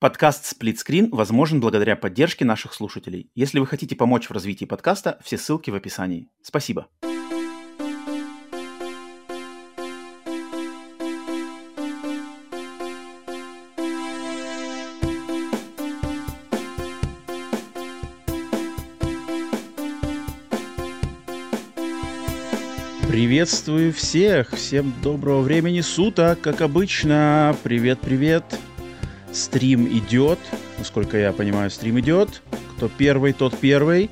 Подкаст «Сплитскрин» возможен благодаря поддержке наших слушателей. Если вы хотите помочь в развитии подкаста, все ссылки в описании. Спасибо. Приветствую всех! Всем доброго времени суток, как обычно. Привет-привет! Стрим идет. Насколько я понимаю, стрим идет. Кто первый, тот первый.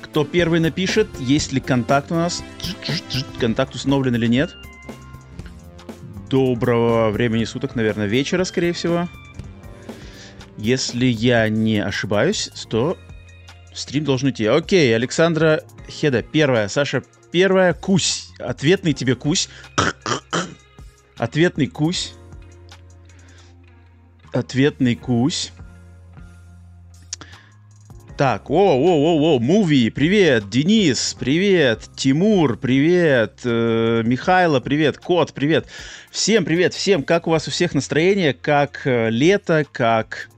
Кто первый напишет, есть ли контакт у нас. Контакт установлен или нет. Доброго времени суток, наверное, вечера, скорее всего. Если я не ошибаюсь, то стрим должен идти. Окей, Александра Хеда первая, Саша первая, Кусь. Ответный тебе Кусь. Ответный Кусь ответный кусь. Так, о, о, о, о, Муви, привет, Денис, привет, Тимур, привет, э, Михайло, привет, Кот, привет. Всем привет, всем, как у вас у всех настроение, как э, лето, как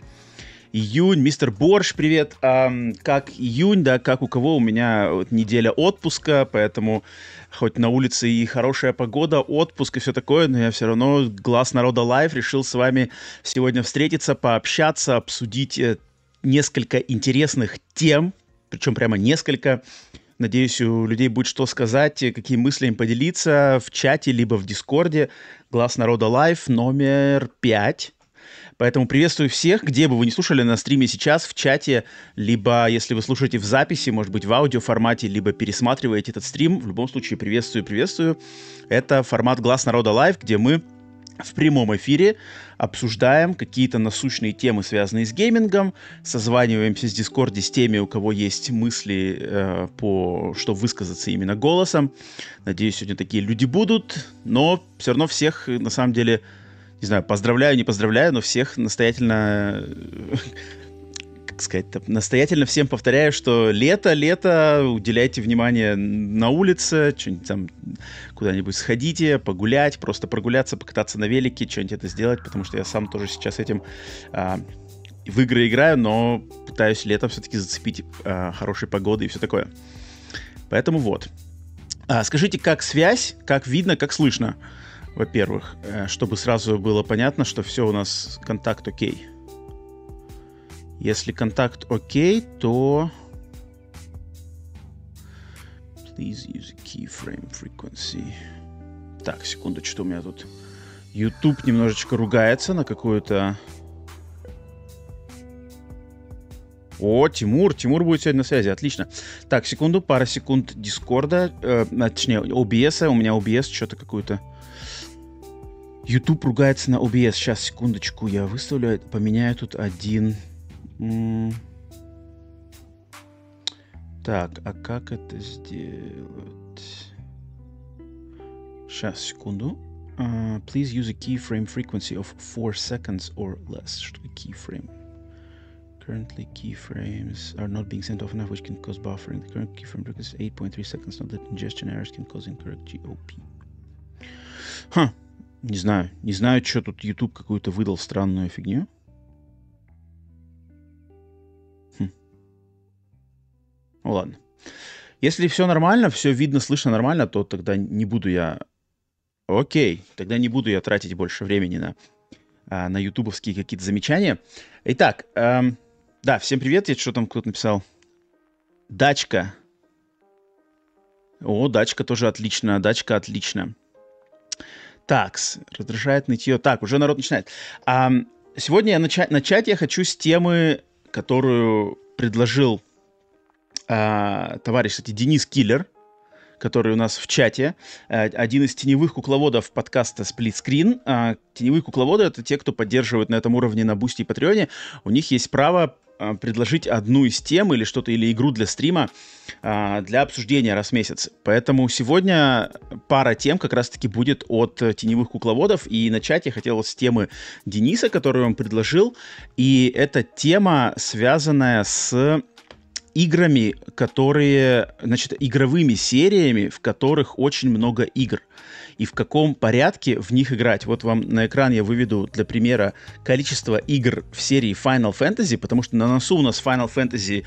июнь, мистер Борщ, привет, э, как июнь, да, как у кого у меня вот, неделя отпуска, поэтому хоть на улице и хорошая погода, отпуск и все такое, но я все равно, Глас Народа Live, решил с вами сегодня встретиться, пообщаться, обсудить э, несколько интересных тем, причем прямо несколько. Надеюсь, у людей будет что сказать, э, какими мыслями поделиться в чате, либо в Дискорде. Глас Народа Live номер пять. Поэтому приветствую всех, где бы вы не слушали на стриме сейчас, в чате, либо если вы слушаете в записи, может быть, в аудиоформате, либо пересматриваете этот стрим. В любом случае, приветствую, приветствую. Это формат «Глас народа live», где мы в прямом эфире обсуждаем какие-то насущные темы, связанные с геймингом, созваниваемся в Дискорде с теми, у кого есть мысли э, по, что высказаться именно голосом. Надеюсь, сегодня такие люди будут, но все равно всех, на самом деле, не знаю, поздравляю, не поздравляю, но всех настоятельно как сказать, настоятельно всем повторяю, что лето, лето, уделяйте внимание на улице, что-нибудь там куда-нибудь сходите, погулять, просто прогуляться, покататься на велике, что-нибудь это сделать, потому что я сам тоже сейчас этим а, в игры играю, но пытаюсь летом все-таки зацепить а, хорошей погоды и все такое. Поэтому вот. А, скажите, как связь, как видно, как слышно? Во-первых, э, чтобы сразу было понятно, что все у нас контакт окей. Если контакт окей, то... Please use keyframe frequency. Так, секунду, что у меня тут... YouTube немножечко ругается на какую-то... О, Тимур, Тимур будет сегодня на связи, отлично. Так, секунду, пара секунд Дискорда, э, точнее, OBS, у меня OBS что-то какую-то YouTube ругается на OBS. Сейчас, секундочку, я выставлю, поменяю тут один... Так, а как это сделать? Сейчас, секунду. Uh, please use a keyframe frequency of 4 seconds or less. Что такое keyframe? Currently, keyframes are not being sent off enough, which can cause buffering. The current keyframe frequency is 8.3 seconds. Not that ingestion errors can cause incorrect GOP. Huh. Не знаю. Не знаю, что тут YouTube какую-то выдал странную фигню. Хм. Ну ладно. Если все нормально, все видно, слышно нормально, то тогда не буду я... Окей, тогда не буду я тратить больше времени на, а, на ютубовские какие-то замечания. Итак, эм, да, всем привет. Я что там кто-то написал? Дачка. О, дачка тоже отлично. Дачка отлично. Такс. Раздражает нытье. Так, уже народ начинает. А, сегодня я начать, начать я хочу с темы, которую предложил а, товарищ, кстати, Денис Киллер, который у нас в чате, а, один из теневых кукловодов подкаста Split Screen. А, теневые кукловоды — это те, кто поддерживает на этом уровне на Бусти и Патреоне. У них есть право предложить одну из тем или что-то, или игру для стрима а, для обсуждения раз в месяц. Поэтому сегодня пара тем как раз-таки будет от теневых кукловодов. И начать я хотел с темы Дениса, которую он предложил. И эта тема, связанная с играми, которые, значит, игровыми сериями, в которых очень много игр. И в каком порядке в них играть. Вот вам на экран я выведу для примера количество игр в серии Final Fantasy, потому что на носу у нас Final Fantasy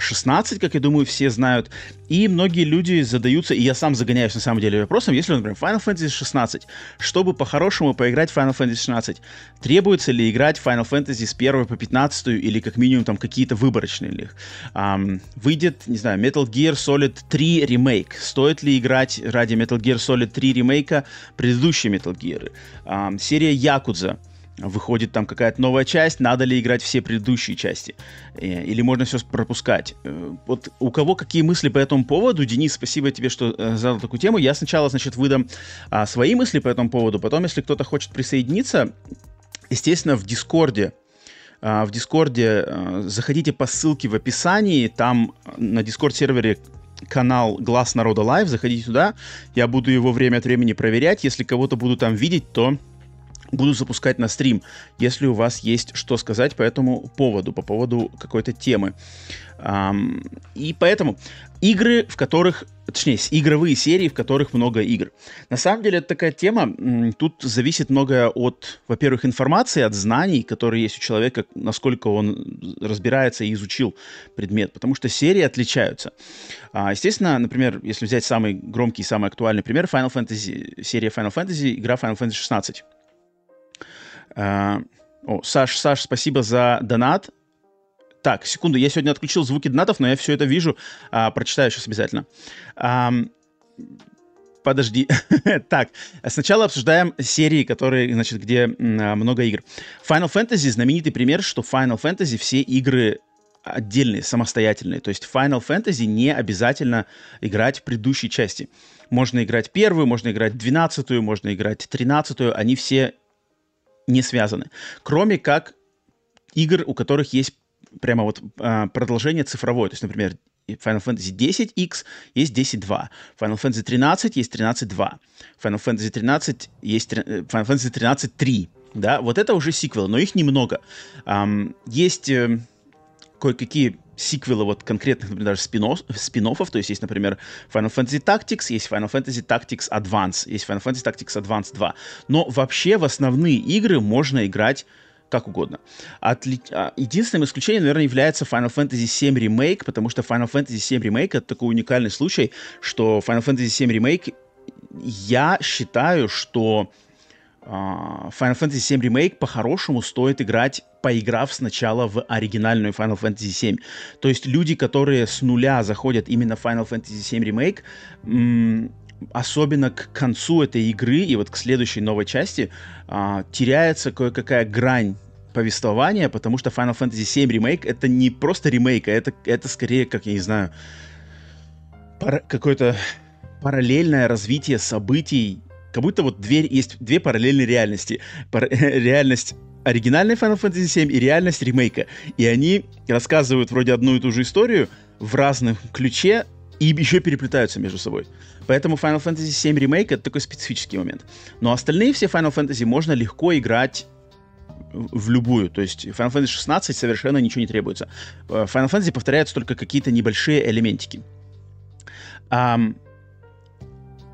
16, а, как я думаю, все знают, и многие люди задаются, и я сам загоняюсь на самом деле вопросом, если, например, Final Fantasy 16, чтобы по-хорошему поиграть в Final Fantasy 16, требуется ли играть Final Fantasy с 1 по 15 или как минимум там какие-то выборочные ли их? Um, выйдет, не знаю, Metal Gear Solid 3 ремейк. Стоит ли играть ради Metal Gear Solid 3 ремейка предыдущие Metal Gear? Um, серия Якудза выходит там какая-то новая часть, надо ли играть все предыдущие части, э, или можно все пропускать. Э, вот у кого какие мысли по этому поводу? Денис, спасибо тебе, что э, задал такую тему. Я сначала, значит, выдам а, свои мысли по этому поводу, потом, если кто-то хочет присоединиться, естественно, в Дискорде, а, в Дискорде заходите по ссылке в описании, там на Дискорд-сервере канал Глас Народа Live, заходите туда, я буду его время от времени проверять, если кого-то буду там видеть, то буду запускать на стрим, если у вас есть что сказать по этому поводу, по поводу какой-то темы. И поэтому игры, в которых, точнее, игровые серии, в которых много игр. На самом деле, это такая тема, тут зависит многое от, во-первых, информации, от знаний, которые есть у человека, насколько он разбирается и изучил предмет, потому что серии отличаются. А, естественно, например, если взять самый громкий, самый актуальный пример, Final Fantasy, серия Final Fantasy, игра Final Fantasy 16. А, о, Саш, Саш, спасибо за донат. Так, секунду, я сегодня отключил звуки донатов, но я все это вижу. А, прочитаю сейчас обязательно. А, подожди. так, сначала обсуждаем серии, которые, значит, где а, много игр. Final Fantasy знаменитый пример, что Final Fantasy все игры отдельные, самостоятельные. То есть Final Fantasy не обязательно играть в предыдущей части. Можно играть первую, можно играть двенадцатую, можно играть тринадцатую. Они все не связаны. Кроме как игр, у которых есть прямо вот а, продолжение цифровое. То есть, например, Final Fantasy 10X есть 10.2. Final Fantasy 13 есть 13.2. Final Fantasy 13 есть Final Fantasy 13.3. Да, вот это уже сиквелы, но их немного. Um, есть э, кое-какие сиквелы вот конкретных, например, даже спин-офф, спин то есть есть, например, Final Fantasy Tactics, есть Final Fantasy Tactics Advance, есть Final Fantasy Tactics Advance 2. Но вообще в основные игры можно играть как угодно. Отли... А, единственным исключением, наверное, является Final Fantasy VII Remake, потому что Final Fantasy VII Remake — это такой уникальный случай, что Final Fantasy VII Remake, я считаю, что uh, Final Fantasy VII Remake по-хорошему стоит играть поиграв сначала в оригинальную Final Fantasy VII. То есть люди, которые с нуля заходят именно в Final Fantasy VII Remake, особенно к концу этой игры и вот к следующей новой части, а, теряется кое-какая грань повествования, потому что Final Fantasy VII Remake это не просто ремейк, а это, это скорее, как я не знаю, пара- какое-то параллельное развитие событий, как будто вот дверь есть две параллельные реальности. Пар- реальность оригинальной Final Fantasy VII и реальность ремейка. И они рассказывают вроде одну и ту же историю в разном ключе и еще переплетаются между собой. Поэтому Final Fantasy VII Remake — это такой специфический момент. Но остальные все Final Fantasy можно легко играть в любую. То есть Final Fantasy 16 совершенно ничего не требуется. Э, Final Fantasy повторяются только какие-то небольшие элементики. Um,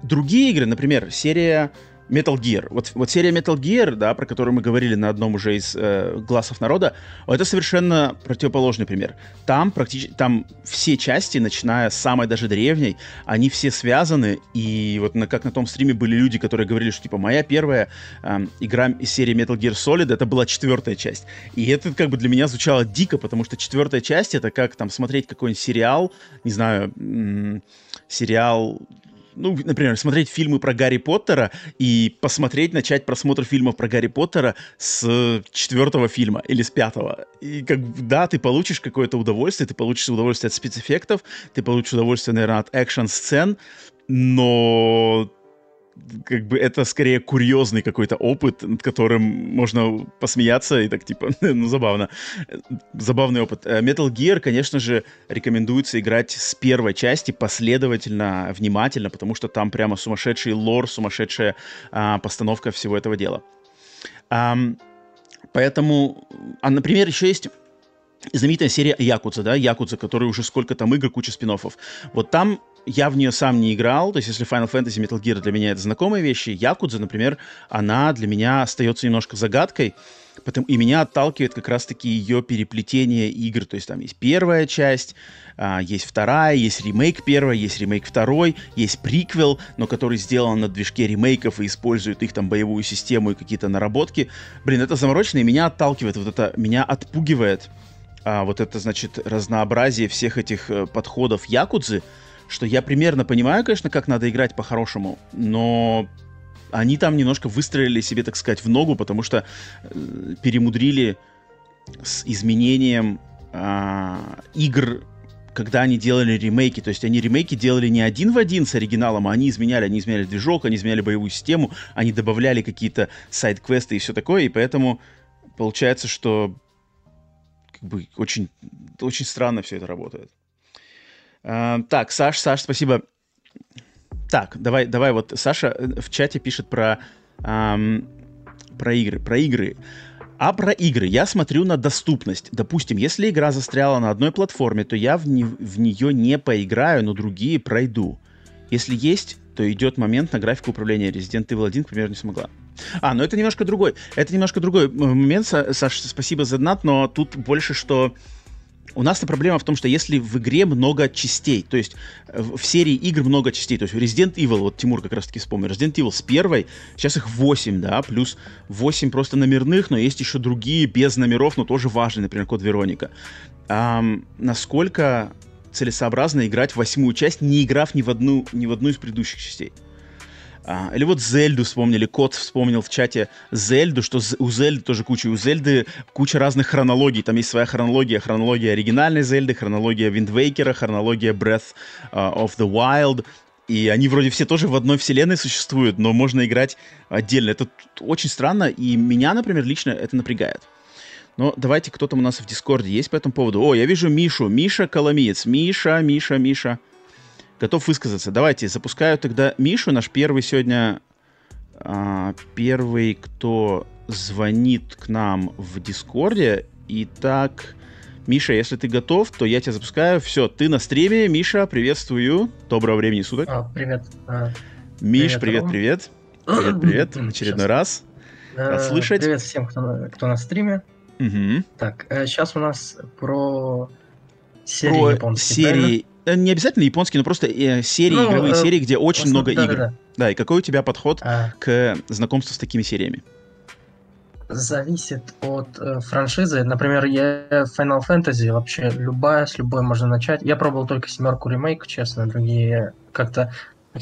другие игры, например, серия Metal Gear. Вот, вот серия Metal Gear, да, про которую мы говорили на одном уже из э, глазов народа, это совершенно противоположный пример. Там практически, там все части, начиная с самой даже древней, они все связаны, и вот на, как на том стриме были люди, которые говорили, что типа моя первая э, игра из серии Metal Gear Solid, это была четвертая часть. И это как бы для меня звучало дико, потому что четвертая часть это как там смотреть какой-нибудь сериал, не знаю, сериал ну, например, смотреть фильмы про Гарри Поттера и посмотреть, начать просмотр фильмов про Гарри Поттера с четвертого фильма или с пятого. И как да, ты получишь какое-то удовольствие, ты получишь удовольствие от спецэффектов, ты получишь удовольствие, наверное, от экшн-сцен, но как бы это скорее курьезный какой-то опыт, над которым можно посмеяться и так типа, ну забавно. Забавный опыт. Э, Metal Gear, конечно же, рекомендуется играть с первой части последовательно, внимательно, потому что там прямо сумасшедший лор, сумасшедшая а, постановка всего этого дела. А, поэтому, а, например, еще есть знаменитая серия Якудза, да, Якудза, который уже сколько там игр, куча спин -оффов. Вот там я в нее сам не играл, то есть если Final Fantasy Metal Gear для меня это знакомые вещи, Якудза, например, она для меня остается немножко загадкой, Потом, и меня отталкивает как раз-таки ее переплетение игр. То есть там есть первая часть, а, есть вторая, есть ремейк первой, есть ремейк второй, есть приквел, но который сделан на движке ремейков и использует их там боевую систему и какие-то наработки. Блин, это заморочено, и меня отталкивает, вот это, меня отпугивает а, вот это, значит, разнообразие всех этих э, подходов Якудзы, что я примерно понимаю, конечно, как надо играть по-хорошему, но они там немножко выстроили себе, так сказать, в ногу, потому что э, перемудрили с изменением э, игр, когда они делали ремейки. То есть они ремейки делали не один в один с оригиналом, а они изменяли. Они изменяли движок, они изменяли боевую систему, они добавляли какие-то сайд-квесты и все такое. И поэтому получается, что как бы очень, очень странно все это работает. Uh, так, Саш, Саш, спасибо. Так, давай, давай вот Саша э, в чате пишет про, эм, про игры. Про игры. А про игры я смотрю на доступность. Допустим, если игра застряла на одной платформе, то я в, не, в нее не поиграю, но другие пройду. Если есть, то идет момент на графику управления. Resident Evil 1, к примеру, не смогла. А, ну это немножко другой. Это немножко другой момент, Саша, спасибо за донат, но тут больше, что у нас-то проблема в том, что если в игре много частей, то есть э, в серии игр много частей, то есть Resident Evil, вот Тимур как раз таки вспомнил, Resident Evil с первой, сейчас их 8, да, плюс 8 просто номерных, но есть еще другие без номеров, но тоже важные, например, Код Вероника. Эм, насколько целесообразно играть восьмую часть, не играв ни в одну, ни в одну из предыдущих частей? А, или вот Зельду вспомнили, Кот вспомнил в чате Зельду, что у Зельды тоже куча, у Зельды куча разных хронологий, там есть своя хронология, хронология оригинальной Зельды, хронология Виндвейкера, хронология Breath uh, of the Wild, и они вроде все тоже в одной вселенной существуют, но можно играть отдельно. Это очень странно, и меня, например, лично это напрягает. Но давайте, кто там у нас в Дискорде есть по этому поводу? О, я вижу Мишу. Миша Коломиец. Миша, Миша, Миша готов высказаться. Давайте, запускаю тогда Мишу, наш первый сегодня, а, первый, кто звонит к нам в Дискорде. Итак, Миша, если ты готов, то я тебя запускаю. Все, ты на стриме. Миша, приветствую. Доброго времени суток. А, привет. А, Миш, привет, привет. Привет, привет. привет. Очередной сейчас. раз. Рад слышать. Привет всем, кто, кто на стриме. Угу. Так, сейчас э, у нас про серии про японские. Серии правильно? Э, не обязательно японские, но просто э, серии, ну, игровые э, серии, где очень много да, игр. Да, да. да, и какой у тебя подход а... к знакомству с такими сериями? Зависит от э, франшизы. Например, я Final Fantasy вообще любая, с любой можно начать. Я пробовал только семерку ремейк, честно, другие как-то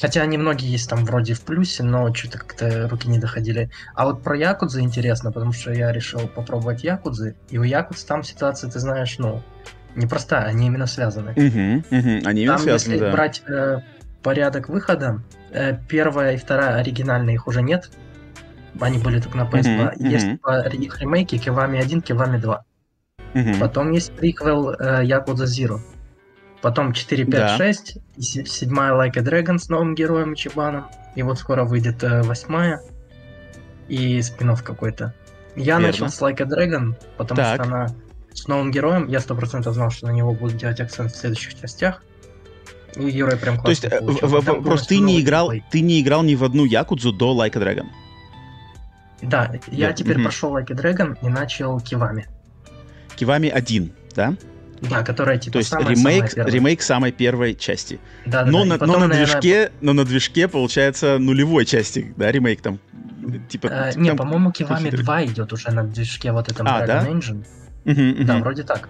Хотя они многие есть там вроде в плюсе, но что-то как-то руки не доходили. А вот про Якудзы интересно, потому что я решил попробовать Якудзы, и у Якудз там ситуация, ты знаешь, ну, непростая, они именно связаны. Угу, угу, они именно Там, связаны, если да. брать э, порядок выхода, э, первая и вторая оригинальные их уже нет. Они были только на PS2. Угу, есть угу. их ремейки Кивами 1, Кивами 2. Угу. Потом есть приквел э, Yakuza Zero. Потом 4, 5, да. 6. И седьмая Like a Dragon с новым героем Чебаном. И вот скоро выйдет э, восьмая. И спин какой-то. Я Верно. начал с Like a Dragon, потому так. что она с новым героем. Я сто процентов знал, что на него будут делать акцент в следующих частях. И герой прям То есть, э, в, в, просто ты не играл, ты не играл ни в одну Якудзу до Like a Dragon? Да, я да. теперь mm-hmm. прошел Like a Dragon и начал Кивами. Кивами 1, да? Да, которая типа То есть самая, ремейк, самая ремейк самой первой части. Да, да, но, да. На, потом, но, на наверное... движке, но на движке получается нулевой части, да, ремейк там. Типа, а, типа, не, по-моему, Кивами 2 идет уже на движке вот этом а, Dragon да? Engine. Uh-huh, uh-huh. Да, вроде так.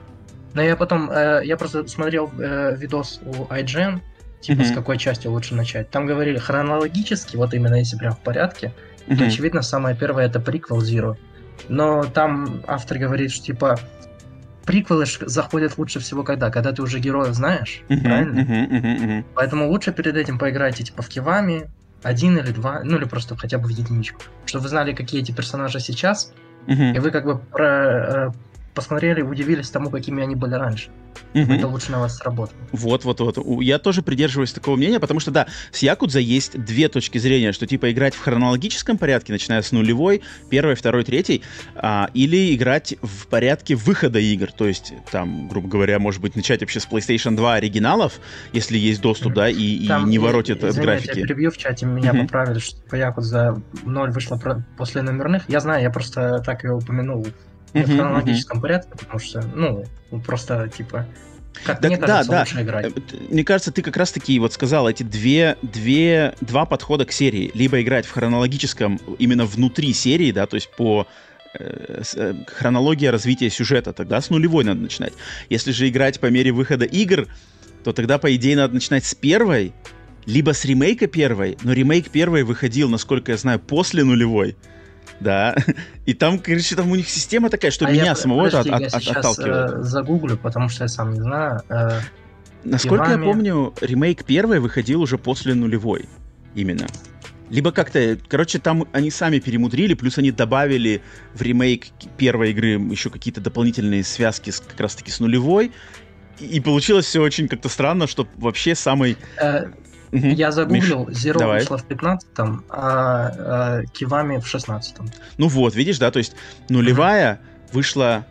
Но я потом, э, я просто смотрел э, видос у IGN, типа uh-huh. с какой части лучше начать. Там говорили хронологически, вот именно если прям в порядке, uh-huh. то очевидно самое первое это приквел Zero. Но там автор говорит, что типа приквелы заходят лучше всего когда? Когда ты уже героя знаешь, uh-huh, правильно? Uh-huh, uh-huh, uh-huh. Поэтому лучше перед этим поиграйте типа в Кивами, один или два, ну или просто хотя бы в единичку. Чтобы вы знали, какие эти персонажи сейчас, uh-huh. и вы как бы про, э, посмотрели, удивились тому, какими они были раньше. Угу. Это лучше на вас сработало. Вот, вот, вот. Я тоже придерживаюсь такого мнения, потому что, да, с Якудза есть две точки зрения, что, типа, играть в хронологическом порядке, начиная с нулевой, первой, второй, третьей, а, или играть в порядке выхода игр, то есть, там, грубо говоря, может быть, начать вообще с PlayStation 2 оригиналов, если есть доступ, да, и, там, и не воротит от графики. Я превью в чате, меня угу. поправили, что Якудза 0 вышло после номерных. Я знаю, я просто так ее упомянул в хронологическом порядке, потому что, ну, просто, типа, как так, мне кажется, да, да. играть. Э, мне кажется, ты как раз-таки вот сказал эти две, две, два подхода к серии. Либо играть в хронологическом, именно внутри серии, да, то есть по э, э, хронология развития сюжета, тогда с нулевой надо начинать. Если же играть по мере выхода игр, то тогда, по идее, надо начинать с первой, либо с ремейка первой, но ремейк первой выходил, насколько я знаю, после нулевой. Да. И там, короче, там у них система такая, что а меня я, самого подожди, это от, от, сейчас, отталкивает. Э, загуглю, потому что я сам не знаю. Э, Насколько Ивами... я помню, ремейк первый выходил уже после нулевой. Именно. Либо как-то, короче, там они сами перемудрили, плюс они добавили в ремейк первой игры еще какие-то дополнительные связки с, как раз-таки с нулевой. И, и получилось все очень как-то странно, что вообще самый... Э, Угу. Я загуглил, Zero Давай. вышла в 15-м, а, а Кивами в 16-м. Ну вот, видишь, да, то есть нулевая угу. вышла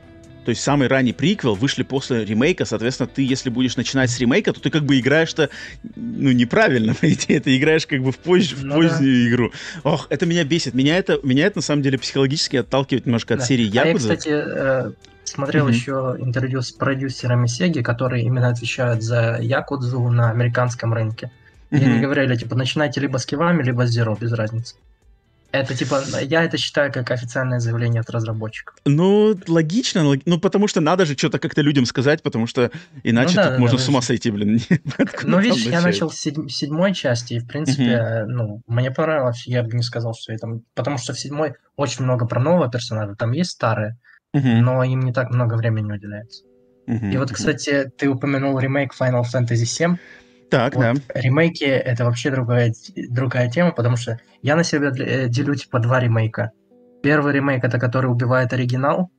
то есть самый ранний приквел вышли после ремейка, соответственно, ты, если будешь начинать с ремейка, то ты как бы играешь-то, ну, неправильно, по идее, ты играешь как бы в, позж... ну, в позднюю да. игру. Ох, это меня бесит. Меня это, меня это, на самом деле, психологически отталкивает немножко да. от серии Якудза. А я, кстати, э, смотрел mm-hmm. еще интервью с продюсерами Сеги, которые именно отвечают за Якудзу на американском рынке. И mm-hmm. они говорили, типа, начинайте либо с кивами, либо с Zero, без разницы. Это типа, я это считаю как официальное заявление от разработчиков. Ну, логично, лог... ну потому что надо же что-то как-то людям сказать, потому что иначе ну, да, тут да, можно да, с ума сойти, блин. ну, видишь, я начал с седь... седьмой части, и, в принципе, mm-hmm. ну, мне понравилось, я бы не сказал, что я там... Потому что в седьмой очень много про нового персонажа, там есть старые, mm-hmm. но им не так много времени уделяется. Mm-hmm. И вот, кстати, ты упомянул ремейк Final Fantasy VII. Так, вот, да. Ремейки это вообще другая, другая тема, потому что я на себя э, делю типа два ремейка. Первый ремейк это который убивает оригинал.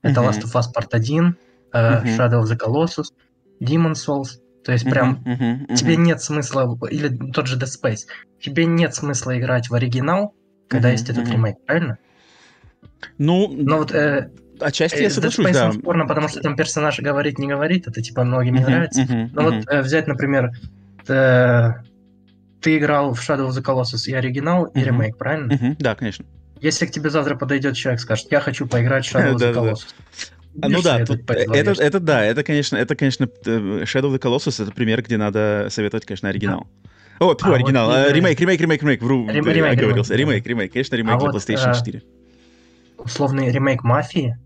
Это uh-huh. Last of Us Part 1, uh, uh-huh. Shadow of the Colossus, Demon Souls. То есть прям uh-huh, uh-huh, uh-huh. тебе нет смысла, или тот же Dead Space, тебе нет смысла играть в оригинал, когда uh-huh, есть этот uh-huh. ремейк, правильно? Ну, но вот э, отчасти э, я соглашусь, Dead Space да. спорно, потому что там персонаж говорит, не говорит, это типа многим не uh-huh, нравится. Uh-huh, Но uh-huh. вот э, взять, например, э, ты играл в Shadow of the Colossus и оригинал, и ремейк, правильно? Да, конечно. Если к тебе завтра подойдет человек, скажет, я хочу поиграть в Shadow of the Colossus. А, ну да, тут, это, это да, это конечно, это конечно Shadow of the Colossus это пример, где надо советовать, конечно, оригинал. Да. О, тьфу, а, оригинал, вот, а, ремейк, ремейк, ремейк, ремейк, вру, ремейк, оговорился, ремейк, ремейк, конечно, ремейк а для PlayStation 4. Э, условный ремейк Мафии,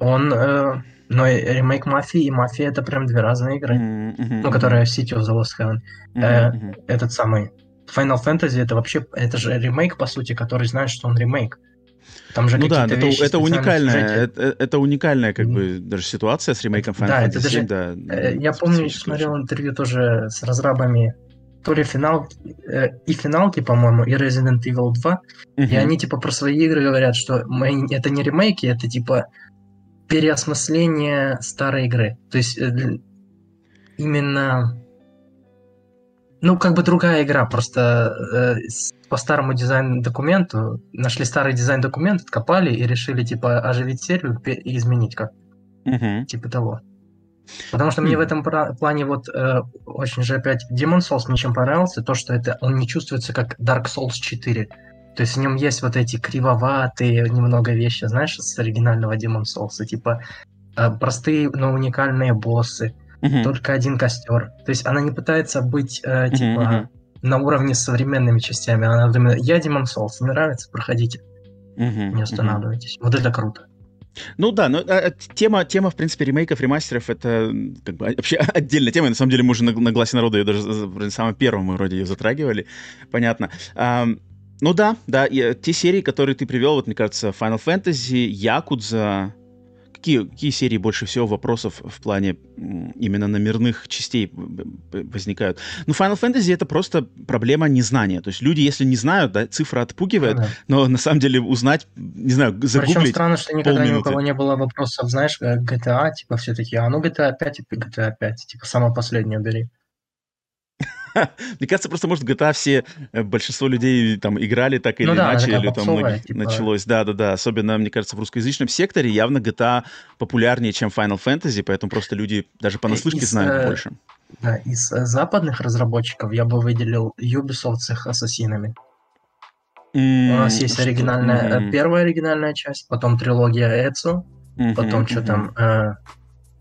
он э, но ремейк Мафии и Мафия это прям две разные игры. Mm-hmm. Ну, которая City of the Lost Heaven. Mm-hmm. Э, этот самый Final Fantasy это вообще это же ремейк, по сути, который знает, что он ремейк. Там же ну да, это, это уникальная, это, это уникальная как бы даже ситуация с ремейком Final да, Fantasy это даже, да. Э, я помню, смотрел интервью тоже с разрабами то ли финал э, и финалки, по-моему, и Resident Evil 2, uh-huh. и они типа про свои игры говорят, что мы, это не ремейки, это типа переосмысление старой игры. То есть э, именно... Ну, как бы другая игра, просто э, по старому дизайн-документу нашли старый дизайн-документ, откопали и решили, типа, оживить серию и изменить как. Угу. Типа того. Потому что мне в этом плане вот э, очень же опять Demon Souls мне чем понравился, то, что это он не чувствуется как Dark Souls 4. То есть в нем есть вот эти кривоватые немного вещи, знаешь, с оригинального Demon Souls, типа э, простые, но уникальные боссы, uh-huh. только один костер. То есть она не пытается быть э, типа uh-huh. на уровне с современными частями, она думает, я Demon Souls, мне нравится, проходите, uh-huh. не останавливайтесь. Uh-huh. Вот это круто. Ну да, но а, тема, тема, в принципе, ремейков, ремастеров, это как бы вообще отдельная тема. На самом деле, мы уже на, на гласе народа ее даже в самом первом мы вроде ее затрагивали. Понятно. А, ну да, да, и, те серии, которые ты привел, вот мне кажется, Final Fantasy, Yakuza, какие, какие серии больше всего вопросов в плане именно номерных частей возникают? Ну, Final Fantasy это просто проблема незнания. То есть люди, если не знают, да, цифра отпугивает, ну, да. но на самом деле узнать, не знаю, загуглить Причем странно, что никогда полминуты. ни у кого не было вопросов, знаешь, GTA, типа все такие, а ну GTA 5 и GTA 5, типа самое последнее бери. Мне кажется, просто, может, GTA все, э, большинство людей там играли так или ну, да, иначе, или там многих типа... началось. Да-да-да, особенно, мне кажется, в русскоязычном секторе явно GTA популярнее, чем Final Fantasy, поэтому просто люди даже понаслышке из, знают э, больше. Да, из э, западных разработчиков я бы выделил Ubisoft с их ассасинами. Mm, У нас есть оригинальная, mm. первая оригинальная часть, потом трилогия Эцу, mm-hmm, потом mm-hmm. что там, э,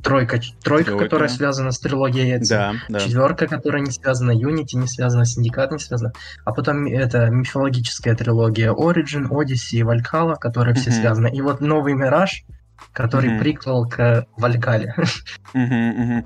Тройка, тройка, тройка, которая связана с трилогией Эдзи. Да, да. Четверка, которая не связана Unity, не связана с Syndicate, не связана. А потом это мифологическая трилогия Origin, Odyssey и Valhalla, которые все mm-hmm. связаны. И вот новый Мираж, который mm-hmm. приквел к Вальгале. Mm-hmm, mm-hmm.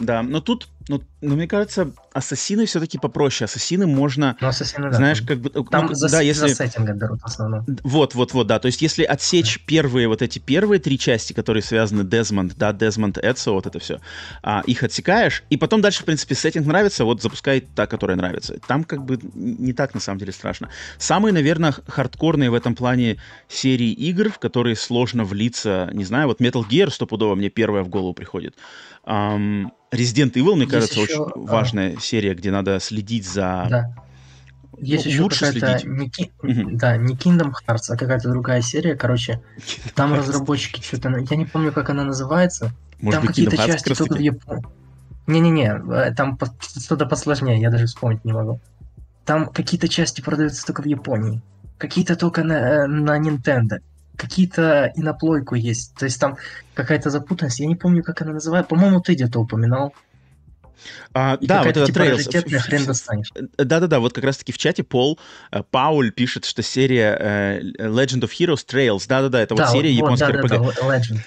Да, но тут, ну, ну, мне кажется, ассасины все-таки попроще. Ассасины можно, ну, ассасины, да, знаешь, как бы... Там ну, за, да, если... за сеттинга берут в основном. Вот, вот, вот, да. То есть если отсечь да. первые, вот эти первые три части, которые связаны Дезмонд, да, Дезмонд, Эдсо, вот это все, а, их отсекаешь, и потом дальше, в принципе, сеттинг нравится, вот запускай та, которая нравится. Там как бы не так, на самом деле, страшно. Самые, наверное, хардкорные в этом плане серии игр, в которые сложно влиться, не знаю, вот Metal Gear стопудово мне первая в голову приходит. Um, Resident Evil, мне Есть кажется, еще, очень а... важная серия, где надо следить за... Да. Есть ну, еще какая-то не, mm-hmm. да, не Kingdom Hearts, а какая-то другая серия. Короче, там разработчики что-то... Я не помню, как она называется. Может там какие-то части только в Японии. Не-не-не, э, там что-то посложнее, я даже вспомнить не могу. Там какие-то части продаются только в Японии. Какие-то только на, э, на Nintendo какие-то и на плойку есть. То есть там какая-то запутанность. Я не помню, как она называется. По-моему, ты где-то упоминал. А, да, вот это типа хрен достанешь. Да-да-да, вот как раз-таки в чате Пол э, Пауль пишет, что серия э, Legend of Heroes Trails, да-да-да, это да, вот серия вот, японской да, RPG. Да, да, Legend.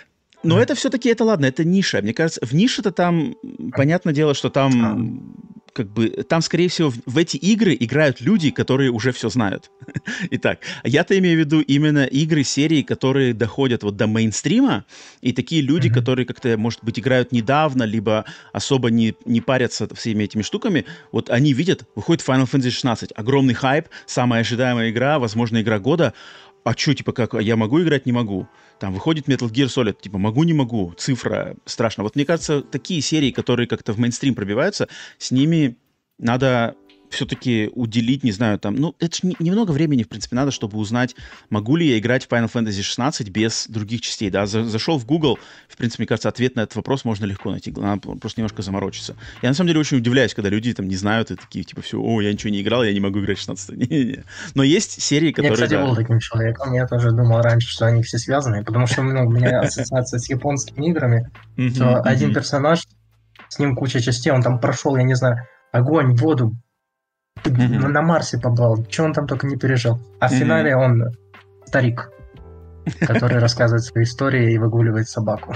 Но это все-таки, это ладно, это ниша. Мне кажется, в нише-то там, понятное дело, что там как бы там, скорее всего, в, в эти игры играют люди, которые уже все знают. Итак, я-то имею в виду именно игры серии, которые доходят вот до мейнстрима, и такие люди, mm-hmm. которые как-то, может быть, играют недавно, либо особо не, не парятся всеми этими штуками, вот они видят, выходит Final Fantasy 16, огромный хайп, самая ожидаемая игра, возможно, игра года, а что, типа, как, я могу играть, не могу? Там выходит Metal Gear Solid, типа, могу, не могу, цифра страшно. Вот мне кажется, такие серии, которые как-то в мейнстрим пробиваются, с ними надо все-таки уделить, не знаю, там, ну, это же немного времени, в принципе, надо, чтобы узнать, могу ли я играть в Final Fantasy 16 без других частей, да, За, зашел в Google, в принципе, мне кажется, ответ на этот вопрос можно легко найти, надо просто немножко заморочиться. Я, на самом деле, очень удивляюсь, когда люди там не знают и такие, типа, все, о, я ничего не играл, я не могу играть в 16 Не-не-не. Но есть серии, которые... Я, кстати, да... был таким человеком, я тоже думал раньше, что они все связаны, потому что ну, у меня ассоциация с японскими играми, что один персонаж, с ним куча частей, он там прошел, я не знаю, огонь, воду, mm-hmm. на Марсе побывал, что он там только не пережил. А в mm-hmm. финале он старик, который рассказывает свои истории и выгуливает собаку.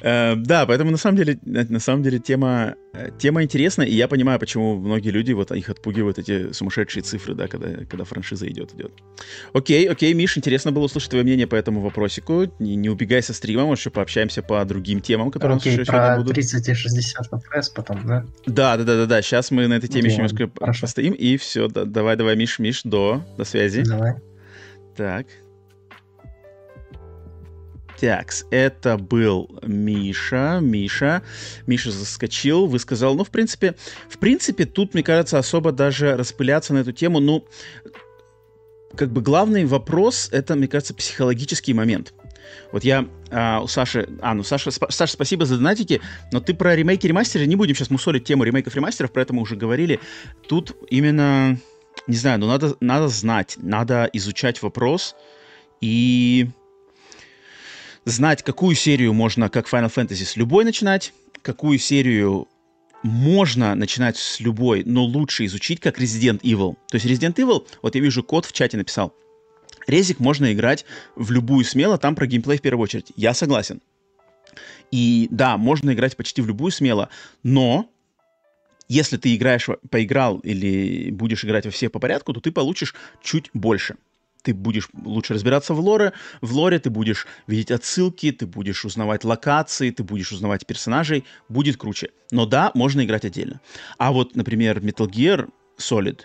Э, да, поэтому на самом деле, на самом деле тема, э, тема интересная, и я понимаю, почему многие люди вот их отпугивают эти сумасшедшие цифры, да, когда, когда франшиза идет, идет. Окей, окей, Миш, интересно было услышать твое мнение по этому вопросику. Не, не убегай со стрима, может, еще пообщаемся по другим темам, которые окей, у нас еще про сегодня будут. 30 и 60 FPS потом, да? Да, да, да, да, да. Сейчас мы на этой теме еще немножко постоим, и все, да, давай, давай, Миш, Миш, до, до связи. Давай. Так. Такс, это был Миша. Миша. Миша заскочил, высказал. Ну, в принципе, в принципе, тут, мне кажется, особо даже распыляться на эту тему, ну, как бы главный вопрос, это, мне кажется, психологический момент. Вот я а, у Саши... А, ну, Саша, сп, Саша, спасибо за донатики, но ты про ремейки, ремастеры не будем сейчас мусолить тему ремейков, ремастеров, про это мы уже говорили. Тут именно, не знаю, ну, надо, надо знать, надо изучать вопрос и знать, какую серию можно, как Final Fantasy, с любой начинать, какую серию можно начинать с любой, но лучше изучить, как Resident Evil. То есть Resident Evil, вот я вижу, код в чате написал, Резик можно играть в любую смело, там про геймплей в первую очередь. Я согласен. И да, можно играть почти в любую смело, но если ты играешь, поиграл или будешь играть во всех по порядку, то ты получишь чуть больше. Ты будешь лучше разбираться в лоре, в лоре ты будешь видеть отсылки, ты будешь узнавать локации, ты будешь узнавать персонажей, будет круче. Но да, можно играть отдельно. А вот, например, Metal Gear Solid,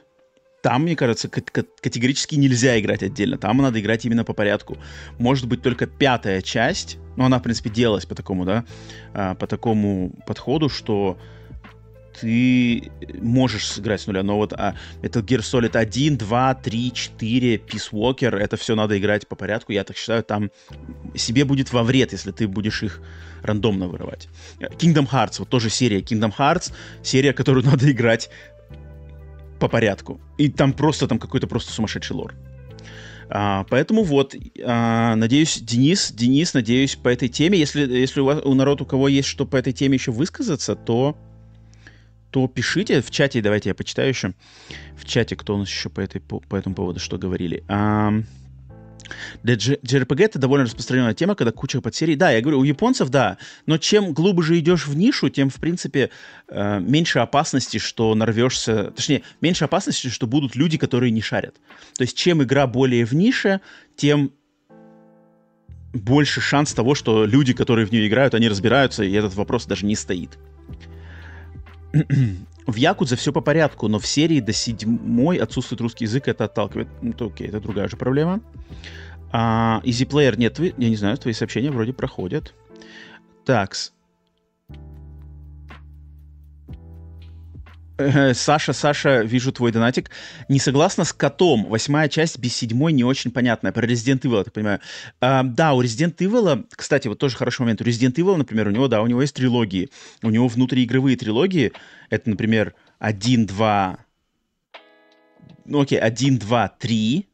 там, мне кажется, категорически нельзя играть отдельно. Там надо играть именно по порядку. Может быть, только пятая часть, но она, в принципе, делалась по такому, да, а, по такому подходу, что ты можешь сыграть с нуля, но вот а, Metal Gear Solid 1, 2, 3, 4, Peace Walker, это все надо играть по порядку, я так считаю, там себе будет во вред, если ты будешь их рандомно вырывать. Kingdom Hearts, вот тоже серия Kingdom Hearts, серия, которую надо играть по порядку. И там просто, там какой-то просто сумасшедший лор. А, поэтому вот, а, надеюсь, Денис, Денис, надеюсь, по этой теме, если, если у, вас, у народ, у кого есть что по этой теме еще высказаться, то то пишите в чате, давайте я почитаю еще в чате, кто у нас еще по, этой, по, по этому поводу что говорили. А, для JRPG это довольно распространенная тема, когда куча подсерий. Да, я говорю, у японцев, да, но чем глубже идешь в нишу, тем, в принципе, э, меньше опасности, что нарвешься... Точнее, меньше опасности, что будут люди, которые не шарят. То есть, чем игра более в нише, тем больше шанс того, что люди, которые в нее играют, они разбираются, и этот вопрос даже не стоит. В Якудзе все по порядку, но в серии до седьмой отсутствует русский язык, это отталкивает. Ну, то окей, это другая же проблема. А, Easy Player нет, я не знаю, твои сообщения вроде проходят. Такс. Саша, Саша, вижу твой донатик. Не согласна с котом. Восьмая часть без седьмой не очень понятная. Про Resident Evil, я так понимаю. А, да, у Resident Evil, кстати, вот тоже хороший момент. У Resident Evil, например, у него, да, у него есть трилогии. У него внутриигровые трилогии. Это, например, 1, 2... Ну, окей, 1, 2, 3.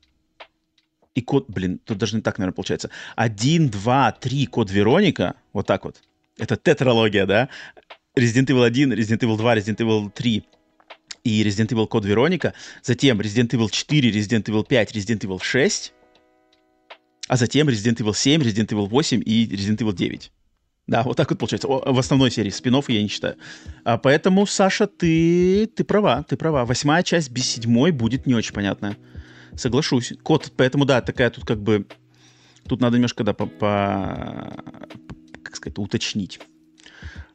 И код, блин, тут даже не так, наверное, получается. 1, 2, 3, код Вероника. Вот так вот. Это тетралогия, да? Resident Evil 1, Resident Evil 2, Resident Evil 3 и Resident Evil Code Вероника, затем Resident Evil 4, Resident Evil 5, Resident Evil 6, а затем Resident Evil 7, Resident Evil 8 и Resident Evil 9. Да, вот так вот получается. В основной серии спин я не считаю. А поэтому, Саша, ты, ты права, ты права. Восьмая часть без седьмой будет не очень понятная. Соглашусь. Код, поэтому, да, такая тут как бы... Тут надо немножко, да, по, по как сказать, уточнить.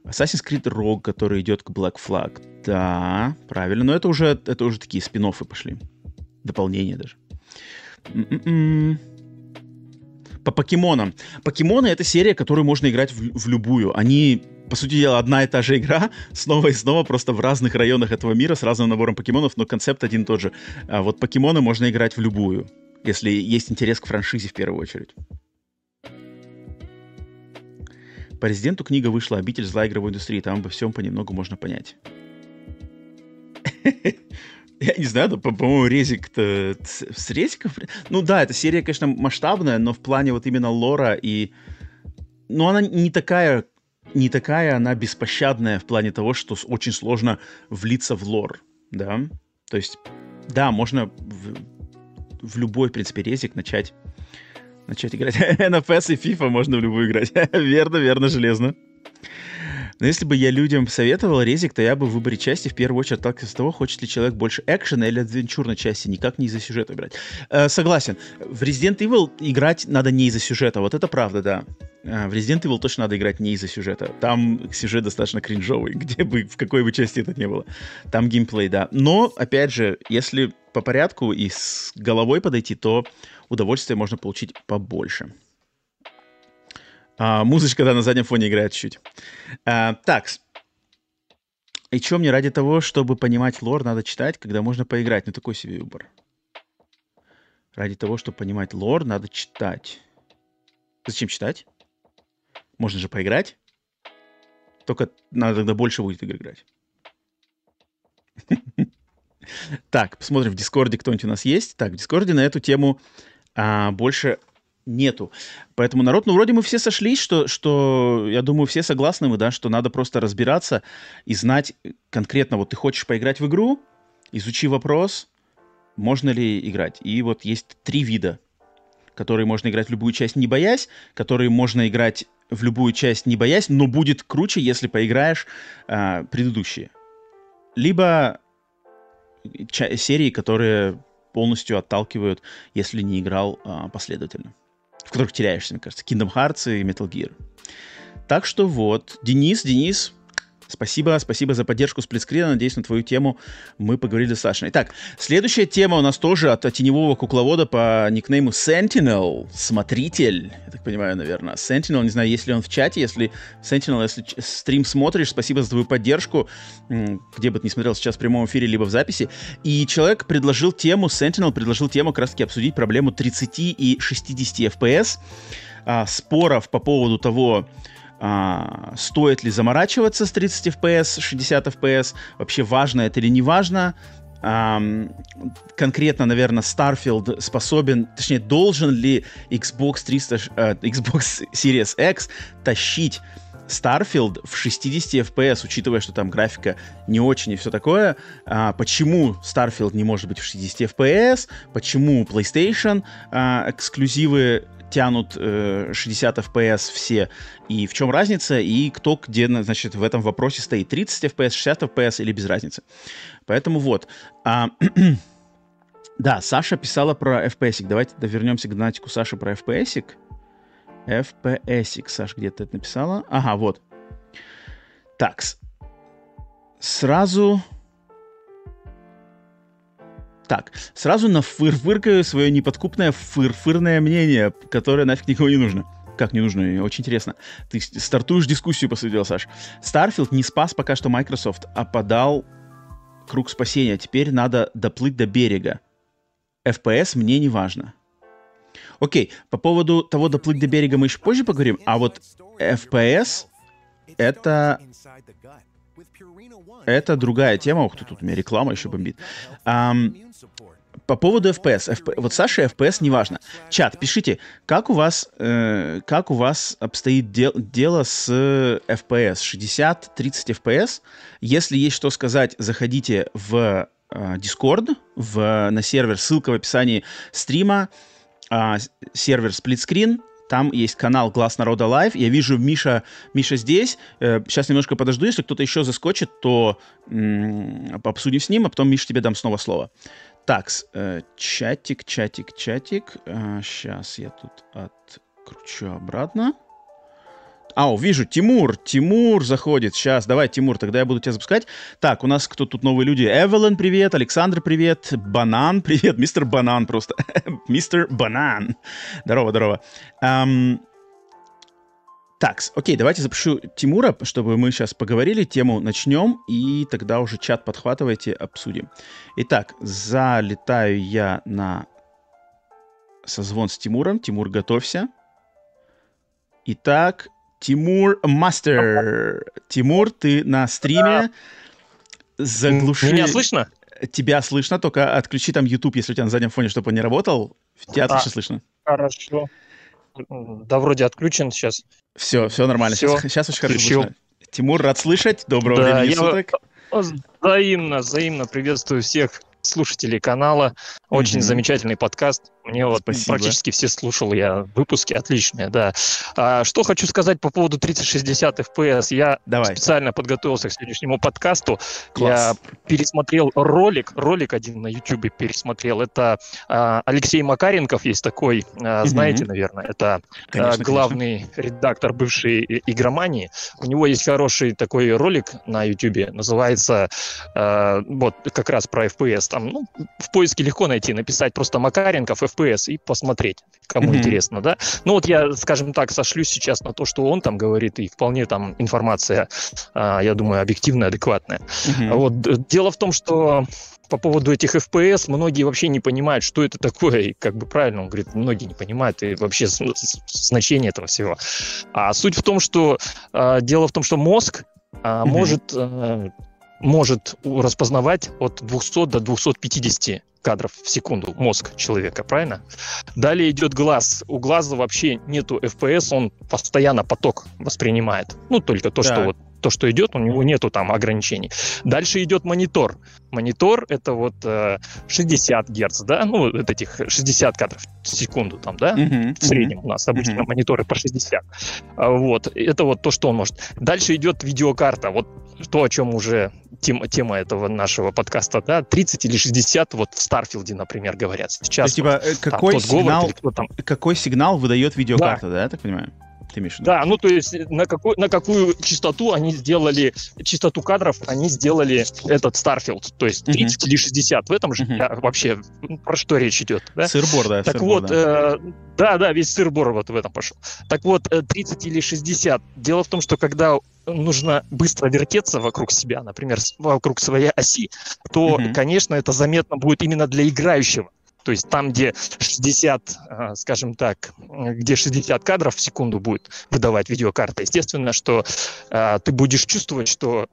Assassin's Creed Rogue, который идет к Black Flag. Да, правильно. Но это уже, это уже такие спин пошли. Дополнения даже. М-м-м. По покемонам. Покемоны — это серия, которую можно играть в, в любую. Они, по сути дела, одна и та же игра, снова и снова, просто в разных районах этого мира с разным набором покемонов, но концепт один и тот же. А вот покемоны можно играть в любую, если есть интерес к франшизе в первую очередь. По резиденту книга вышла «Обитель зла игровой индустрии». Там обо всем понемногу можно понять. Я не знаю, по-моему, резик-то с резиком... Ну да, эта серия, конечно, масштабная, но в плане вот именно лора и... Ну, она не такая, не такая она беспощадная в плане того, что очень сложно влиться в лор, да? То есть, да, можно в, в любой, в принципе, резик начать начать играть. NFS и FIFA можно в любую играть. верно, верно, железно. Но если бы я людям советовал резик, то я бы в выборе части в первую очередь отталкивался от того, хочет ли человек больше экшена или адвенчурной части, никак не из-за сюжета играть. Э, согласен. В Resident Evil играть надо не из-за сюжета, вот это правда, да. Э, в Resident Evil точно надо играть не из-за сюжета. Там сюжет достаточно кринжовый, где бы, в какой бы части это не было. Там геймплей, да. Но, опять же, если по порядку и с головой подойти, то удовольствия можно получить побольше. А, музычка, да, на заднем фоне играет чуть-чуть. А, так. И что мне ради того, чтобы понимать лор, надо читать, когда можно поиграть? Ну, такой себе выбор. Ради того, чтобы понимать лор, надо читать. Зачем читать? Можно же поиграть. Только надо тогда больше будет игр играть. Так, посмотрим в Дискорде, кто-нибудь у нас есть. Так, в Дискорде на эту тему а, больше нету. Поэтому народ, ну, вроде мы все сошлись, что, что, я думаю, все согласны мы, да, что надо просто разбираться и знать конкретно, вот ты хочешь поиграть в игру, изучи вопрос, можно ли играть. И вот есть три вида, которые можно играть в любую часть не боясь, которые можно играть в любую часть не боясь, но будет круче, если поиграешь а, предыдущие. Либо серии, которые полностью отталкивают, если не играл а, последовательно. В которых теряешься, мне кажется. Kingdom Hearts и Metal Gear. Так что вот, Денис, Денис, Спасибо, спасибо за поддержку сплитскрина. Надеюсь, на твою тему мы поговорили достаточно. Итак, следующая тема у нас тоже от теневого кукловода по никнейму Sentinel. Смотритель, я так понимаю, наверное. Sentinel, не знаю, есть ли он в чате. Если Sentinel, если стрим смотришь, спасибо за твою поддержку. Где бы ты ни смотрел сейчас в прямом эфире, либо в записи. И человек предложил тему, Sentinel предложил тему как раз таки обсудить проблему 30 и 60 FPS. А, споров по поводу того, а, стоит ли заморачиваться с 30 FPS, 60 FPS, вообще важно это или не важно. А, конкретно, наверное, Starfield способен, точнее, должен ли Xbox 300, э, Xbox Series X тащить Starfield в 60 FPS, учитывая, что там графика не очень и все такое. А, почему Starfield не может быть в 60 FPS? Почему PlayStation а, эксклюзивы тянут э, 60 FPS все, и в чем разница, и кто где, значит, в этом вопросе стоит, 30 FPS, 60 FPS или без разницы. Поэтому вот. А, да, Саша писала про FPS. Давайте вернемся к донатику Саши про FPS. FPS. Саша где-то это написала. Ага, вот. Так, сразу так, сразу на фыр-фыркаю свое неподкупное фыр-фырное мнение, которое нафиг никому не нужно. Как не нужно? Очень интересно. Ты стартуешь дискуссию, посудил, Саш. Starfield не спас пока что Microsoft, а подал круг спасения. Теперь надо доплыть до берега. FPS мне не важно. Окей, по поводу того доплыть до берега мы еще позже поговорим, а вот FPS это это другая тема. Ух ты, тут у меня реклама еще бомбит. Um, по поводу FPS. FP, вот Саша FPS неважно. Чат, пишите, как у вас, э, как у вас обстоит дел, дело с FPS? 60, 30 FPS? Если есть что сказать, заходите в э, Discord, в, на сервер, ссылка в описании стрима, э, сервер сплитскрин, там есть канал Глаз Народа Лайв. Я вижу Миша, Миша здесь. Э, сейчас немножко подожду. Если кто-то еще заскочит, то м- обсудим с ним, а потом, Миша, тебе дам снова слово. Так, э, чатик, чатик, чатик. Э, сейчас я тут откручу обратно. А, вижу, Тимур, Тимур заходит. Сейчас, давай, Тимур, тогда я буду тебя запускать. Так, у нас кто тут новые люди? Эвелин, привет, Александр, привет, Банан, привет, мистер Банан просто. мистер Банан. Здорово, здорово. Um, так, окей, давайте запущу Тимура, чтобы мы сейчас поговорили, тему начнем, и тогда уже чат подхватывайте, обсудим. Итак, залетаю я на созвон с Тимуром. Тимур, готовься. Итак, Тимур Мастер. Тимур, ты на стриме. Заглуши... Меня слышно? Тебя слышно, только отключи там YouTube, если у тебя на заднем фоне, чтобы он не работал. Тебя а, отлично слышно. Хорошо. Да, вроде отключен сейчас. Все, все нормально. Все. Сейчас, сейчас очень хорошо слышно. Тимур, рад слышать. Доброго да, времени я... суток. Взаимно, взаимно приветствую всех слушателей канала. Очень mm-hmm. замечательный подкаст. Мне вот Спасибо. практически все слушал я выпуски, отличные, да. А, что хочу сказать по поводу 3060 FPS. Я Давай. специально подготовился к сегодняшнему подкасту. Класс. Я пересмотрел ролик, ролик один на YouTube пересмотрел. Это а, Алексей Макаренков есть такой, а, знаете, mm-hmm. наверное, это а, конечно, а, главный конечно. редактор бывшей игромании. У него есть хороший такой ролик на YouTube, называется а, вот как раз про FPS. Там, ну, в поиске легко найти, написать просто Макаренков FPS FPS и посмотреть, кому mm-hmm. интересно, да. Ну вот я, скажем так, сошлюсь сейчас на то, что он там говорит, и вполне там информация, а, я думаю, объективная, адекватная. Mm-hmm. Вот дело в том, что по поводу этих FPS многие вообще не понимают, что это такое, и как бы правильно он говорит, многие не понимают и вообще значение этого всего. А суть в том, что э, дело в том, что мозг mm-hmm. может э, может распознавать от 200 до 250 кадров в секунду мозг человека, правильно? Далее идет глаз. У глаза вообще нету FPS, он постоянно поток воспринимает. Ну, только то, так. что вот то, что идет, у него нету там ограничений. Дальше идет монитор. Монитор это вот э, 60 Гц, да, ну, вот этих 60 кадров в секунду там, да, uh-huh, в среднем uh-huh, у нас обычно uh-huh. мониторы по 60. А, вот, это вот то, что он может. Дальше идет видеокарта, вот то, о чем уже тема, тема этого нашего подкаста, да, 30 или 60, вот в Starfield е, например, говорят сейчас. То есть, типа, какой, там, сигнал, там... какой сигнал выдает видеокарта, да, да я так понимаю? Ты имеешь в виду? Да, ну то есть на, какой, на какую частоту они сделали, частоту кадров они сделали этот Starfield, то есть 30 uh-huh. или 60. В этом же uh-huh. вообще про что речь идет? Да? Сырбор, да. Так сырбор, вот, да. Э, да, да, весь сырбор вот в этом пошел. Так вот, 30 э, или 60. Дело в том, что когда нужно быстро вертеться вокруг себя, например, вокруг своей оси, то, uh-huh. конечно, это заметно будет именно для играющего. То есть там, где 60, а, скажем так, где 60 кадров в секунду будет выдавать видеокарта, естественно, что э, ты будешь чувствовать, что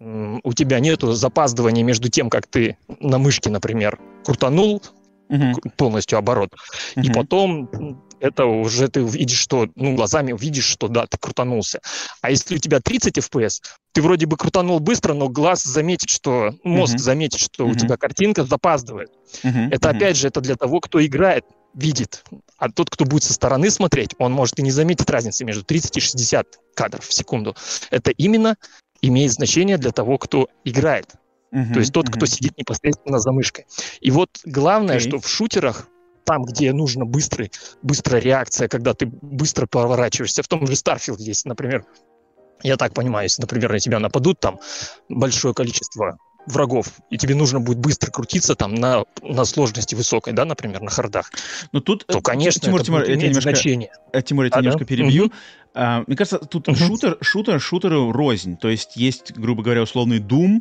э, у тебя нету запаздывания между тем, как ты на мышке, например, крутанул uh-huh. полностью оборот, uh-huh. и потом это уже ты видишь, что, ну, глазами увидишь, что да, ты крутанулся. А если у тебя 30 FPS, ты вроде бы крутанул быстро, но глаз заметит, что, мозг uh-huh. заметит, что uh-huh. у тебя картинка запаздывает. Uh-huh. Это, uh-huh. опять же, это для того, кто играет, видит. А тот, кто будет со стороны смотреть, он может и не заметить разницы между 30 и 60 кадров в секунду. Это именно имеет значение для того, кто играет. Uh-huh, То есть тот, uh-huh. кто сидит непосредственно за мышкой. И вот главное, okay. что в шутерах там, где нужно быстрый, быстрая реакция, когда ты быстро поворачиваешься. В том же Starfield есть, например, я так понимаю, если, например, на тебя нападут там большое количество врагов, и тебе нужно будет быстро крутиться там на, на сложности высокой, да, например, на хардах, Но тут, то, конечно, Тимур, это Тимур, будет иметь немножко, значение. Э, Тимур, я тебя а, немножко да? перебью. Угу. А, мне кажется, тут угу. шутер, шутер, шутеру рознь. То есть есть, грубо говоря, условный Doom,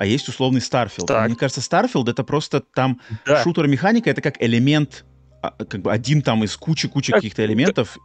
а есть условный Starfield. Так. Мне кажется, Starfield это просто там да. шутер-механика, это как элемент, а, как бы один там из кучи-кучи каких-то элементов,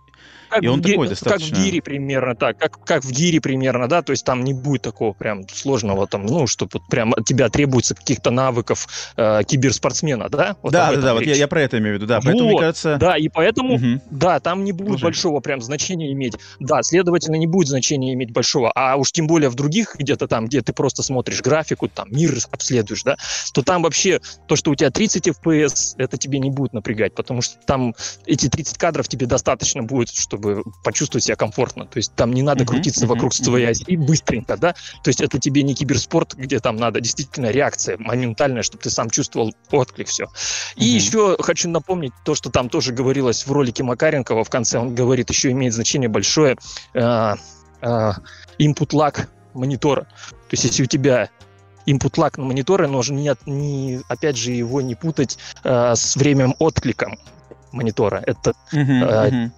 как и он в, такой достаточно... Как в гире примерно так, как, как в гире примерно, да, то есть там не будет такого прям сложного там, ну, что вот прям от тебя требуется каких-то навыков э, киберспортсмена, да? Вот да, да, да, вот я, я про это имею в виду, да, вот, поэтому, мне кажется... Да, и поэтому, угу. да, там не будет Слушай. большого прям значения иметь, да, следовательно, не будет значения иметь большого, а уж тем более в других где-то там, где ты просто смотришь графику, там, мир обследуешь, да, то там вообще то, что у тебя 30 FPS, это тебе не будет напрягать, потому что там эти 30 кадров тебе достаточно будет, чтобы чтобы почувствовать себя комфортно. То есть там не надо крутиться вокруг своей оси быстренько, да? То есть это тебе не киберспорт, где там надо действительно реакция моментальная, чтобы ты сам чувствовал отклик, все. И еще хочу напомнить то, что там тоже говорилось в ролике Макаренкова в конце, он говорит, еще имеет значение большое э, э, input lag монитора. То есть если у тебя input lag на мониторе, нужно не, не, опять же его не путать э, с временем откликом монитора. Это uh-huh, uh-huh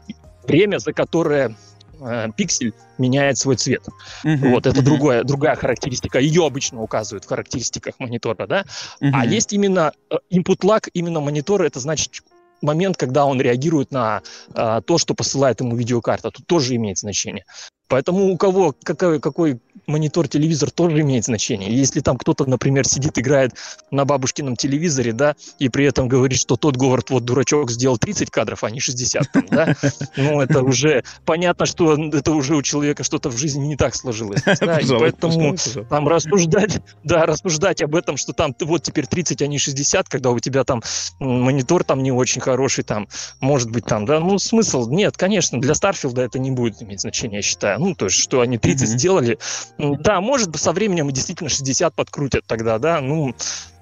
время, за которое э, пиксель меняет свой цвет. Uh-huh, вот это uh-huh. другое, другая характеристика. Ее обычно указывают в характеристиках монитора, да. Uh-huh. А есть именно э, input lag именно монитора. Это значит момент, когда он реагирует на э, то, что посылает ему видеокарта. Тут тоже имеет значение. Поэтому у кого какой, какой монитор, телевизор тоже имеет значение. Если там кто-то, например, сидит, играет на бабушкином телевизоре, да, и при этом говорит, что тот Говард, вот дурачок, сделал 30 кадров, а не 60, там, да, ну, это уже понятно, что это уже у человека что-то в жизни не так сложилось. Да, и поэтому там рассуждать, да, рассуждать об этом, что там вот теперь 30, а не 60, когда у тебя там монитор там не очень хороший, там, может быть, там, да, ну, смысл, нет, конечно, для Старфилда это не будет иметь значения, я считаю ну, то есть, что они 30 mm-hmm. сделали. Да, может, со временем действительно 60 подкрутят тогда, да, ну,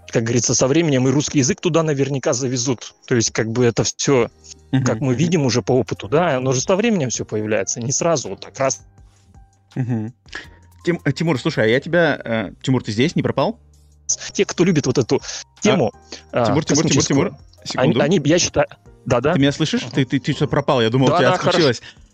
как говорится, со временем и русский язык туда наверняка завезут. То есть, как бы это все, mm-hmm. как мы видим уже по опыту, да, оно же со временем все появляется, не сразу, вот так раз. Mm-hmm. Тим, э, Тимур, слушай, а я тебя... Э, Тимур, ты здесь, не пропал? Те, кто любит вот эту тему... А, Тимур, Тимур, Тимур, Тимур, секунду. Они, они, я считаю... Да-да. Ты меня слышишь? Uh-huh. Ты, ты, ты что пропал? Я думал, да, у тебя да, отключилось. Хорошо.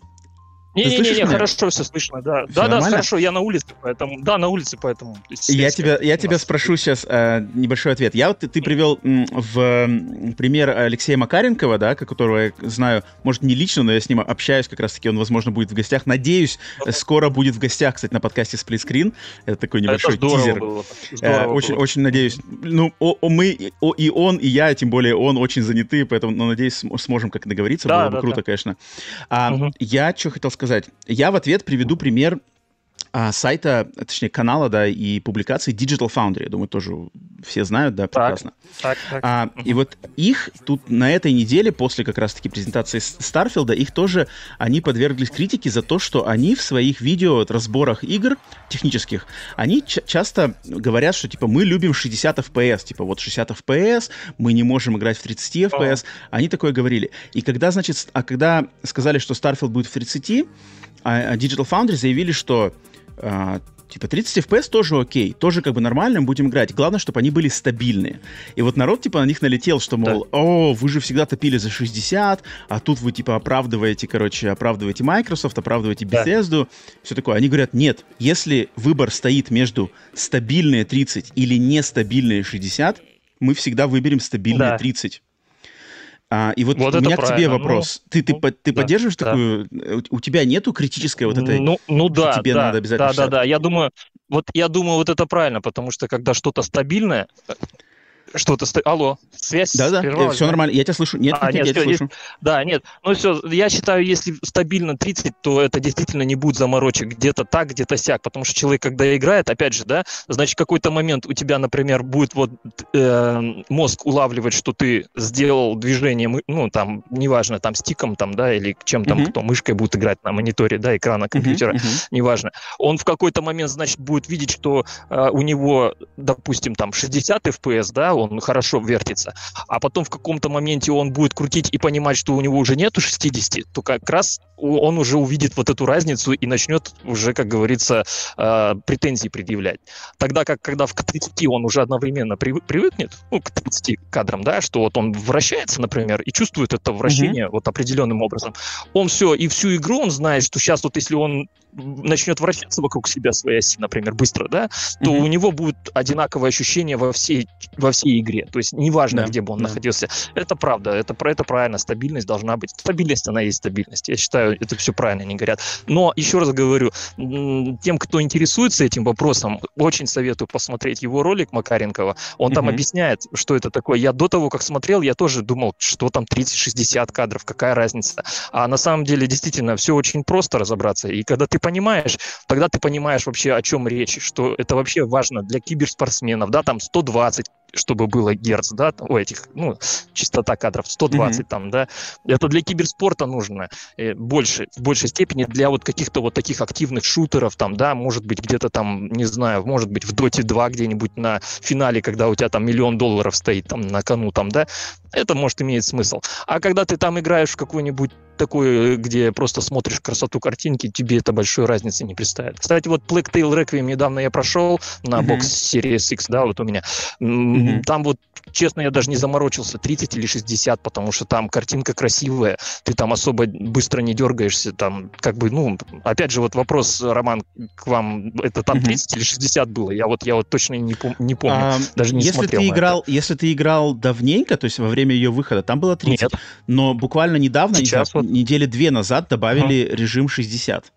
Не-не-не, хорошо все слышно, да. Все да, нормально? да, хорошо, я на улице, поэтому. Да, на улице, поэтому. Я тебя, я тебя спрошу сейчас э, небольшой ответ. Я вот ты, ты привел м, в пример Алексея Макаренкова, да, которого я знаю, может, не лично, но я с ним общаюсь, как раз таки он, возможно, будет в гостях. Надеюсь, скоро будет в гостях, кстати, на подкасте Screen. Это такой небольшой Это тизер. Было. Э, очень, было. очень надеюсь. Ну, о, о, мы, о, и он, и я, тем более он, очень заняты, поэтому, ну, надеюсь, сможем как договориться. Да, было да, бы круто, да. конечно. А, угу. Я что хотел сказать сказать? Я в ответ приведу пример сайта, точнее, канала, да, и публикации Digital Foundry. Я думаю, тоже все знают, да, прекрасно. Так, так, так. А, И вот их тут на этой неделе, после как раз-таки презентации Старфилда, их тоже, они подверглись критике за то, что они в своих видео, разборах игр технических, они часто говорят, что, типа, мы любим 60 FPS, типа, вот 60 FPS, мы не можем играть в 30 FPS. Они такое говорили. И когда, значит, а когда сказали, что Starfield будет в 30, а, а Digital Foundry заявили, что а, типа 30 FPS тоже окей, тоже как бы нормально, будем играть. Главное, чтобы они были стабильные. И вот народ типа на них налетел, что, мол, да. о, вы же всегда топили за 60, а тут вы типа оправдываете, короче, оправдываете Microsoft, оправдываете Bethesda, да. все такое. Они говорят, нет, если выбор стоит между стабильные 30 или нестабильные 60, мы всегда выберем стабильные да. 30. А, и вот, вот у меня к тебе вопрос. Ну, ты ты, ну, ты да, поддерживаешь да. такую... У тебя нету критической вот этой... Ну, ну да, тебе да, надо обязательно да, 60? да, да. Я думаю, вот я думаю, вот это правильно, потому что когда что-то стабильное, что-то... Ст... Алло, связь Да-да, прервалась, все да? нормально, я тебя слышу. Нет, а, нет, я тебя слышу. Есть... Да, нет, ну все, я считаю, если стабильно 30, то это действительно не будет заморочек где-то так, где-то сяк, потому что человек, когда играет, опять же, да, значит, какой-то момент у тебя, например, будет вот э, мозг улавливать, что ты сделал движение, ну, там, неважно, там, стиком, там, да, или чем там, uh-huh. кто мышкой будет играть на мониторе, да, экрана компьютера, uh-huh, uh-huh. неважно. Он в какой-то момент, значит, будет видеть, что э, у него, допустим, там, 60 FPS, да, он хорошо вертится, а потом в каком-то моменте он будет крутить и понимать, что у него уже нету 60, то как раз он уже увидит вот эту разницу и начнет уже, как говорится, э, претензии предъявлять. Тогда как, когда в 30 он уже одновременно привыкнет, ну, к 30 кадрам, да, что вот он вращается, например, и чувствует это вращение mm-hmm. вот определенным образом, он все, и всю игру он знает, что сейчас вот если он начнет вращаться вокруг себя своей оси, например, быстро, да, то mm-hmm. у него будет одинаковое ощущение во всей, во всей игре. То есть неважно, да, где бы он да. находился. Это правда, это, это правильно, стабильность должна быть. Стабильность, она есть стабильность. Я считаю, это все правильно они говорят. Но, еще раз говорю, тем, кто интересуется этим вопросом, очень советую посмотреть его ролик Макаренкова. Он mm-hmm. там объясняет, что это такое. Я до того, как смотрел, я тоже думал, что там 30-60 кадров, какая разница. А на самом деле, действительно, все очень просто разобраться. И когда ты понимаешь, тогда ты понимаешь вообще, о чем речь, что это вообще важно для киберспортсменов, да, там 120, чтобы было герц, да, у этих, ну, частота кадров 120 mm-hmm. там, да, это для киберспорта нужно э, больше, в большей степени для вот каких-то вот таких активных шутеров там, да, может быть где-то там, не знаю, может быть в Доте 2 где-нибудь на финале, когда у тебя там миллион долларов стоит там на кону там, да, это может иметь смысл. А когда ты там играешь в какой-нибудь такой, где просто смотришь красоту картинки, тебе это большой разницы не представит. Кстати, вот Plague Tale Requiem недавно я прошел на mm-hmm. бокс Series X, да, вот у меня. Mm-hmm. Там вот, честно, я даже не заморочился, 30 или 60, потому что там картинка красивая, ты там особо быстро не дергаешься, там, как бы, ну, опять же, вот вопрос, Роман, к вам, это там 30 mm-hmm. или 60 было? Я вот, я вот точно не, пом- не помню, а, даже не если смотрел ты играл, Если ты играл давненько, то есть во время ее выхода, там было 30, Нет. но буквально недавно, Сейчас вот... недели две назад добавили ага. режим 60.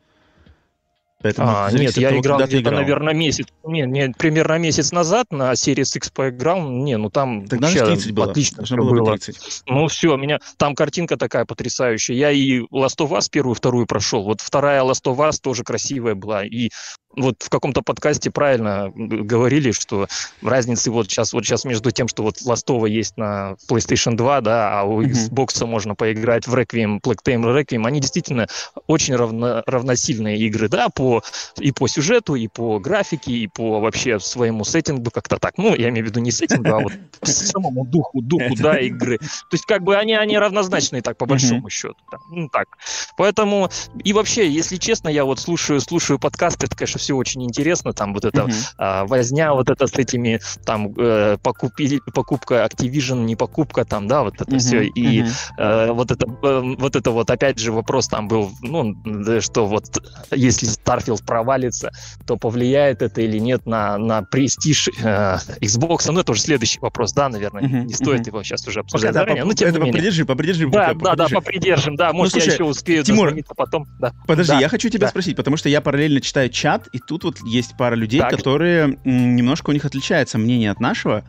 Поэтому а, нет, я того, играл где-то, играл. наверное, месяц, не, не, примерно месяц назад на Series X поиграл, не, ну там Тогда вообще 30 было. отлично Должно было. было. 30. Ну все, меня, там картинка такая потрясающая. Я и Last of Us первую, вторую прошел, вот вторая Last of Us тоже красивая была, и вот в каком-то подкасте правильно говорили, что разницы вот сейчас, вот сейчас между тем, что вот Ластова есть на PlayStation 2, да, а у Xbox mm-hmm. можно поиграть в Requiem, Plague Tale Requiem, они действительно очень равно, равносильные игры, да, по, и по сюжету, и по графике, и по вообще своему сеттингу как-то так. Ну, я имею в виду не сеттингу, а вот самому духу, духу, да, игры. То есть как бы они, они равнозначные так, по большому счету. Ну, так. Поэтому, и вообще, если честно, я вот слушаю, слушаю подкасты, это, конечно, все очень интересно, там вот mm-hmm. а, возня вот это с этими, там, э, покупили, покупка Activision, не покупка, там, да, вот это все, и э, вот это, э, вот это вот, опять же, вопрос там был, ну, что вот, если Starfield провалится, то повлияет это или нет на, на престиж э, Xbox, ну, это уже следующий вопрос, да, наверное, mm-hmm. не стоит mm-hmm. его сейчас уже обсуждать пока, заранее, да, но тем это не попридержи, попридержи. Да, пока, да, да, попридержим, да, может, ну, слушай, я еще успею Тимур, потом. Да. Подожди, да, я хочу тебя да. спросить, потому что я параллельно читаю чат, и тут вот есть пара людей, так. которые немножко у них отличается мнение от нашего.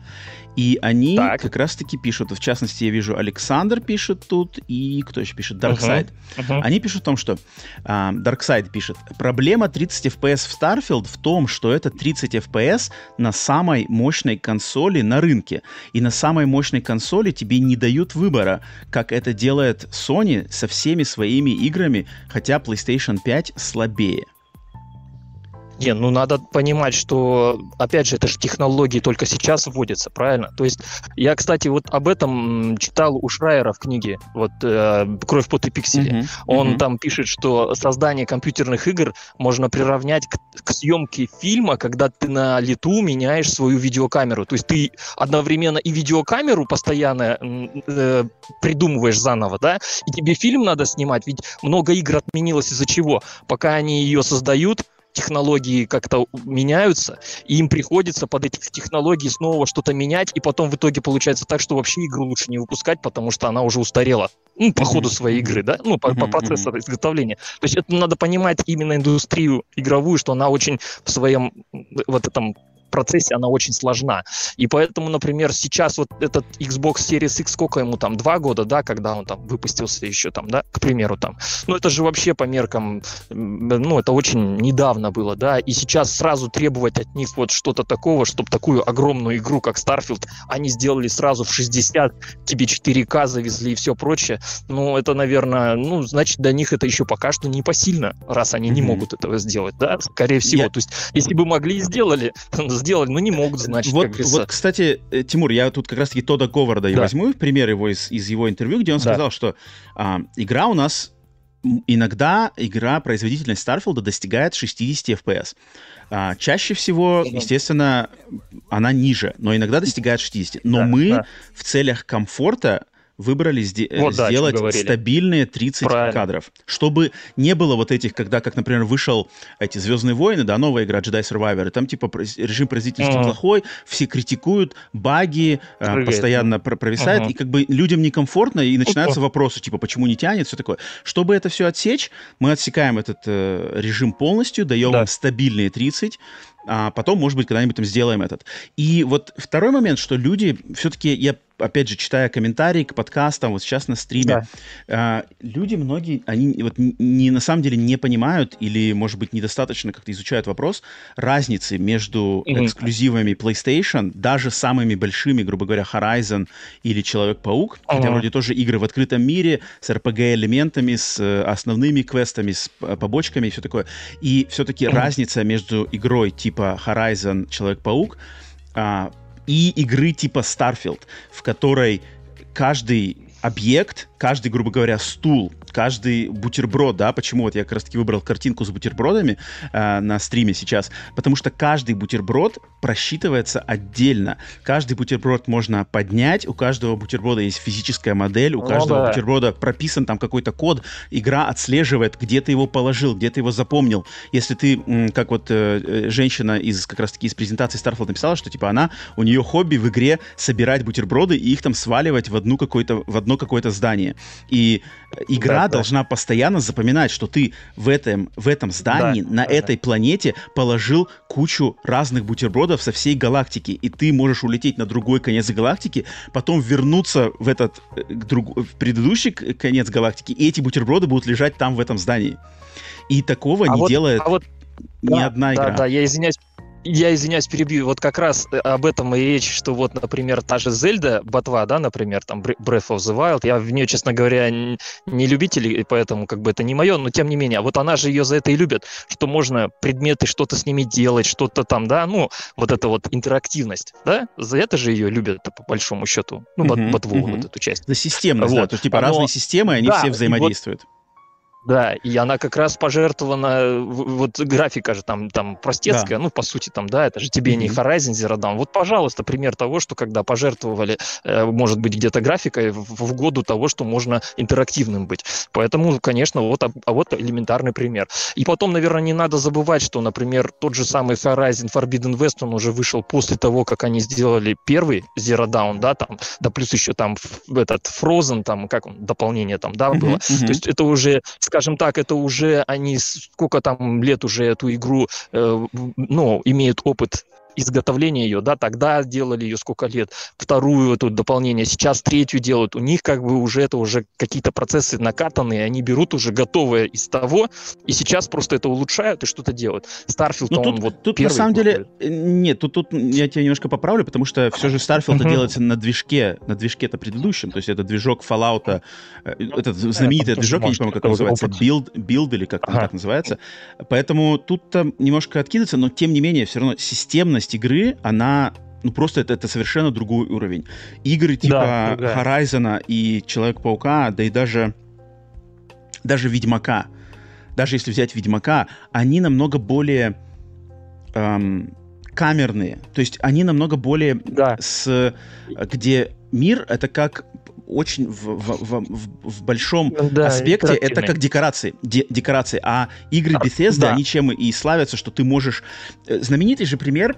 И они так. как раз-таки пишут, в частности, я вижу, Александр пишет тут, и кто еще пишет? Darkside. Uh-huh. Uh-huh. Они пишут о том, что... Uh, Darkside пишет, проблема 30 FPS в Starfield в том, что это 30 FPS на самой мощной консоли на рынке. И на самой мощной консоли тебе не дают выбора, как это делает Sony со всеми своими играми, хотя PlayStation 5 слабее. Не, ну надо понимать, что, опять же, это же технологии только сейчас вводятся, правильно? То есть я, кстати, вот об этом читал у Шрайера в книге, вот э, «Кровь, пот и пиксели». Uh-huh, Он uh-huh. там пишет, что создание компьютерных игр можно приравнять к, к съемке фильма, когда ты на лету меняешь свою видеокамеру. То есть ты одновременно и видеокамеру постоянно э, придумываешь заново, да, и тебе фильм надо снимать, ведь много игр отменилось из-за чего? Пока они ее создают, технологии как-то меняются, и им приходится под эти технологии снова что-то менять, и потом в итоге получается так, что вообще игру лучше не выпускать, потому что она уже устарела. Ну, по ходу своей игры, да, ну, по, по процессу изготовления. То есть это надо понимать именно индустрию игровую, что она очень в своем вот этом процессе она очень сложна. И поэтому, например, сейчас вот этот Xbox Series X, сколько ему там, два года, да, когда он там выпустился еще там, да, к примеру там. Ну, это же вообще по меркам, ну, это очень недавно было, да, и сейчас сразу требовать от них вот что-то такого, чтобы такую огромную игру, как Starfield, они сделали сразу в 60, тебе 4К завезли и все прочее, ну, это, наверное, ну, значит, для них это еще пока что непосильно, раз они mm-hmm. не могут этого сделать, да, скорее всего. Я... То есть, если бы могли, сделали, сделали, но не могут, значит, вот, вот, кстати, э, Тимур, я тут как раз-таки Тода Говарда да. возьму в пример его из, из его интервью, где он да. сказал, что а, игра у нас иногда игра производительность Starfield достигает 60 FPS. А, чаще всего, естественно, она ниже, но иногда достигает 60. Но да, мы да. в целях комфорта выбрали сде- вот, сделать да, стабильные 30 Правильно. кадров, чтобы не было вот этих, когда, как, например, вышел эти Звездные войны, да, новая игра Jedi Survivor, и там типа режим производительности mm-hmm. плохой, все критикуют, баги э, постоянно про- провисают, mm-hmm. и как бы людям некомфортно, и начинаются uh-huh. вопросы, типа, почему не тянет, все такое. Чтобы это все отсечь, мы отсекаем этот э, режим полностью, даем да. стабильные 30, а потом, может быть, когда-нибудь там сделаем этот. И вот второй момент, что люди, все-таки я опять же, читая комментарии к подкастам, вот сейчас на стриме, да. э, люди многие, они вот не на самом деле не понимают или, может быть, недостаточно как-то изучают вопрос разницы между mm-hmm. эксклюзивами PlayStation, даже самыми большими, грубо говоря, Horizon или Человек-паук, mm-hmm. хотя вроде тоже игры в открытом мире с RPG-элементами, с э, основными квестами, с побочками и все такое. И все-таки mm-hmm. разница между игрой типа Horizon, Человек-паук, а, и игры типа Starfield, в которой каждый объект, каждый, грубо говоря, стул, каждый бутерброд, да, почему вот я как раз-таки выбрал картинку с бутербродами э, на стриме сейчас, потому что каждый бутерброд просчитывается отдельно. Каждый бутерброд можно поднять, у каждого бутерброда есть физическая модель, у каждого да. бутерброда прописан там какой-то код, игра отслеживает, где ты его положил, где ты его запомнил. Если ты, как вот э, э, женщина из как раз-таки из презентации Starfield написала, что типа она, у нее хобби в игре собирать бутерброды и их там сваливать в одну какое-то в одно какое-то здание. И игра да, должна да. постоянно запоминать, что ты в этом, в этом здании, да, на да, этой да. планете положил кучу разных бутербродов со всей галактики, и ты можешь улететь на другой конец галактики, потом вернуться в этот э, друг, в предыдущий конец галактики, и эти бутерброды будут лежать там в этом здании. И такого а не вот, делает а вот, ни да, одна игра. Да, да, я извиняюсь, я извиняюсь, перебью. Вот как раз э, об этом и речь, что вот, например, та же Зельда, Ботва, да, например, там Breath of the Wild, я в нее, честно говоря, не любитель, и поэтому как бы это не мое, но тем не менее, вот она же ее за это и любит, что можно предметы, что-то с ними делать, что-то там, да, ну, вот эта вот интерактивность, да, за это же ее любят, по большому счету, ну, uh-huh, Ботву, uh-huh. вот эту часть. За системность, вот. да, то есть, типа, Оно... разные системы, они да, все взаимодействуют. Вот да, и она как раз пожертвована, вот графика же там, там простецкая, да. ну, по сути, там, да, это же тебе mm-hmm. не Horizon Zero Dawn. Вот, пожалуйста, пример того, что когда пожертвовали, э, может быть, где-то графикой в, в году того, что можно интерактивным быть. Поэтому, конечно, вот, а, а вот элементарный пример. И потом, наверное, не надо забывать, что, например, тот же самый Horizon Forbidden West, он уже вышел после того, как они сделали первый Zero Dawn, да, там, да плюс еще там этот Frozen, там, как он, дополнение там, да, было. Mm-hmm. То есть это уже, скажем, скажем так, это уже они сколько там лет уже эту игру, э, ну, имеют опыт изготовления ее, да, тогда делали ее сколько лет, вторую эту дополнение, сейчас третью делают, у них как бы уже это уже какие-то процессы накатанные, они берут уже готовое из того, и сейчас просто это улучшают и что-то делают. Starfield, ну, тут, он вот Тут на самом деле, э, нет, тут, тут я тебя немножко поправлю, потому что все же Starfield uh-huh. делается на движке, на движке-то предыдущем, то есть это движок Fallout, э, этот знаменитый это движок, я не помню, как называется, Build, Build или как ага. так называется, поэтому тут-то немножко откидывается, но тем не менее все равно системность скорость игры, она ну просто это, это совершенно другой уровень. Игры типа да, Horizon и Человек-паука, да и даже, даже Ведьмака, даже если взять Ведьмака, они намного более эм, камерные. То есть они намного более да. с где мир это как очень в, в, в, в большом да, аспекте это как декорации, де, декорации. А игры а, Bethesda, да. они чем и славятся, что ты можешь... Э, знаменитый же пример,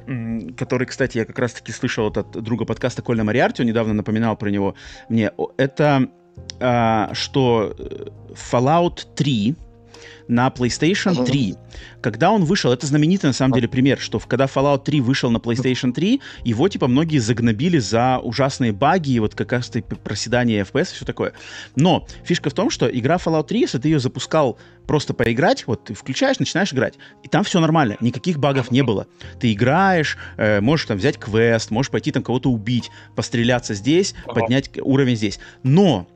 который, кстати, я как раз-таки слышал от друга подкаста Кольна Мариарти, он недавно напоминал про него мне, это а, что э, Fallout 3 на PlayStation 3. Когда он вышел, это знаменитый на самом деле пример, что когда Fallout 3 вышел на PlayStation 3, его типа многие загнобили за ужасные баги и вот как раз проседание FPS и все такое. Но фишка в том, что игра Fallout 3, если ты ее запускал просто поиграть, вот ты включаешь, начинаешь играть, и там все нормально, никаких багов не было. Ты играешь, э, можешь там взять квест, можешь пойти там кого-то убить, постреляться здесь, поднять уровень здесь. Но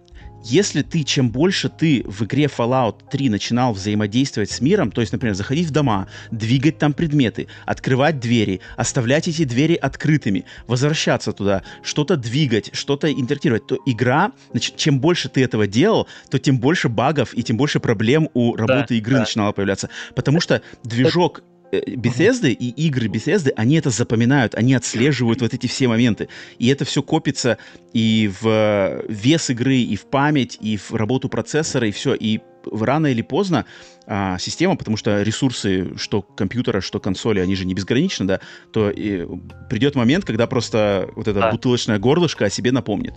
если ты, чем больше ты в игре Fallout 3 начинал взаимодействовать с миром, то есть, например, заходить в дома, двигать там предметы, открывать двери, оставлять эти двери открытыми, возвращаться туда, что-то двигать, что-то интерактировать, то игра, значит, чем больше ты этого делал, то тем больше багов и тем больше проблем у работы да, игры да. начинало появляться. Потому что движок Э, Bethesda и игры Bethesda, они это запоминают, они отслеживают вот эти все моменты. И это все копится и в вес игры, и в память, и в работу процессора, и все. И рано или поздно а, система, потому что ресурсы, что компьютера, что консоли, они же не безграничны, да, то и придет момент, когда просто вот эта да. бутылочная горлышко о себе напомнит.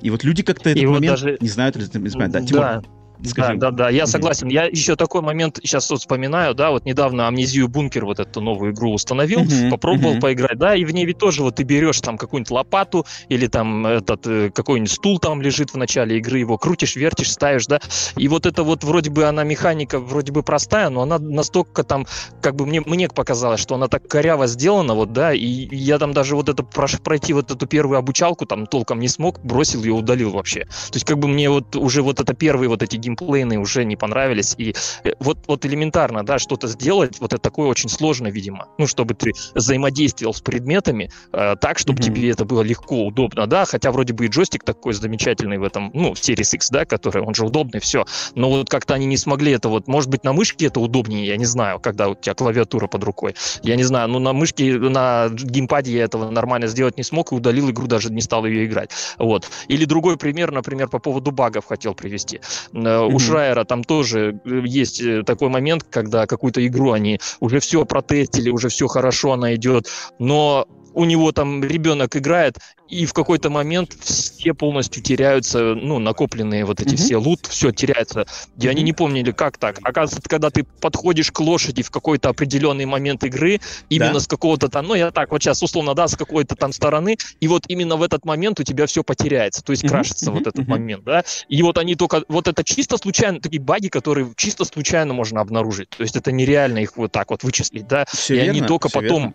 И вот люди как-то этот и момент вот даже... не знают не знают. Да, Тимур, да. Скажи. Да, да, да, я согласен. Я еще такой момент сейчас вот вспоминаю, да, вот недавно Амнезию Бункер вот эту новую игру установил, uh-huh, попробовал uh-huh. поиграть, да, и в ней ведь тоже вот ты берешь там какую-нибудь лопату или там этот э, какой-нибудь стул там лежит в начале игры, его крутишь, вертишь, ставишь, да, и вот это вот вроде бы она механика вроде бы простая, но она настолько там, как бы мне, мне показалось, что она так коряво сделана, вот, да, и я там даже вот это пройти вот эту первую обучалку там толком не смог, бросил ее, удалил вообще. То есть как бы мне вот уже вот это первые вот эти геймплейные уже не понравились. И э, вот, вот элементарно, да, что-то сделать, вот это такое очень сложно, видимо. Ну, чтобы ты взаимодействовал с предметами э, так, чтобы mm-hmm. тебе это было легко, удобно, да, хотя вроде бы и джойстик такой замечательный в этом, ну, в Series X, да, который, он же удобный, все. Но вот как-то они не смогли это вот, может быть, на мышке это удобнее, я не знаю, когда у тебя клавиатура под рукой. Я не знаю, но на мышке, на геймпаде я этого нормально сделать не смог и удалил игру, даже не стал ее играть. Вот. Или другой пример, например, по поводу багов хотел привести. Mm-hmm. У Шрайера там тоже э, есть э, такой момент, когда какую-то игру они уже все протестили, уже все хорошо, она идет, но у него там ребенок играет, и в какой-то момент все полностью теряются, ну, накопленные вот эти mm-hmm. все лут, все теряется. И mm-hmm. они не помнили, как так. Оказывается, когда ты подходишь к лошади в какой-то определенный момент игры, именно да. с какого-то там, ну, я так вот сейчас условно, да, с какой-то там стороны, и вот именно в этот момент у тебя все потеряется, то есть mm-hmm. крашится mm-hmm. вот этот mm-hmm. момент, да. И вот они только, вот это чисто случайно, такие баги, которые чисто случайно можно обнаружить. То есть это нереально их вот так вот вычислить, да. Все и верно, они только потом верно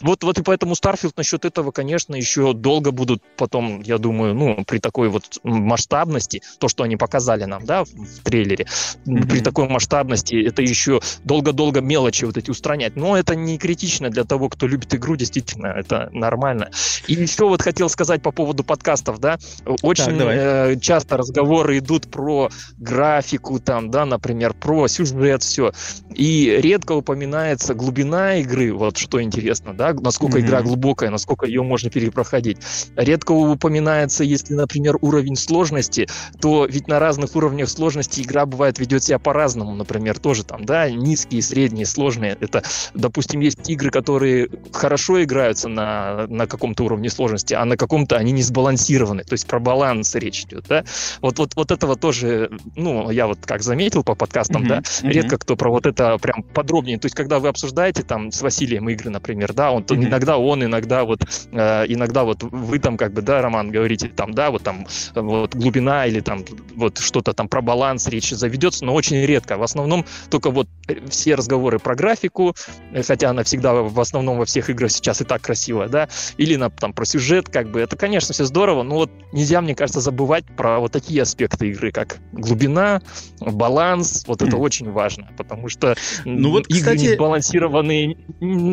вот, вот и поэтому Starfield насчет этого, конечно, еще долго будут потом, я думаю, ну, при такой вот масштабности, то, что они показали нам, да, в, в трейлере, mm-hmm. при такой масштабности это еще долго-долго мелочи вот эти устранять. Но это не критично для того, кто любит игру, действительно, это нормально. И еще вот хотел сказать по поводу подкастов, да, очень так, э, часто разговоры идут про графику там, да, например, про сюжет, все. И редко упоминается глубина игры, вот что интересно, да, да, насколько mm-hmm. игра глубокая, насколько ее можно перепроходить. Редко упоминается, если, например, уровень сложности, то ведь на разных уровнях сложности игра бывает ведет себя по-разному, например, тоже там, да, низкие, средние, сложные. Это, допустим, есть игры, которые хорошо играются на, на каком-то уровне сложности, а на каком-то они не сбалансированы, то есть про баланс речь идет, да. Вот, вот, вот этого тоже, ну, я вот как заметил по подкастам, mm-hmm. да, mm-hmm. редко кто про вот это прям подробнее, то есть когда вы обсуждаете там с Василием игры, например, да, он, mm-hmm. иногда он, иногда вот, э, иногда вот вы там как бы, да, Роман, говорите там, да, вот там вот глубина или там вот что-то там про баланс речь заведется, но очень редко. В основном только вот э, все разговоры про графику, э, хотя она всегда в основном во всех играх сейчас и так красивая, да, или на, там про сюжет, как бы, это, конечно, все здорово, но вот нельзя, мне кажется, забывать про вот такие аспекты игры, как глубина, баланс, вот mm. это очень важно, потому что ну, вот, игры кстати... не сбалансированные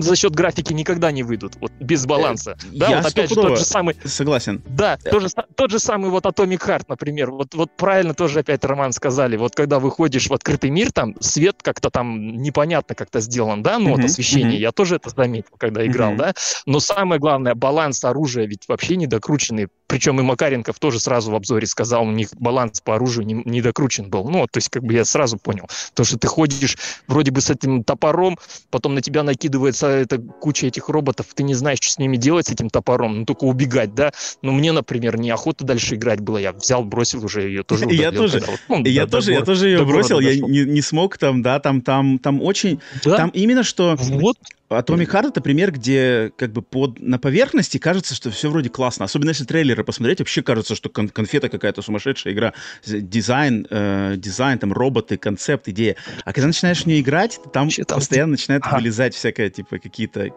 за счет графики никогда не выйдут, вот без баланса. Э, да, вот опять же тот же самый... Согласен. Да, тот же, тот же самый вот Atomic Heart, например, вот, вот правильно тоже опять Роман сказали, вот когда выходишь в открытый мир, там свет как-то там непонятно как-то сделан, да, ну mm-hmm, вот освещение, mm-hmm. я тоже это заметил, когда играл, mm-hmm. да, но самое главное, баланс оружия ведь вообще недокрученный, причем и Макаренков тоже сразу в обзоре сказал, у них баланс по оружию не, не докручен был. Ну, то есть, как бы я сразу понял. То, что ты ходишь вроде бы с этим топором, потом на тебя накидывается эта куча этих роботов, ты не знаешь, что с ними делать, с этим топором, ну, только убегать, да. Но мне, например, неохота дальше играть было. Я взял, бросил уже ее тоже. Я тоже, ну, я тоже, я тоже ее бросил, я не, смог там, да, там, там, там очень, там именно что... Вот. Atomic Heart это пример, где как бы под, на поверхности кажется, что все вроде классно. Особенно если трейлеры посмотреть, вообще кажется, что кон- конфета какая-то сумасшедшая игра. Дизайн, э, дизайн, там роботы, концепт, идея. А когда начинаешь в нее играть, там Че, постоянно начинает ага. вылезать всякое, типа, какие-то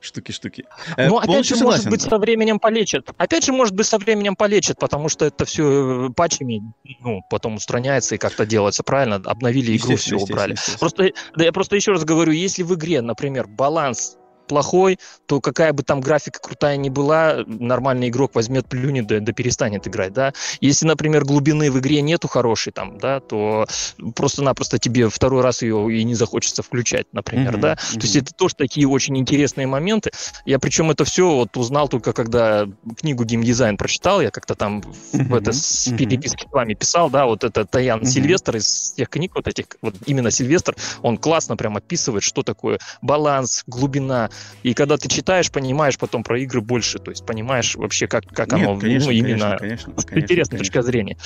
штуки-штуки. Э, ну, опять же, согласен. может быть, со временем полечат. Опять же, может быть, со временем полечат, потому что это все э, патчами, ну, потом устраняется и как-то делается, правильно? Обновили игру, все убрали. Просто, да, я просто еще раз говорю, если в игре, например, баланс плохой, то какая бы там графика крутая ни была, нормальный игрок возьмет, плюнет, да, да перестанет играть, да. Если, например, глубины в игре нету хорошей там, да, то просто-напросто тебе второй раз ее и не захочется включать, например, mm-hmm, да. Mm-hmm. То есть это тоже такие очень интересные моменты. Я причем это все вот узнал только когда книгу геймдизайн прочитал, я как-то там mm-hmm, в это с переписке с вами писал, да, вот это Таян mm-hmm. Сильвестр из тех книг вот этих, вот именно Сильвестр, он классно прям описывает, что такое баланс, глубина, и когда ты читаешь, понимаешь потом про игры больше, то есть понимаешь вообще, как, как Нет, оно конечно, ну, именно конечно, конечно, точки зрения.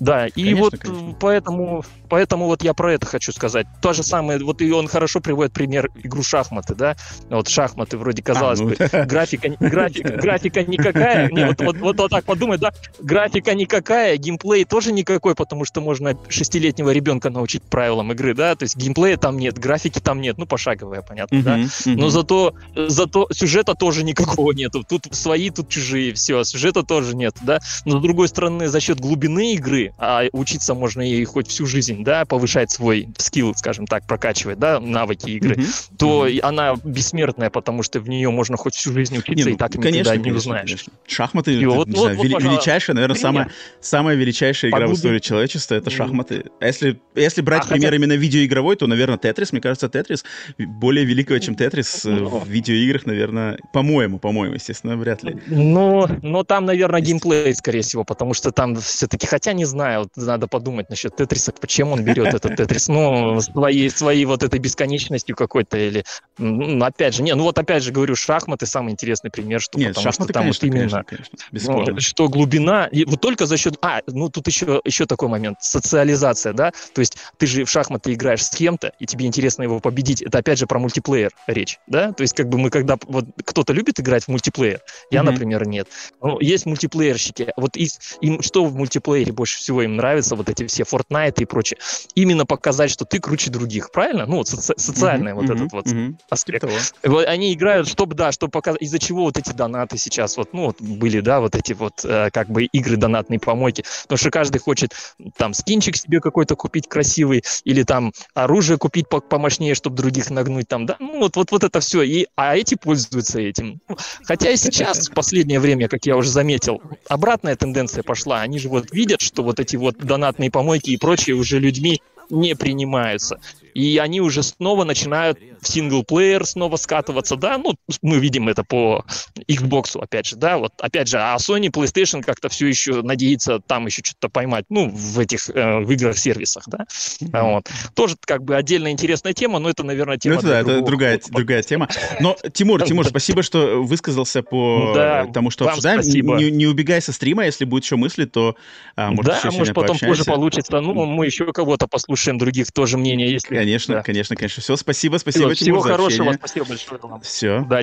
Да, и конечно, вот конечно. поэтому, поэтому вот я про это хочу сказать. То же самое, вот и он хорошо приводит пример игру шахматы, да, вот шахматы вроде казалось а, ну, бы, графика, графика, графика никакая, не, вот, вот, вот, вот так подумай, да, графика никакая, геймплей тоже никакой, потому что можно шестилетнего ребенка научить правилам игры, да, то есть геймплея там нет, графики там нет, ну, пошаговая, понятно, uh-huh, да, uh-huh. но зато зато сюжета тоже никакого нету. Тут свои, тут чужие, все, сюжета тоже нет, да. Но с другой стороны, за счет глубины игры, а учиться можно и хоть всю жизнь, да, повышать свой скилл, скажем так, прокачивать, да, навыки игры, mm-hmm. то mm-hmm. она бессмертная, потому что в нее можно хоть всю жизнь учиться, не, ну, и так конечно, никогда конечно, не узнаешь. Конечно. Шахматы, и вот, вот, знаю, вот, вели- величайшая, наверное, самая, самая величайшая игра Погуби... в истории человечества — это шахматы. А если, если брать а пример хотя... именно видеоигровой, то, наверное, Тетрис, мне кажется, Тетрис более великого, чем Тетрис ну, в видеоиграх играх, наверное, по-моему, по-моему, естественно, вряд ли. Ну, но там, наверное, геймплей, скорее всего, потому что там все-таки, хотя не знаю, надо подумать насчет Тетриса, почему он берет этот Тетрис, ну, своей, своей вот этой бесконечностью какой-то, или, ну, опять же, не, ну вот опять же говорю, шахматы самый интересный пример, что Нет, потому шахматы, что там конечно, вот именно, конечно, конечно, ну, что глубина, и вот только за счет, а, ну тут еще, еще такой момент, социализация, да, то есть ты же в шахматы играешь с кем-то, и тебе интересно его победить, это опять же про мультиплеер речь, да, то есть как бы мы когда вот кто-то любит играть в мультиплеер, я, mm-hmm. например, нет. Но есть мультиплеерщики. Вот из, им что в мультиплеере больше всего им нравится, вот эти все Fortnite и прочее. Именно показать, что ты круче других, правильно? Ну, вот соци- социальный mm-hmm. вот этот вот mm-hmm. аспект. Вот они играют, чтобы, да, чтобы показать, из-за чего вот эти донаты сейчас, вот, ну, вот были, да, вот эти вот, э, как бы, игры донатные помойки. Потому что каждый хочет там скинчик себе какой-то купить красивый, или там оружие купить помощнее, чтобы других нагнуть там, да, ну, вот, вот, вот это все. И, а эти пользуются этим. Хотя и сейчас, в последнее время, как я уже заметил, обратная тенденция пошла. Они же вот видят, что вот эти вот донатные помойки и прочие уже людьми не принимаются. И они уже снова начинают в синглплеер снова скатываться, да, ну, мы видим это по Xbox, опять же, да, вот, опять же, а Sony PlayStation как-то все еще надеется там еще что-то поймать, ну, в этих, э, в играх-сервисах, да, mm-hmm. вот. Тоже как бы отдельно интересная тема, но это, наверное, тема... Ну, это, да, это другая, другая тема. Но, Тимур, Тимур, спасибо, что высказался по да, тому, что обсуждаем. Не, не убегай со стрима, если будет еще мысли, то а, может, да, может потом позже получится. Ну, мы еще кого-то послушаем, других тоже мнения, если... Конечно, да. конечно, конечно. Все, спасибо, спасибо, Тимур, Всего хорошего, спасибо большое вам. Все. Да.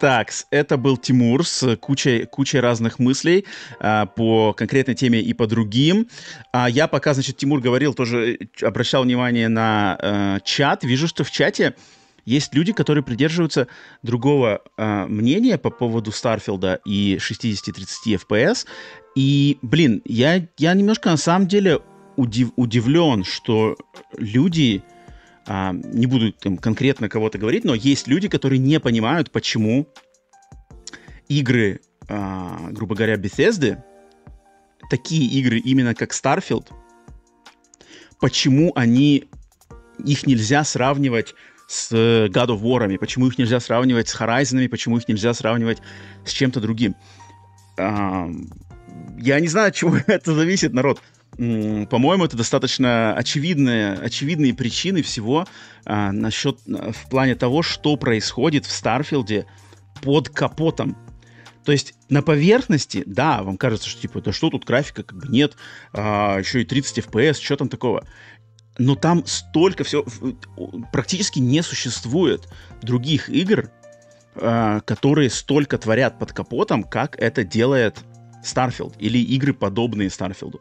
Так, это был Тимур с кучей, кучей разных мыслей а, по конкретной теме и по другим. А я пока, значит, Тимур говорил, тоже обращал внимание на а, чат. Вижу, что в чате есть люди, которые придерживаются другого а, мнения по поводу Старфилда и 60-30 FPS. И, блин, я, я немножко на самом деле удив, удивлен, что люди а, не буду там, конкретно кого-то говорить, но есть люди, которые не понимают, почему игры, а, грубо говоря, Bethesda, такие игры именно как Starfield, почему они их нельзя сравнивать с God of War, почему их нельзя сравнивать с Horizon, почему их нельзя сравнивать с чем-то другим. А, я не знаю, от чего это зависит, народ по-моему, это достаточно очевидные, очевидные причины всего а, насчет, в плане того, что происходит в Старфилде под капотом. То есть на поверхности, да, вам кажется, что типа, да что тут графика, как бы нет, а, еще и 30 FPS, что там такого. Но там столько всего, практически не существует других игр, а, которые столько творят под капотом, как это делает Starfield или игры, подобные Starfield.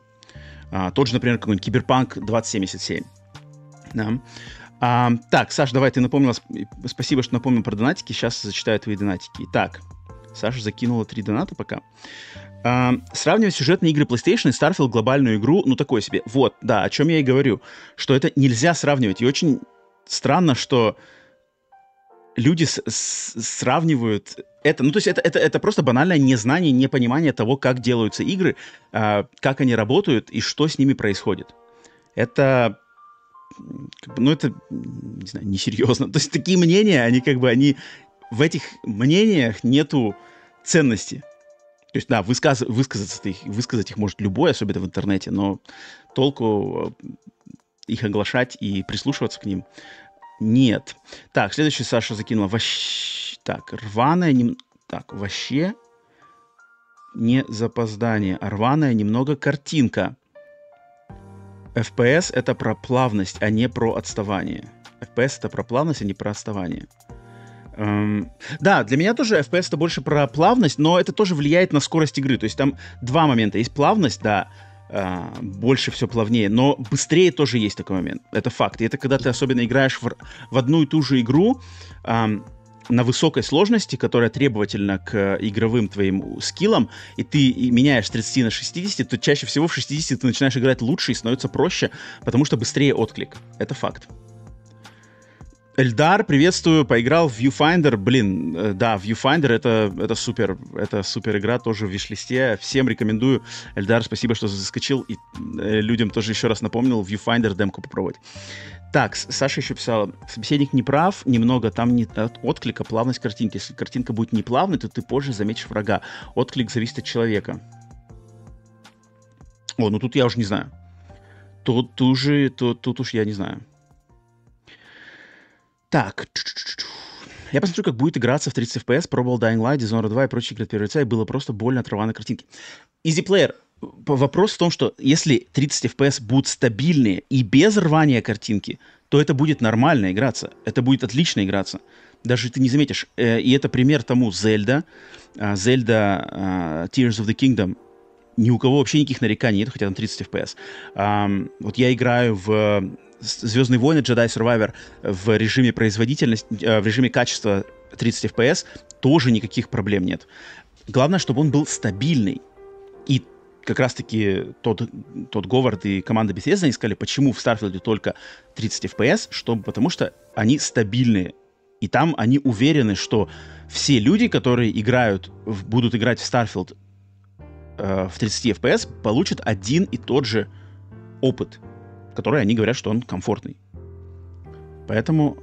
А, тот же, например, какой-нибудь Киберпанк 2077. Да. А, так, Саш, давай, ты напомнила, спасибо, что напомнил про донатики, сейчас зачитаю твои донатики. Итак, Саша закинула три доната пока. А, сравнивать сюжетные игры PlayStation и Starfield глобальную игру, ну такое себе. Вот, да, о чем я и говорю, что это нельзя сравнивать. И очень странно, что люди с- с- сравнивают это, ну то есть это, это, это просто банальное незнание, непонимание того, как делаются игры, э, как они работают и что с ними происходит. Это, ну это, не знаю, несерьезно. То есть такие мнения, они как бы, они, в этих мнениях нету ценности. То есть, да, высказ, высказаться их, высказать их может любой, особенно в интернете, но толку э, их оглашать и прислушиваться к ним нет. Так, следующий Саша закинула. Вообще... Так, рваная... Нем... Так, вообще не запоздание, а рваная немного картинка. FPS — это про плавность, а не про отставание. FPS — это про плавность, а не про отставание. Эм, да, для меня тоже FPS это больше про плавность, но это тоже влияет на скорость игры. То есть там два момента. Есть плавность, да, а, больше все плавнее, но быстрее тоже есть такой момент. Это факт. И это когда ты особенно играешь в, в одну и ту же игру а, на высокой сложности, которая требовательна к игровым твоим скиллам, и ты меняешь с 30 на 60, то чаще всего в 60 ты начинаешь играть лучше и становится проще, потому что быстрее отклик. Это факт. Эльдар, приветствую, поиграл в Viewfinder, блин, э, да, Viewfinder это, это супер, это супер игра, тоже в виш-листе, всем рекомендую. Эльдар, спасибо, что заскочил, и э, людям тоже еще раз напомнил, Viewfinder демку попробовать. Так, Саша еще писала, собеседник не прав, немного, там не от отклика, плавность картинки. Если картинка будет неплавной, то ты позже заметишь врага. Отклик зависит от человека. О, ну тут я уже не знаю. Тут, тут, уже, тут, тут уж я не знаю. Так. Я посмотрю, как будет играться в 30 FPS, пробовал Dying Light, Dishonored 2 и прочие игры от первого лица, и было просто больно от рваной картинки. Easy Player. Вопрос в том, что если 30 FPS будут стабильные и без рвания картинки, то это будет нормально играться. Это будет отлично играться. Даже ты не заметишь. Э, и это пример тому Зельда. Зельда а, Tears of the Kingdom. Ни у кого вообще никаких нареканий нет, хотя там 30 FPS. Вот я играю в Звездные войны Jedi Survivor в режиме производительности, э, в режиме качества 30 FPS тоже никаких проблем нет. Главное, чтобы он был стабильный. И как раз-таки тот, тот Говард и команда Bethesda они сказали, почему в Starfield только 30 FPS, чтобы, потому что они стабильные. И там они уверены, что все люди, которые играют, будут играть в Starfield э, в 30 FPS, получат один и тот же опыт который они говорят, что он комфортный. Поэтому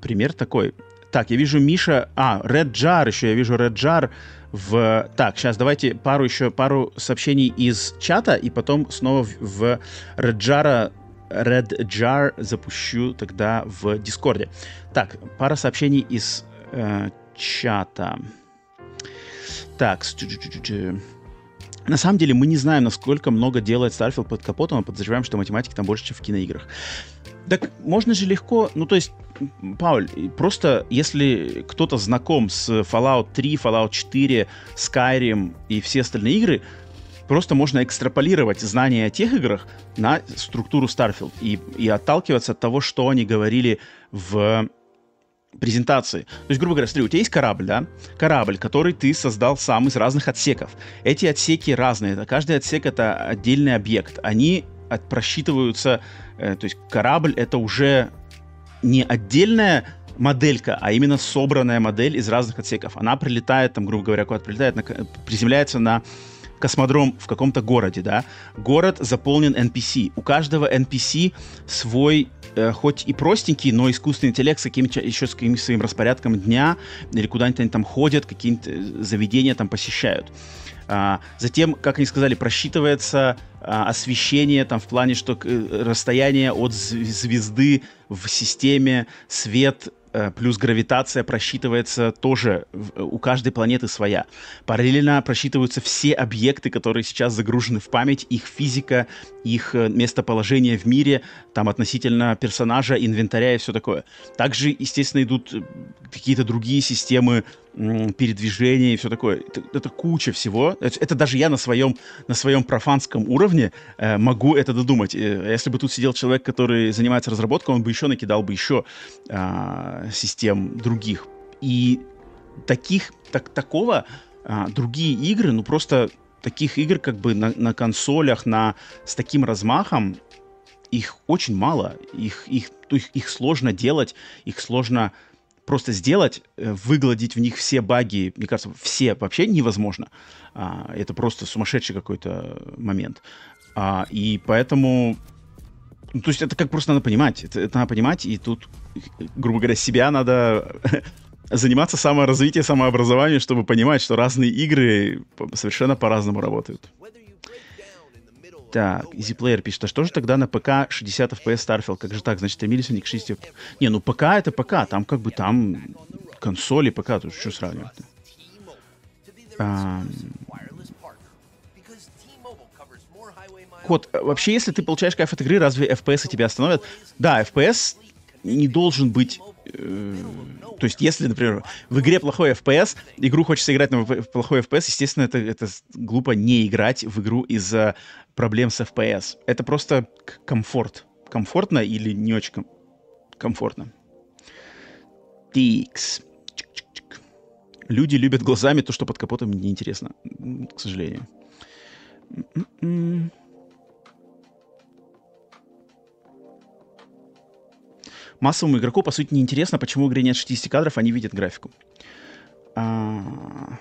пример такой. Так, я вижу Миша... А, Red Jar еще, я вижу Red Jar в... Так, сейчас давайте пару еще, пару сообщений из чата, и потом снова в, в Red Jar, Red Jar запущу тогда в Дискорде. Так, пара сообщений из э, чата. Так, на самом деле мы не знаем, насколько много делает Starfield под капотом, а подозреваем, что математики там больше, чем в киноиграх. Так можно же легко, ну то есть, Пауль, просто если кто-то знаком с Fallout 3, Fallout 4, Skyrim и все остальные игры, просто можно экстраполировать знания о тех играх на структуру Starfield и, и отталкиваться от того, что они говорили в презентации. То есть, грубо говоря, смотри, у тебя есть корабль, да? Корабль, который ты создал сам из разных отсеков. Эти отсеки разные. Каждый отсек — это отдельный объект. Они от, просчитываются... Э, то есть корабль — это уже не отдельная моделька, а именно собранная модель из разных отсеков. Она прилетает, там, грубо говоря, куда-то прилетает, на, приземляется на космодром в каком-то городе, да. Город заполнен NPC. У каждого NPC свой э, хоть и простенький, но искусственный интеллект с каким-то еще с каким-то своим распорядком дня, или куда-нибудь они там ходят, какие-то э, заведения там посещают. А, затем, как они сказали, просчитывается а, освещение там в плане, что э, расстояние от звезды в системе, свет плюс гравитация просчитывается тоже у каждой планеты своя. Параллельно просчитываются все объекты, которые сейчас загружены в память, их физика, их э, местоположение в мире, там относительно персонажа, инвентаря и все такое. Также, естественно, идут э, какие-то другие системы передвижения и все такое. Это, это куча всего. Это, это даже я на своем, на своем профанском уровне э, могу это додумать. Э, если бы тут сидел человек, который занимается разработкой, он бы еще накидал бы еще э, систем других. И таких, так, такого э, другие игры, ну просто таких игр как бы на, на консолях, на, с таким размахом, их очень мало. Их, их, их, их сложно делать, их сложно просто сделать, э, выгладить в них все баги, мне кажется, все вообще невозможно. А, это просто сумасшедший какой-то момент. А, и поэтому... Ну, то есть это как просто надо понимать. Это, это надо понимать, и тут, грубо говоря, себя надо заниматься саморазвитием, самообразованием, чтобы понимать, что разные игры совершенно по-разному работают. Так, EasyPlayer пишет, а что же тогда на ПК 60 FPS Starfield? Как же так? Значит, стремились они к 60... Не, ну ПК это ПК, там как бы там консоли ПК, тут что сравнивать а... Кот, вообще, если ты получаешь кайф от игры, разве FPS тебя остановят? Да, FPS не должен быть Э, то есть, если, например, в игре плохой FPS, игру хочется играть на плохой FPS, естественно, это, это глупо не играть в игру из-за проблем с FPS. Это просто комфорт. Комфортно или не очень ком- комфортно. Тикс. Люди любят глазами то, что под капотом неинтересно, к сожалению. М-м-м. Массовому игроку, по сути, неинтересно, почему в игре нет 60 кадров, они видят графику. А...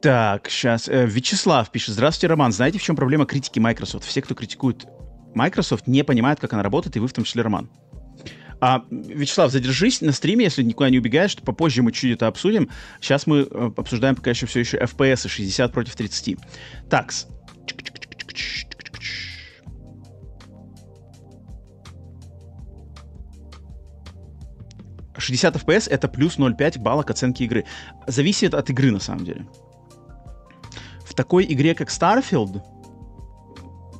Так, сейчас. Э, Вячеслав пишет. Здравствуйте, Роман. Знаете, в чем проблема критики Microsoft? Все, кто критикует Microsoft, не понимают, как она работает, и вы в том числе, Роман. А, Вячеслав, задержись на стриме, если никуда не убегаешь, что попозже мы чуть это обсудим. Сейчас мы э, обсуждаем пока еще все еще FPS 60 против 30. Такс. «60 FPS — это плюс 0,5 балла к оценке игры. Зависит от игры, на самом деле. В такой игре, как Starfield,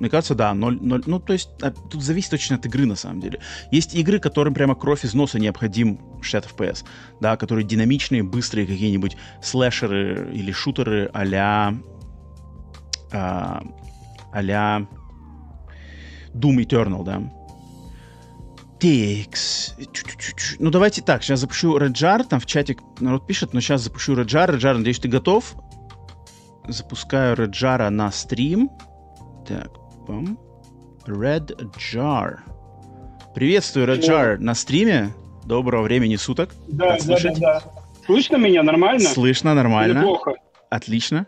мне кажется, да, 0, 0. Ну, то есть, тут зависит очень от игры, на самом деле. Есть игры, которым прямо кровь из носа необходим 60 FPS, да, которые динамичные, быстрые какие-нибудь слэшеры или шутеры а-ля... А, а-ля... Doom Eternal, да. Текс. Ну, давайте так, сейчас запущу Red Jar, там в чате народ пишет, но сейчас запущу Red Jar. Red Jar, надеюсь, ты готов? Запускаю Red Jar на стрим. Так, Red Jar. Приветствую, Red Jar, на стриме. Доброго времени суток. Да, да, да, да. Слышно меня нормально? Слышно нормально. Или плохо? Отлично.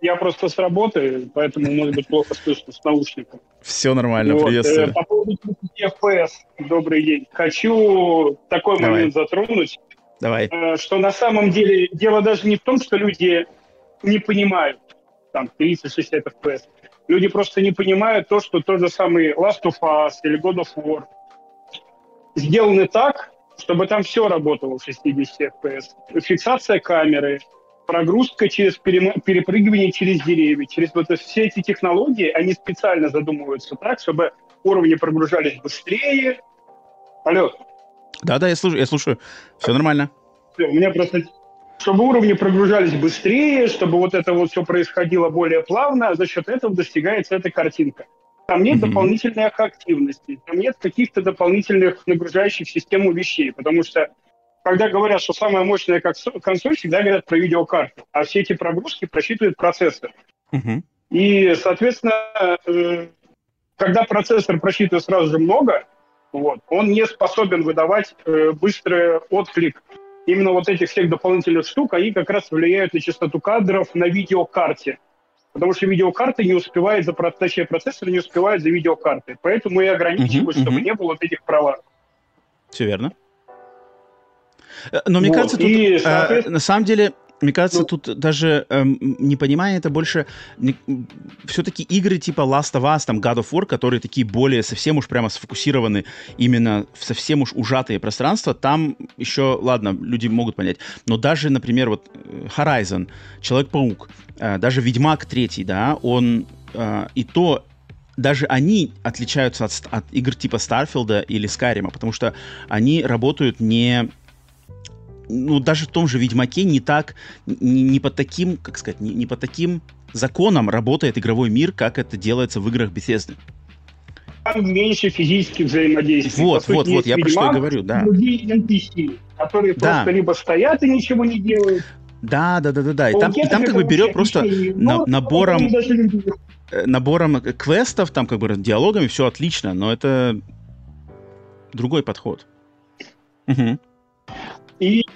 я просто с работы, поэтому может быть плохо слышно с наушником. Все нормально, вот. приветствую. Э, по поводу FPS, добрый день. Хочу такой Давай. момент затронуть. Давай. Э, что на самом деле дело даже не в том, что люди не понимают там 30-60 FPS. Люди просто не понимают то, что тот же самый Last of Us или God of War сделаны так, чтобы там все работало в 60 FPS. Фиксация камеры, прогрузка через перепрыгивание через деревья, через вот все эти технологии, они специально задумываются так, чтобы уровни прогружались быстрее. Алло. Да-да, я слушаю, я слушаю. Все нормально. Все, у меня просто... Чтобы уровни прогружались быстрее, чтобы вот это вот все происходило более плавно, за счет этого достигается эта картинка. Там нет mm-hmm. дополнительной активности, там нет каких-то дополнительных нагружающих систему вещей, потому что когда говорят, что самая мощная консоль, всегда говорят про видеокарту, а все эти прогрузки просчитывает процессор. И, соответственно, э, когда процессор просчитывает сразу же много, вот, он не способен выдавать э, быстрый отклик. Именно вот этих всех дополнительных штук, они как раз влияют на частоту кадров на видеокарте. Потому что видеокарта не успевает за, точнее, процессор не успевает за видеокартой. Поэтому и ограничивают, uh-huh, чтобы не было вот этих провалов. Все верно. Э, но мне вот. кажется, тут и, э, на самом деле мне кажется, ну, тут даже эм, непонимание это больше не, все-таки игры типа Last of Us, там God of War, которые такие более совсем уж прямо сфокусированы именно в совсем уж ужатые пространства, там еще, ладно, люди могут понять, но даже, например, вот э, Horizon, Человек-паук, э, даже Ведьмак третий, да, он э, и то даже они отличаются от, от игр типа Старфилда или Скайрима, потому что они работают не ну, даже в том же Ведьмаке не так, не, не по таким, как сказать, не, не по таким законам работает игровой мир, как это делается в играх Bethesda. Там меньше физических взаимодействий. Вот, сути, вот, вот, я про что и говорю, да. Другие NPC, которые да. просто либо стоят и ничего не делают, да, да, да, да, да. И там, и там как бы берет просто на, набором, э, набором квестов, там как бы диалогами все отлично, но это другой подход. Угу.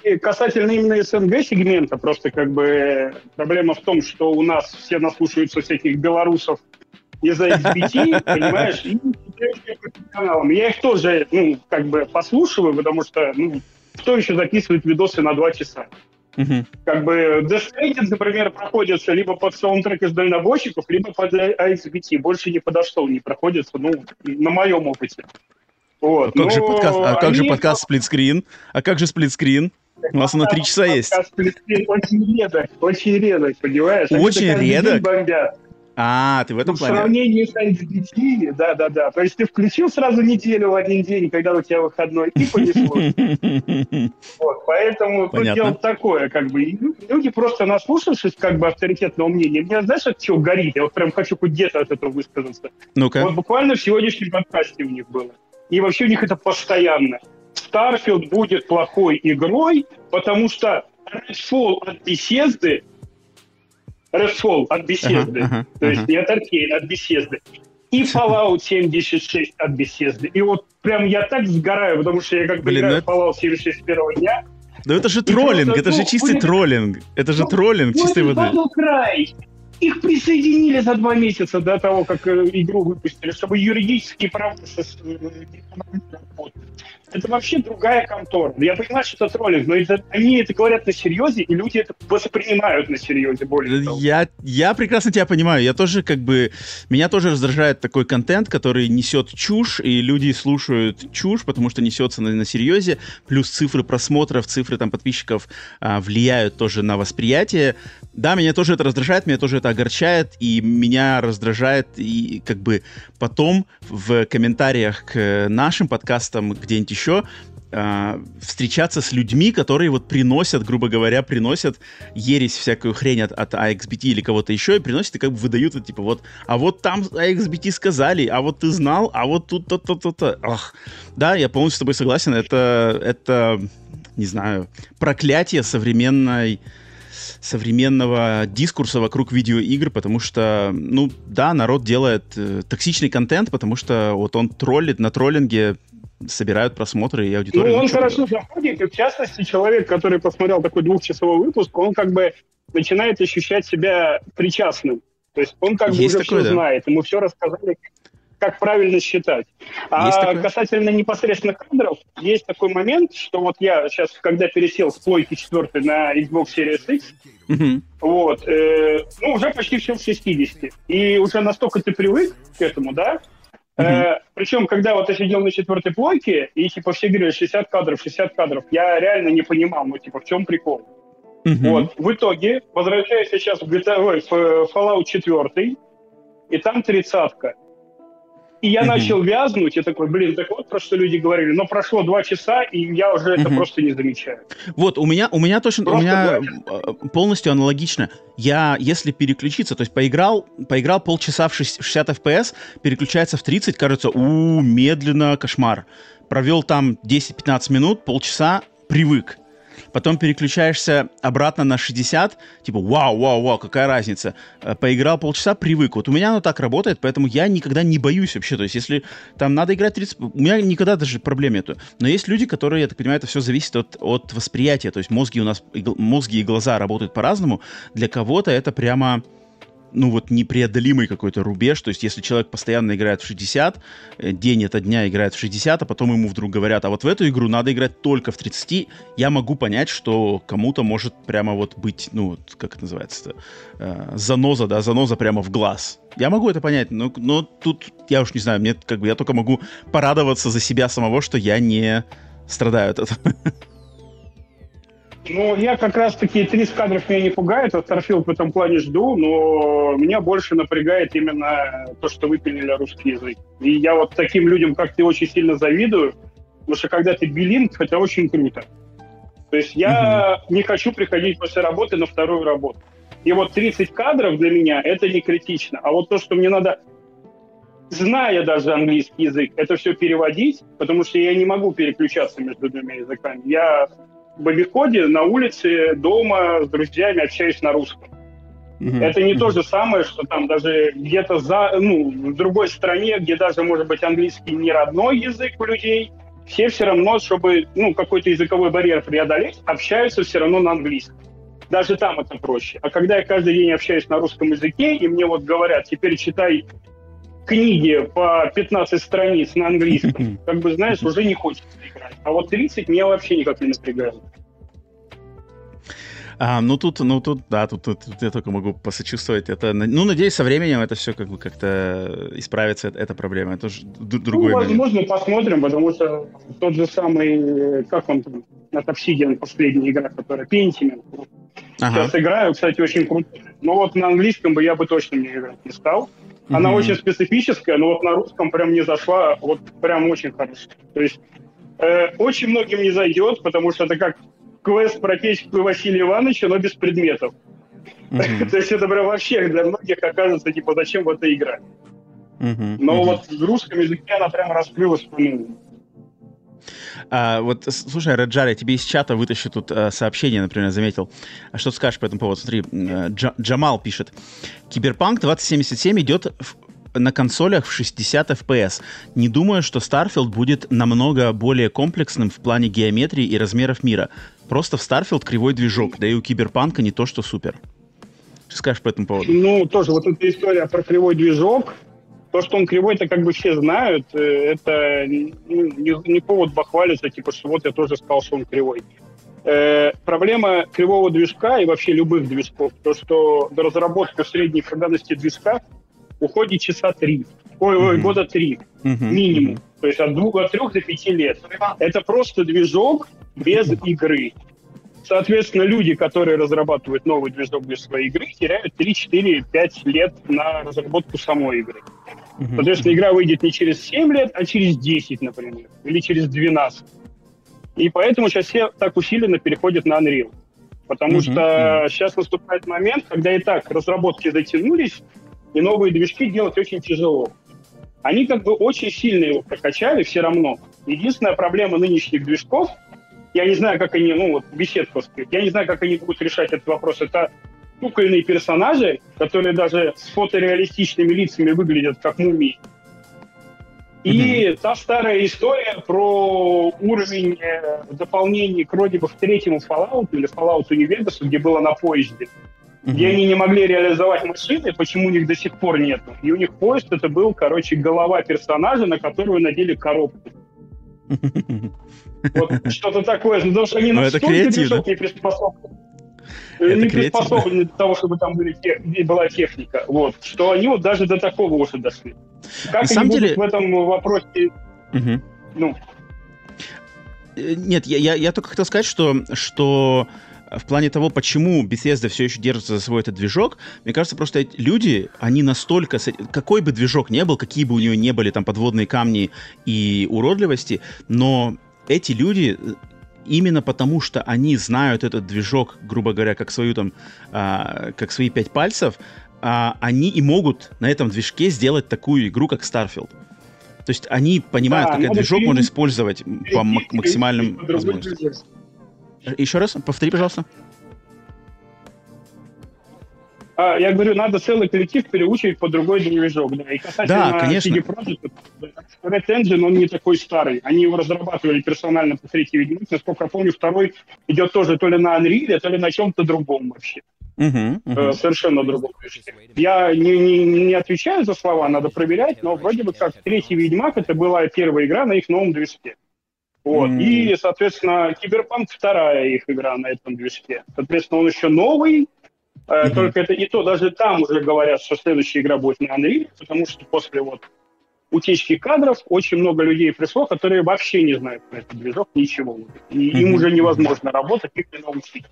И касательно именно СНГ-сегмента, просто как бы проблема в том, что у нас все наслушаются всяких белорусов из-за XBT, понимаешь, и. Я их тоже, ну, как бы послушиваю, потому что, ну, кто еще записывает видосы на два часа? Uh-huh. Как бы Stranding, например, проходится либо под саундтрек из дальнобойщиков, либо под AXBT. Больше не подошел, не проходится, ну, на моем опыте. Вот. А как, же подкаст, а как же подкаст сплитскрин? А как же сплитскрин? У нас на три часа есть. Очень редок, очень редок, понимаешь? Очень редок? А, ты в этом ну, плане? В сравнении с LGBT, да, да, да. То есть ты включил сразу неделю в один день, когда у тебя выходной, и понеслось. Вот, поэтому тут дело такое, как бы, люди просто наслушавшись, как бы, авторитетного мнения, мне, знаешь, от чего горит? Я вот прям хочу хоть где-то от этого высказаться. Ну-ка. Вот буквально в сегодняшнем подкасте у них было и вообще у них это постоянно. Starfield будет плохой игрой, потому что Redfall от Bethesda Redfall от Bethesda, uh-huh, uh-huh, то есть uh-huh. не от от Bethesda, и Fallout 76 от Bethesda. И вот прям я так сгораю, потому что я как бы Блин, играю это... Fallout 76 с первого дня. Да это же троллинг, просто, это ну, же чистый блин, троллинг. Это же ну, троллинг ну, чистой воды. край. Их присоединили за два месяца до того, как э, игру выпустили, чтобы юридические права это вообще другая контора. Я понимаю, что это троллинг, но это, они это говорят на серьезе, и люди это воспринимают на серьезе более того. Я, я прекрасно тебя понимаю. Я тоже как бы... Меня тоже раздражает такой контент, который несет чушь, и люди слушают чушь, потому что несется на, на серьезе. Плюс цифры просмотров, цифры там подписчиков а, влияют тоже на восприятие. Да, меня тоже это раздражает, меня тоже это огорчает, и меня раздражает и как бы потом в комментариях к нашим подкастам где-нибудь еще э, встречаться с людьми, которые вот приносят, грубо говоря, приносят ересь всякую хрень от, от AXBT или кого-то еще, и приносят и как бы выдают, вот, типа, вот, а вот там AXBT сказали, а вот ты знал, а вот тут то-то-то-то. Ах, да, я полностью с тобой согласен, это, это, не знаю, проклятие современной современного дискурса вокруг видеоигр, потому что, ну, да, народ делает э, токсичный контент, потому что вот он троллит на троллинге собирают просмотры и аудиторию. Ну, он хорошо заходит, и в частности, человек, который посмотрел такой двухчасовой выпуск, он как бы начинает ощущать себя причастным. То есть он как есть бы уже такое, все да. знает, ему все рассказали, как правильно считать. А такое? касательно непосредственно кадров, есть такой момент, что вот я сейчас, когда пересел с плойки 4 на Xbox Series X, угу. вот, э, ну, уже почти все в 60. И уже настолько ты привык к этому, да, Uh-huh. Э, причем, когда вот я сидел на четвертой плойке, и типа все говорили 60 кадров, 60 кадров, я реально не понимал, ну типа в чем прикол. Uh-huh. Вот, в итоге, возвращаюсь сейчас в, GTA, ой, в Fallout 4, и там тридцатка. И я mm-hmm. начал вязнуть, я такой, блин, так вот про что люди говорили. Но прошло два часа, и я уже mm-hmm. это просто не замечаю. Вот, у меня, у меня точно, просто у меня э, полностью аналогично. Я, если переключиться, то есть поиграл, поиграл полчаса в 60 FPS, переключается в 30, кажется, у медленно, кошмар. Провел там 10-15 минут, полчаса, привык потом переключаешься обратно на 60, типа, вау, вау, вау, какая разница. Э, поиграл полчаса, привык. Вот у меня оно так работает, поэтому я никогда не боюсь вообще. То есть, если там надо играть 30... У меня никогда даже проблем нету. Но есть люди, которые, я так понимаю, это все зависит от, от восприятия. То есть, мозги у нас, мозги и глаза работают по-разному. Для кого-то это прямо ну вот непреодолимый какой-то рубеж, то есть если человек постоянно играет в 60, э, день это дня играет в 60, а потом ему вдруг говорят, а вот в эту игру надо играть только в 30, я могу понять, что кому-то может прямо вот быть, ну, как это называется, э, заноза, да, заноза прямо в глаз. Я могу это понять, но, но тут я уж не знаю, мне как бы я только могу порадоваться за себя самого, что я не страдаю от этого. Ну, я как раз-таки 30 кадров меня не пугает, а Starfield в этом плане жду, но меня больше напрягает именно то, что выпилили русский язык. И я вот таким людям, как ты, очень сильно завидую, потому что когда ты билинг, это очень круто. То есть я mm-hmm. не хочу приходить после работы на вторую работу. И вот 30 кадров для меня это не критично. А вот то, что мне надо, зная даже английский язык, это все переводить, потому что я не могу переключаться между двумя языками. Я в обиходе на улице, дома, с друзьями общаюсь на русском. Mm-hmm. Это не mm-hmm. то же самое, что там даже где-то за, ну, в другой стране, где даже, может быть, английский не родной язык у людей, все все равно, чтобы ну, какой-то языковой барьер преодолеть, общаются все равно на английском. Даже там это проще. А когда я каждый день общаюсь на русском языке, и мне вот говорят, теперь читай книги по 15 страниц на английском, как бы, знаешь, уже не хочется. А вот 30 меня вообще никак не напрягает. А, ну тут, ну тут, да, тут, тут, тут я только могу посочувствовать. Это, ну, надеюсь, со временем это все как бы как-то исправится, эта проблема. Это же другой ну, возможно, момент. посмотрим, потому что тот же самый, как он там, от Obsidian последняя игра, которая Pentiment. Ага. Сейчас играю, кстати, очень круто. Но вот на английском бы я бы точно не играть не стал. Она mm-hmm. очень специфическая, но вот на русском прям не зашла, вот прям очень хорошо. То есть э, очень многим не зайдет, потому что это как квест про печку Василия Ивановича, но без предметов. Mm-hmm. То есть это прям вообще для многих оказывается, типа, зачем в это играть. Mm-hmm. Но mm-hmm. вот в русском языке она прям раскрылась а, вот, слушай, Раджар, я тебе из чата вытащу тут а, сообщение, например, заметил. А что ты скажешь по этому поводу? Смотри, Дж- Джамал пишет. Киберпанк 2077 идет в, на консолях в 60 FPS. Не думаю, что Starfield будет намного более комплексным в плане геометрии и размеров мира. Просто в Starfield кривой движок, да и у Киберпанка не то, что супер. Что скажешь по этому поводу? Ну, тоже вот эта история про кривой движок, то, что он кривой, это как бы все знают, э, это не, не повод бахвалиться, типа, что вот я тоже сказал, что он кривой. Э, проблема кривого движка и вообще любых движков, то, что до разработки средней продажности движка уходит часа три, ой, ой, mm-hmm. года три mm-hmm. минимум, то есть от двух, от трех до пяти лет. Это просто движок без игры. Соответственно, люди, которые разрабатывают новый движок для своей игры, теряют 3, 4, 5 лет на разработку самой игры. Uh-huh. Соответственно, игра выйдет не через 7 лет, а через 10, например, или через 12. И поэтому сейчас все так усиленно переходят на Unreal. Потому uh-huh. что uh-huh. сейчас наступает момент, когда и так разработки затянулись, и новые движки делать очень тяжело. Они как бы очень сильно его прокачали все равно. Единственная проблема нынешних движков – я не знаю, как они, ну вот беседковские, я не знаю, как они будут решать этот вопрос. Это кукольные персонажи, которые даже с фотореалистичными лицами выглядят как мумии. И mm-hmm. та старая история про уровень э, дополнений к вроде бы в третьему Fallout или Fallout Vegas, где было на поезде. Mm-hmm. Где они не могли реализовать машины, почему у них до сих пор нет. И у них поезд это был, короче, голова персонажа, на которую надели коробку. Вот что-то такое. Потому что они настолько движок не приспособлены. Не приспособлены для того, чтобы там были, была техника. Вот. Что они вот даже до такого уже дошли. Как они будут в этом вопросе... Ну, э, нет, я, я, я только хотел сказать, что, что в плане того, почему Bethesda все еще держится за свой этот движок, мне кажется, просто люди, они настолько... Какой бы движок не был, какие бы у него не были там подводные камни и уродливости, но эти люди именно потому, что они знают этот движок, грубо говоря, как свою там, а, как свои пять пальцев, а, они и могут на этом движке сделать такую игру, как Starfield. То есть они понимают, да, как этот движок можно использовать по максимальным возможностям. Еще раз, повтори, пожалуйста. А, я говорю, надо целый коллектив переучить по другой движок. Да, и касательно да, конечно. CD Projekt, Red Engine, он не такой старый. Они его разрабатывали персонально по третьей Ведьмак. Насколько я помню, второй идет тоже то ли на Unreal, то ли на чем-то другом вообще. Uh-huh, uh-huh. Совершенно другом. Я не, не, не отвечаю за слова, надо проверять, но вроде бы как третий Ведьмак это была первая игра на их новом движке. Вот. Mm. И, соответственно, Киберпанк вторая их игра на этом движке. Соответственно, он еще новый, mm-hmm. только это и то, даже там уже говорят, что следующая игра будет на Unreal, потому что после вот утечки кадров очень много людей пришло, которые вообще не знают про этот движок ничего. И mm-hmm. им уже невозможно работать, их не научить.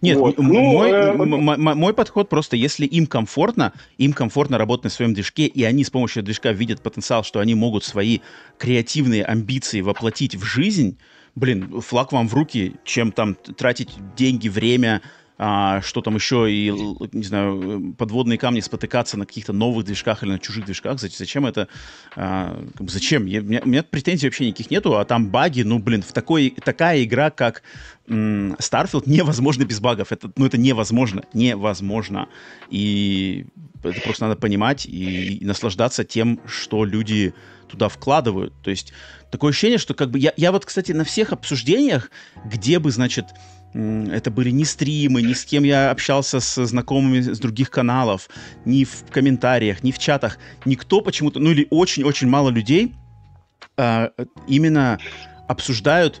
Нет, вот. ну, мой, э, мой подход просто, если им комфортно, им комфортно работать на своем движке, и они с помощью движка видят потенциал, что они могут свои креативные амбиции воплотить в жизнь, блин, флаг вам в руки, чем там тратить деньги, время, а, что там еще, и, не знаю, подводные камни спотыкаться на каких-то новых движках или на чужих движках, зачем это, а, зачем? Я, у, меня, у меня претензий вообще никаких нету, а там баги, ну, блин, в такой, такая игра, как Starfield, невозможно без багов, это, ну, это невозможно, невозможно, и это просто надо понимать и, и наслаждаться тем, что люди туда вкладывают, то есть такое ощущение, что как бы, я, я вот, кстати, на всех обсуждениях, где бы, значит, это были не стримы, ни с кем я общался с знакомыми с других каналов, ни в комментариях, ни в чатах. Никто почему-то, ну или очень-очень мало людей э, именно обсуждают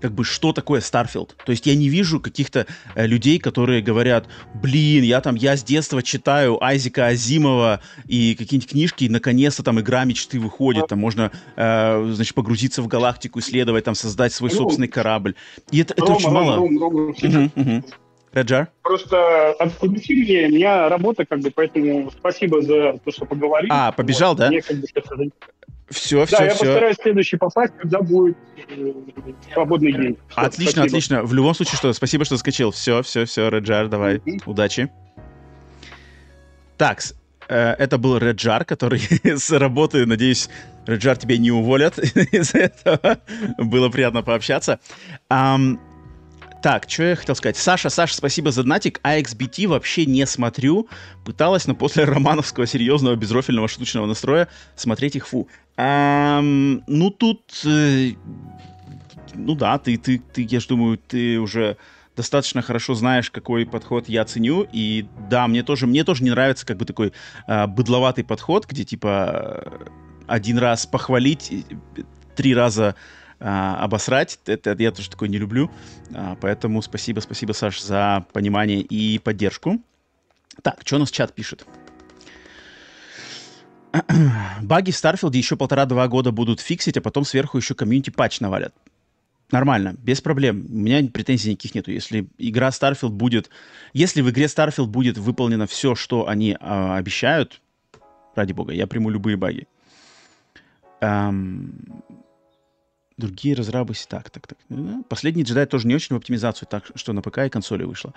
как бы, что такое Starfield. То есть я не вижу каких-то э, людей, которые говорят, блин, я там, я с детства читаю Айзека Азимова и какие-нибудь книжки, и наконец-то там игра мечты выходит, там можно, э, значит, погрузиться в галактику, исследовать, там создать свой собственный корабль. И это, Рома, это очень мало. Рома. Угу, угу. Реджар? Просто меня, у меня работа, как бы, поэтому спасибо за то, что поговорили. А, побежал, вот. да? Мне, как бы, все, все, да, я все. постараюсь следующий попасть, когда будет э, свободный день. Все, отлично, спасибо. отлично. В любом случае, что, спасибо, что скачал. Все, все, все, Реджар, давай, mm-hmm. удачи. Так, э, это был Реджар, который с работы, надеюсь, Реджар тебя не уволят из-за этого. Было приятно пообщаться. Um, так, что я хотел сказать? Саша, Саша, спасибо за донатик. AXBT а вообще не смотрю. Пыталась, но после романовского серьезного безрофильного штучного настроя смотреть их фу. Эм, ну, тут... Э, ну да, ты, ты, ты, я же думаю, ты уже достаточно хорошо знаешь, какой подход я ценю. И да, мне тоже, мне тоже не нравится как бы такой э, быдловатый подход, где типа один раз похвалить, три раза а, обосрать. Это я тоже такое не люблю. А, поэтому спасибо, спасибо, Саш, за понимание и поддержку. Так, что у нас чат пишет? Баги в Starfield е еще полтора-два года будут фиксить, а потом сверху еще community patch навалят. Нормально, без проблем. У меня претензий никаких нету. Если игра Starfield будет... Если в игре Starfield будет выполнено все, что они э, обещают, ради бога, я приму любые баги. Эм, Другие разрабы... Так, так, так. Последний джедай тоже не очень в оптимизацию, так что на ПК и консоли вышло.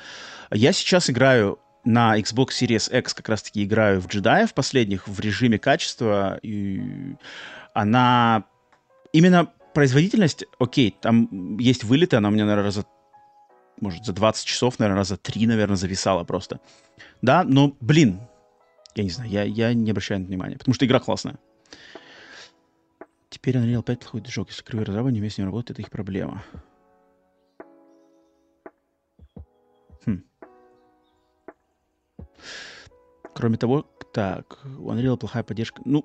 Я сейчас играю на Xbox Series X как раз-таки играю в джедаев последних в режиме качества. И она... Именно производительность, окей, там есть вылеты, она у меня, наверное, раза... Может, за 20 часов, наверное, раза 3, наверное, зависала просто. Да, но, блин, я не знаю, я, я не обращаю на внимания, потому что игра классная. Теперь Unreal 5 плохой движок. Если кривые разрабы не с ним работают, это их проблема. Хм. Кроме того, так, у Unreal плохая поддержка. Ну,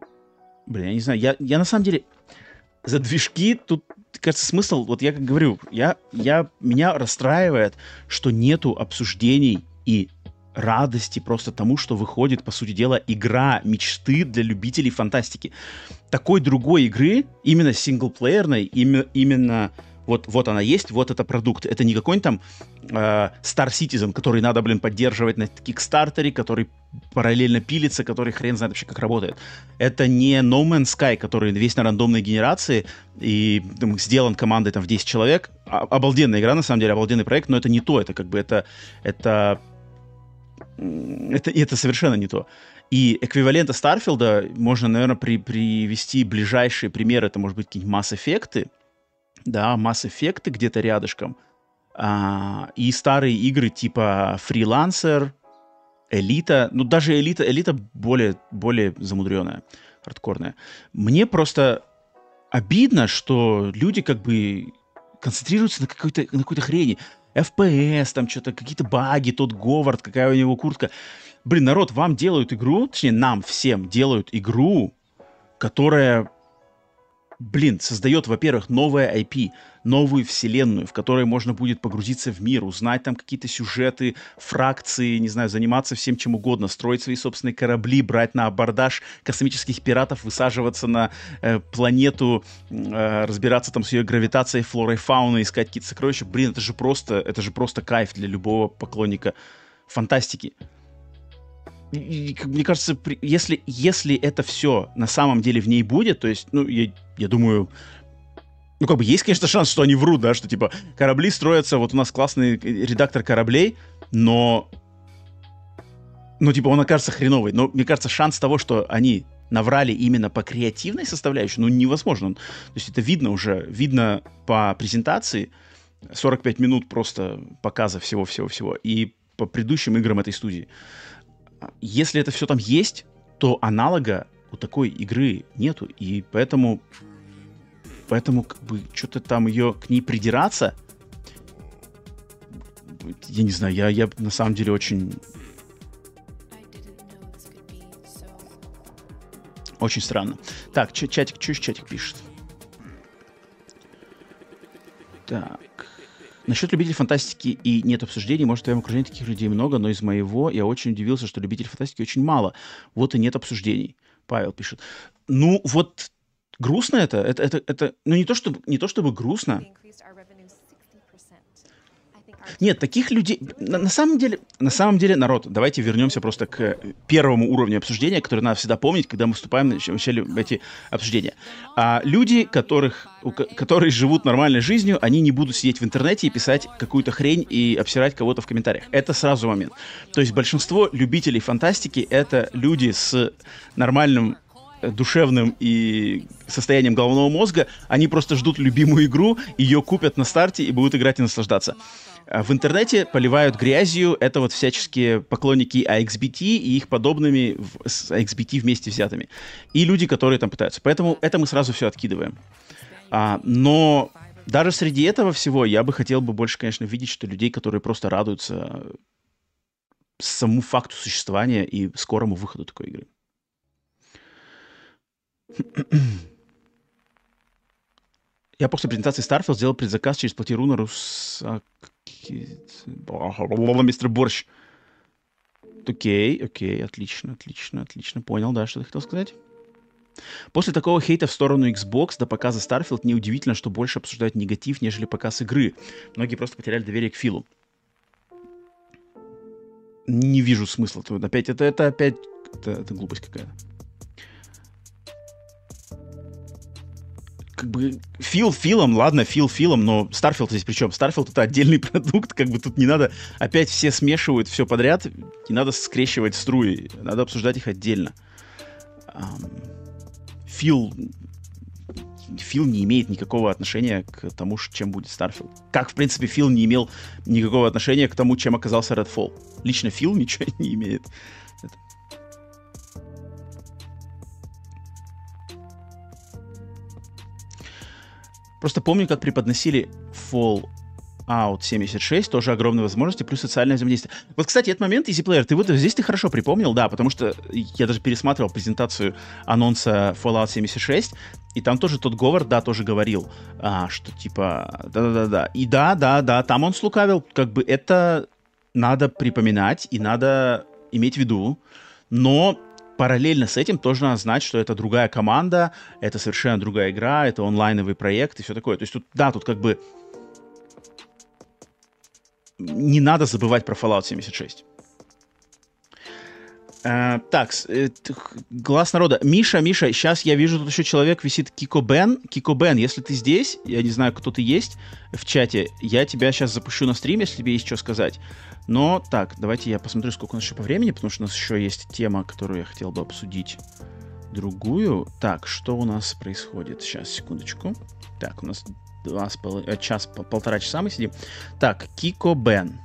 блин, я не знаю. Я, я на самом деле за движки тут, кажется, смысл, вот я как говорю, я, я, меня расстраивает, что нету обсуждений и радости просто тому, что выходит, по сути дела, игра мечты для любителей фантастики. Такой другой игры, именно синглплеерной, именно, именно вот, вот она есть, вот это продукт. Это не какой-нибудь там э, Star Citizen, который надо, блин, поддерживать на Кикстартере, который параллельно пилится, который хрен знает вообще, как работает. Это не No Man's Sky, который весь на рандомной генерации и там, сделан командой там в 10 человек. А, обалденная игра, на самом деле, обалденный проект, но это не то, это как бы это, это, это, это совершенно не то. И эквивалента Старфилда можно, наверное, при, привести ближайшие примеры. Это, может быть, какие-нибудь Effect, да, Effect где-то рядышком, а, и старые игры типа Freelancer, Элита, ну даже Элита, Элита более, более замудренная, хардкорная. Мне просто обидно, что люди как бы концентрируются на какой-то на какой-то хрени. FPS, там что-то, какие-то баги, тот Говард, какая у него куртка. Блин, народ, вам делают игру, точнее, нам всем делают игру, которая блин, создает, во-первых, новое IP, новую вселенную, в которой можно будет погрузиться в мир, узнать там какие-то сюжеты, фракции, не знаю, заниматься всем чем угодно, строить свои собственные корабли, брать на абордаж космических пиратов, высаживаться на э, планету, э, разбираться там с ее гравитацией, флорой, фауной, искать какие-то сокровища. Блин, это же просто, это же просто кайф для любого поклонника фантастики мне кажется, если, если это все на самом деле в ней будет, то есть, ну, я, я думаю, ну, как бы есть, конечно, шанс, что они врут, да, что, типа, корабли строятся, вот у нас классный редактор кораблей, но, ну, типа, он окажется хреновый. Но, мне кажется, шанс того, что они наврали именно по креативной составляющей, ну, невозможно. То есть это видно уже, видно по презентации, 45 минут просто показа всего-всего-всего, и по предыдущим играм этой студии если это все там есть, то аналога у такой игры нету, и поэтому, поэтому как бы что-то там ее к ней придираться, я не знаю, я, я на самом деле очень Очень странно. Так, чатик, что чатик пишет? Так. Насчет любителей фантастики и нет обсуждений, может, в твоем окружении таких людей много, но из моего я очень удивился, что любителей фантастики очень мало. Вот и нет обсуждений. Павел пишет. Ну, вот грустно это, это, это, это ну не то чтобы не то чтобы грустно, нет, таких людей... На, на самом деле, на самом деле, народ, давайте вернемся просто к первому уровню обсуждения, который надо всегда помнить, когда мы вступаем в эти обсуждения. А люди, которых, которые живут нормальной жизнью, они не будут сидеть в интернете и писать какую-то хрень и обсирать кого-то в комментариях. Это сразу момент. То есть большинство любителей фантастики — это люди с нормальным душевным и состоянием головного мозга, они просто ждут любимую игру, ее купят на старте и будут играть и наслаждаться. А в интернете поливают грязью это вот всяческие поклонники AXBT и их подобными с AXBT вместе взятыми. И люди, которые там пытаются. Поэтому это мы сразу все откидываем. А, но даже среди этого всего я бы хотел бы больше, конечно, видеть, что людей, которые просто радуются самому факту существования и скорому выходу такой игры. Я после презентации Starfield сделал предзаказ через платиру Русак Мистер Борщ. Окей, окей, отлично, отлично, отлично. Понял, да, что ты хотел сказать? После такого хейта в сторону Xbox до показа Starfield неудивительно, что больше обсуждают негатив, нежели показ игры. Многие просто потеряли доверие к Филу. Не вижу смысла. Опять, это, это опять это, это глупость какая-то. Как бы Фил Филом, ладно, Фил Филом, но Starfield здесь причем? Starfield это отдельный продукт, как бы тут не надо, опять все смешивают все подряд, не надо скрещивать струи, надо обсуждать их отдельно. Фил Фил не имеет никакого отношения к тому, чем будет Starfield. Как, в принципе, Фил не имел никакого отношения к тому, чем оказался Redfall. Лично Фил ничего не имеет. Просто помню, как преподносили Fallout 76, тоже огромные возможности, плюс социальное взаимодействие. Вот, кстати, этот момент, EasyPlayer, ты вот здесь ты хорошо припомнил, да, потому что я даже пересматривал презентацию анонса Fallout 76, и там тоже тот Говард, да, тоже говорил, а, что типа, да-да-да-да. И да, да, да, там он слукавил, как бы это надо припоминать и надо иметь в виду, но параллельно с этим тоже надо знать, что это другая команда, это совершенно другая игра, это онлайновый проект и все такое. То есть тут, да, тут как бы не надо забывать про Fallout 76. Uh, так, э, глаз народа. Миша, Миша, сейчас я вижу, тут еще человек висит Кико Бен. Кико Бен, если ты здесь, я не знаю, кто ты есть в чате, я тебя сейчас запущу на стрим, если тебе есть что сказать. Но так, давайте я посмотрю, сколько у нас еще по времени, потому что у нас еще есть тема, которую я хотел бы обсудить. Другую. Так, что у нас происходит? Сейчас, секундочку. Так, у нас два с пол... Э, час, полтора часа мы сидим. Так, Кико Бен.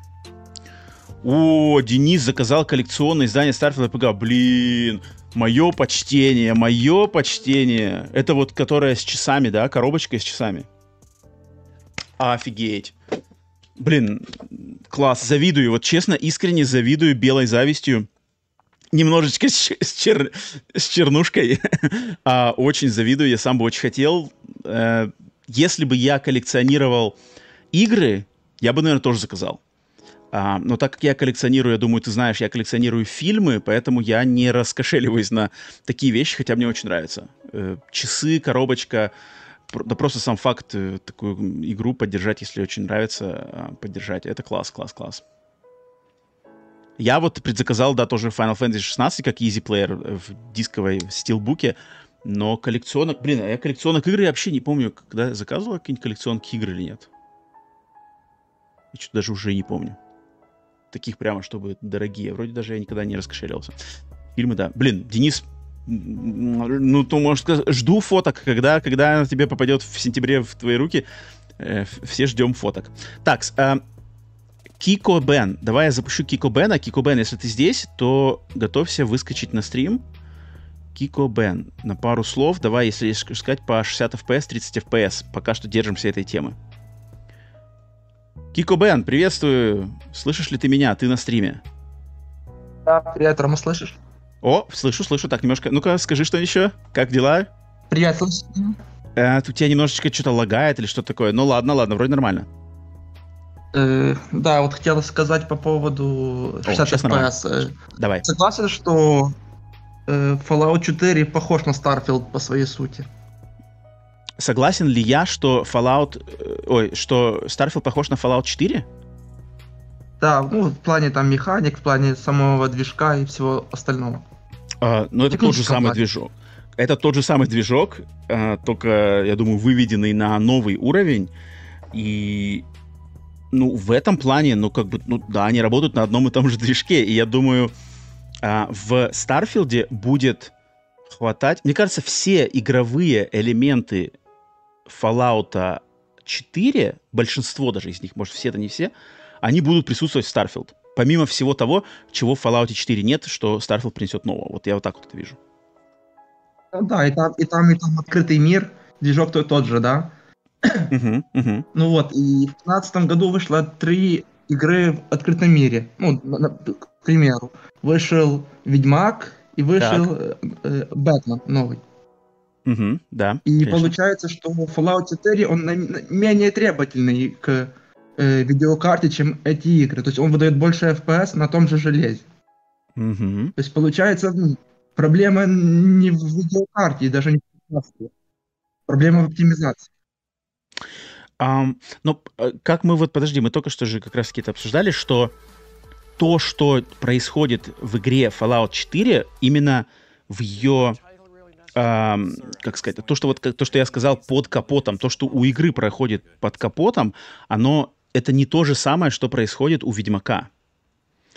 О, Денис заказал коллекционное издание Starfield RPG. Блин, мое почтение, мое почтение. Это вот, которая с часами, да, коробочка с часами. Офигеть. Блин, класс, завидую, вот честно, искренне завидую белой завистью. Немножечко с, чер, с чернушкой. а, очень завидую, я сам бы очень хотел. Э, если бы я коллекционировал игры, я бы, наверное, тоже заказал. А, но так как я коллекционирую, я думаю, ты знаешь, я коллекционирую фильмы, поэтому я не раскошеливаюсь на такие вещи, хотя мне очень нравится. Э, часы, коробочка, да просто сам факт э, такую игру поддержать, если очень нравится, а, поддержать. Это класс, класс, класс. Я вот предзаказал, да, тоже Final Fantasy 16 как easy player э, в дисковой стилбуке, но коллекционок, блин, а я коллекционок игр вообще не помню, когда я заказывал какие-нибудь коллекционки игр или нет. Я что-то даже уже не помню. Таких прямо, чтобы дорогие. Вроде даже я никогда не раскошелился. Фильмы, да. Блин, Денис ну, то, может жду фоток, когда, когда тебе попадет в сентябре в твои руки. Э, все ждем фоток. Так, э, Кико Бен. Давай я запущу Кико Бена. Кико Бен, если ты здесь, то готовься выскочить на стрим. Кико Бен. На пару слов. Давай, если сказать, по 60 FPS, 30 FPS. Пока что держимся этой темы. Кико Бен, приветствую. Слышишь ли ты меня? Ты на стриме. Да, привет, Рома, слышишь? О, слышу, слышу. Так, немножко... Ну-ка, скажи, что еще? Как дела? Привет, слышу. Э, у тебя немножечко что-то лагает или что такое. Ну ладно, ладно, вроде нормально. Э, да, вот хотел сказать по поводу 60 О, FPS. Э, Давай. Согласен, что э, Fallout 4 похож на Starfield по своей сути. Согласен ли я, что Fallout... Э, ой, что Starfield похож на Fallout 4? Да, ну, в плане там механик, в плане самого движка и всего остального. А, ну, это тот же самый плане. движок. Это тот же самый движок, а, только, я думаю, выведенный на новый уровень. И, ну, в этом плане, ну, как бы, ну, да, они работают на одном и том же движке. И я думаю, а, в Старфилде будет хватать... Мне кажется, все игровые элементы Fallout 4, большинство даже из них, может, все это не все, они будут присутствовать в Starfield. Помимо всего того, чего в Fallout 4 нет, что Starfield принесет нового. Вот я вот так вот это вижу. Ну да, и там, и там, и там открытый мир, движок тот, тот же, да? Uh-huh, uh-huh. Ну вот, и в 2015 году вышло три игры в открытом мире. Ну, на, на, к примеру, вышел Ведьмак и вышел э, э, Бэтмен новый. Угу, да. И конечно. получается, что Fallout 4, он на, на, менее требовательный к э, видеокарте, чем эти игры. То есть он выдает больше FPS на том же железе. Угу. То есть получается, ну, проблема не в видеокарте, даже не в процессоре. Проблема в оптимизации. Um, ну, как мы вот, подожди, мы только что же как раз таки это обсуждали, что то, что происходит в игре Fallout 4, именно в ее, эм, как сказать, то, что вот то, что я сказал под капотом, то, что у игры проходит под капотом, оно это не то же самое, что происходит у Ведьмака.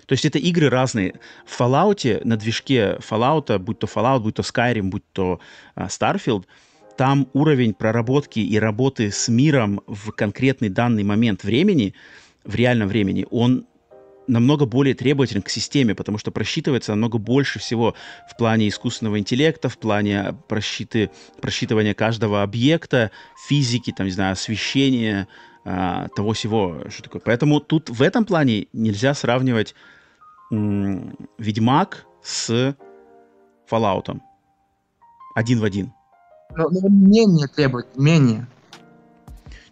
То есть это игры разные. В Fallout, на движке Fallout, будь то Fallout, будь то Skyrim, будь то uh, Starfield, там уровень проработки и работы с миром в конкретный данный момент времени, в реальном времени, он намного более требователен к системе, потому что просчитывается намного больше всего в плане искусственного интеллекта, в плане просчиты, просчитывания каждого объекта, физики, там, не знаю, освещения, а, того всего, что такое. Поэтому тут в этом плане нельзя сравнивать м- Ведьмак с Fallout. Один в один. Но, но менее требует, менее.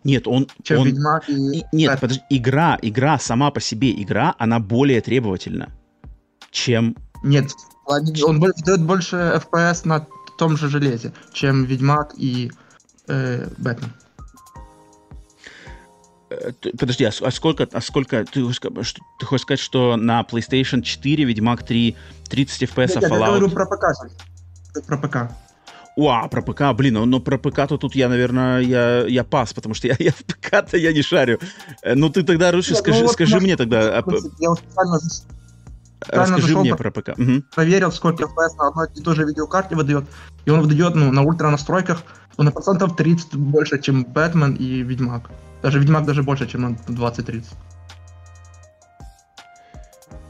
Нет, он... Чем он... Ведьмак и... нет, подожди, игра, игра сама по себе, игра, она более требовательна, чем... Нет, он дает больше FPS на том же железе, чем Ведьмак и э, Бэтмен. Э, подожди, а, а сколько, а сколько ты, ты хочешь сказать, что на PlayStation 4 Ведьмак 3 30 FPS, Нет, а Fallout... Я говорю про ПК. Про ПК. О, про ПК, блин, но, но про ПК-то тут я, наверное, я, я пас, потому что я, я в ПК-то я не шарю. Э, ну ты тогда, Руши, скажи, ну, вот скажи мне тогда... А я специально, Расскажи мне про ПК. Угу. Проверил, сколько FPS на одной и той же видеокарте выдает. И он выдает ну, на ультра настройках он на процентов 30 больше, чем Бэтмен и Ведьмак. Даже Ведьмак даже больше, чем на 20-30.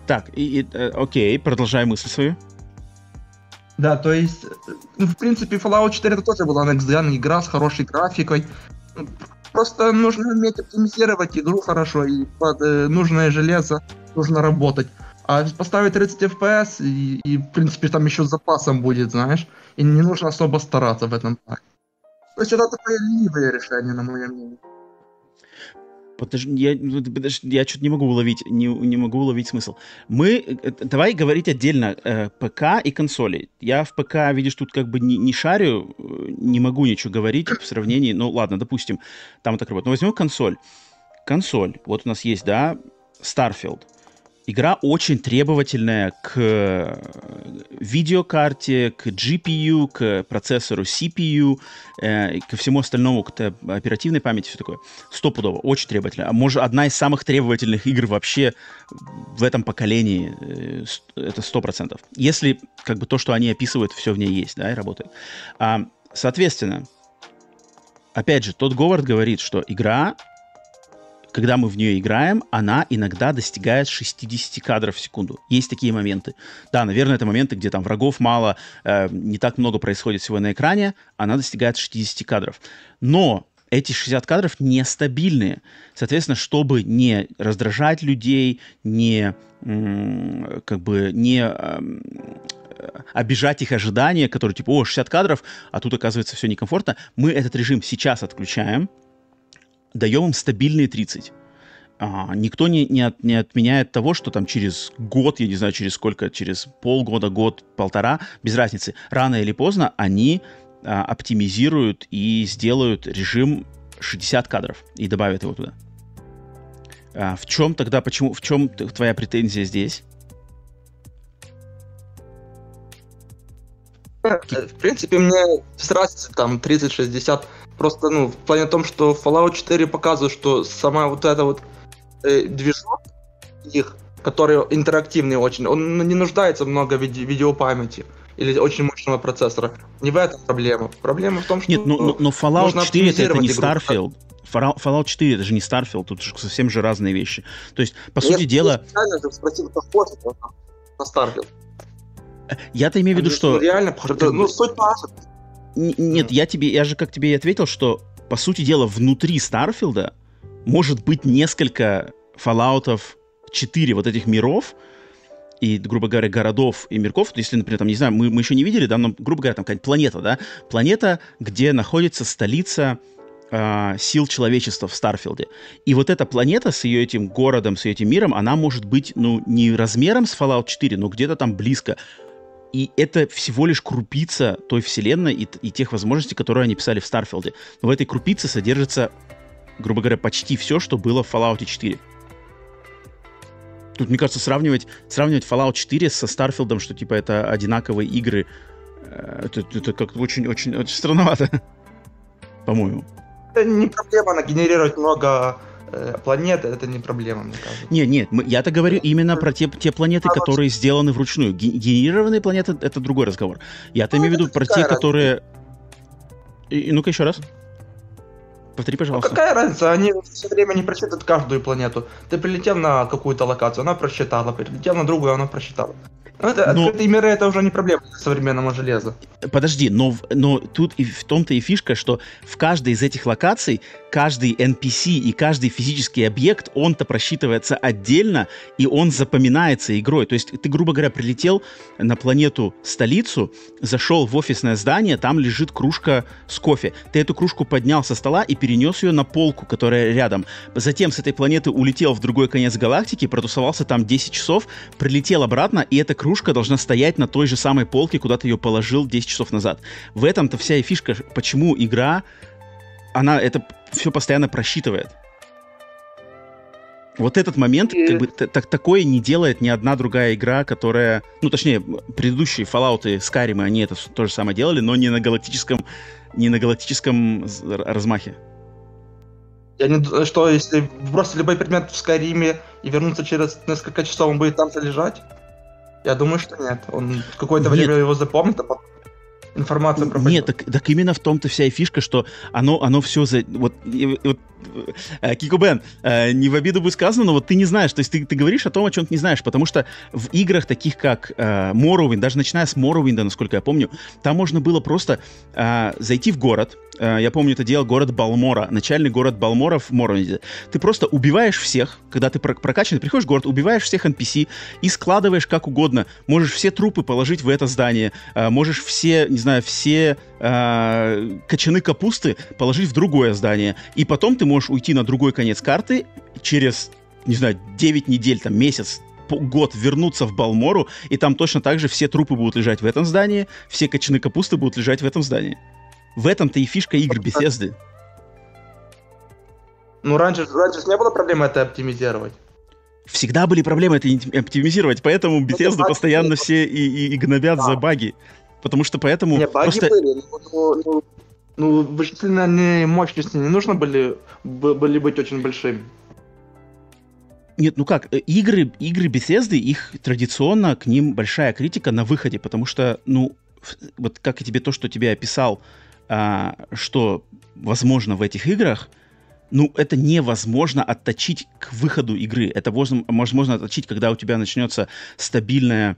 Так, и, и, э, окей, продолжай мысль свою. Да, то есть, ну, в принципе, Fallout 4 это тоже была Next Gen игра с хорошей графикой. Просто нужно уметь оптимизировать игру хорошо, и под э, нужное железо нужно работать. А поставить 30 FPS, и, и, в принципе, там еще с запасом будет, знаешь, и не нужно особо стараться в этом плане. То есть это такое ленивое решение, на мое мнение. Подожди, я, ну, подожди, я что-то не могу уловить, не, не могу уловить смысл. Мы, э, давай говорить отдельно э, ПК и консоли. Я в ПК, видишь, тут как бы не, не шарю, э, не могу ничего говорить в сравнении, ну ладно, допустим, там так работает. Но возьмем консоль. Консоль, вот у нас есть, да, Starfield игра очень требовательная к э, видеокарте, к GPU, к процессору CPU, э, ко всему остальному, к оперативной памяти, все такое. Стопудово, очень требовательная. А может, одна из самых требовательных игр вообще в этом поколении, э, это сто процентов. Если как бы то, что они описывают, все в ней есть, да, и работает. А, соответственно, опять же, тот Говард говорит, что игра когда мы в нее играем, она иногда достигает 60 кадров в секунду. Есть такие моменты. Да, наверное, это моменты, где там врагов мало, э, не так много происходит всего на экране, она достигает 60 кадров. Но эти 60 кадров нестабильные. Соответственно, чтобы не раздражать людей, не как бы не обижать их ожидания, которые типа, о, 60 кадров, а тут оказывается все некомфортно, мы этот режим сейчас отключаем, даем им стабильные 30. А, никто не, не, от, не отменяет того, что там через год, я не знаю, через сколько, через полгода, год, полтора, без разницы, рано или поздно они а, оптимизируют и сделают режим 60 кадров и добавят его туда. А, в чем тогда, почему, в чем твоя претензия здесь? В принципе, мне с разницы там 30-60 Просто, ну, в плане том, что Fallout 4 показывает, что сама вот эта вот э, движок их, который интерактивный очень, он не нуждается много в виде видеопамяти или очень мощного процессора. Не в этом проблема. Проблема в том, что... Нет, но, но, но Fallout 4 это, это не Starfield. Fallout 4 это же не Starfield, тут же совсем же разные вещи. То есть, по я сути дела... Я же спросил, похоже на Starfield. Я-то имею в виду, что... Реально похоже. Ну, суть наша. Нет, я тебе, я же как тебе и ответил, что по сути дела внутри Старфилда может быть несколько Fallout 4 вот этих миров, и, грубо говоря, городов и мирков, если, например, там, не знаю, мы, мы еще не видели, да, но, грубо говоря, там какая-нибудь планета, да, планета, где находится столица э, сил человечества в Starfield е. И вот эта планета с ее этим городом, с ее этим миром, она может быть, ну, не размером с Fallout 4, но где-то там близко. И это всего лишь крупица той вселенной и, и тех возможностей, которые они писали в Starfield е. Но в этой крупице содержится, грубо говоря, почти все, что было в Fallout 4. Тут, мне кажется, сравнивать, сравнивать Fallout 4 со Старфилдом, что типа это одинаковые игры, э, это, это как-то очень-очень очень странновато, по-моему. Это не проблема нагенерировать много э, планеты, это не проблема, мне кажется. Нет, нет, я-то говорю именно про те, те планеты, а которые вот... сделаны вручную. Генерированные планеты — это другой разговор. Я-то ну, имею в виду про те, разница. которые... И, ну-ка еще раз. Повтори, пожалуйста. Ну, какая разница? Они все время не просчитывают каждую планету. Ты прилетел на какую-то локацию, она просчитала. Прилетел на другую, она просчитала. Ну, это, но... открытые миры это уже не проблема современного железа. Подожди, но, но тут и в том-то и фишка, что в каждой из этих локаций каждый NPC и каждый физический объект, он-то просчитывается отдельно, и он запоминается игрой. То есть ты, грубо говоря, прилетел на планету-столицу, зашел в офисное здание, там лежит кружка с кофе. Ты эту кружку поднял со стола и перенес ее на полку, которая рядом. Затем с этой планеты улетел в другой конец галактики, протусовался там 10 часов, прилетел обратно, и эта кружка должна стоять на той же самой полке, куда ты ее положил 10 часов назад. В этом-то вся и фишка, почему игра она это все постоянно просчитывает. Вот этот момент, и... как бы, так, такое не делает ни одна другая игра, которая... Ну, точнее, предыдущие Fallout и Skyrim, они это то же самое делали, но не на галактическом, не на галактическом размахе. Я не что, если бросить любой предмет в Скайриме и вернуться через несколько часов, он будет там же лежать? Я думаю, что нет. Он какое-то время его запомнит, а потом информация пропадет. Нет, так, так именно в том-то вся и фишка, что оно, оно все за... Вот, и, вот э, Кико Бен, э, не в обиду будет сказано, но вот ты не знаешь, то есть ты, ты говоришь о том, о чем ты не знаешь, потому что в играх таких как э, Morrowind, даже начиная с Morrowind, насколько я помню, там можно было просто э, зайти в город, э, я помню, это делал город Балмора, начальный город Балмора в Morrowind. Ты просто убиваешь всех, когда ты прокачанный, приходишь в город, убиваешь всех NPC и складываешь как угодно. Можешь все трупы положить в это здание, э, можешь все, не знаю, все э, кочаны капусты положить в другое здание. И потом ты можешь уйти на другой конец карты через, не знаю, 9 недель, там, месяц, год вернуться в Балмору, и там точно так же все трупы будут лежать в этом здании, все кочаны капусты будут лежать в этом здании. В этом-то и фишка игр Bethesda. Ну, раньше, раньше не было проблемы это оптимизировать. Всегда были проблемы это оптимизировать, поэтому ну, Bethesda постоянно все и, и, и гнобят да. за баги. Потому что поэтому... Не, баги просто... были, ну, ну, ну, ну вычислительные мощности не нужно были, были быть очень большими. Нет, ну как, э, игры, игры Bethesda, их традиционно к ним большая критика на выходе, потому что, ну, вот как и тебе то, что тебе описал, а, что возможно в этих играх, ну, это невозможно отточить к выходу игры. Это возможно отточить, когда у тебя начнется стабильная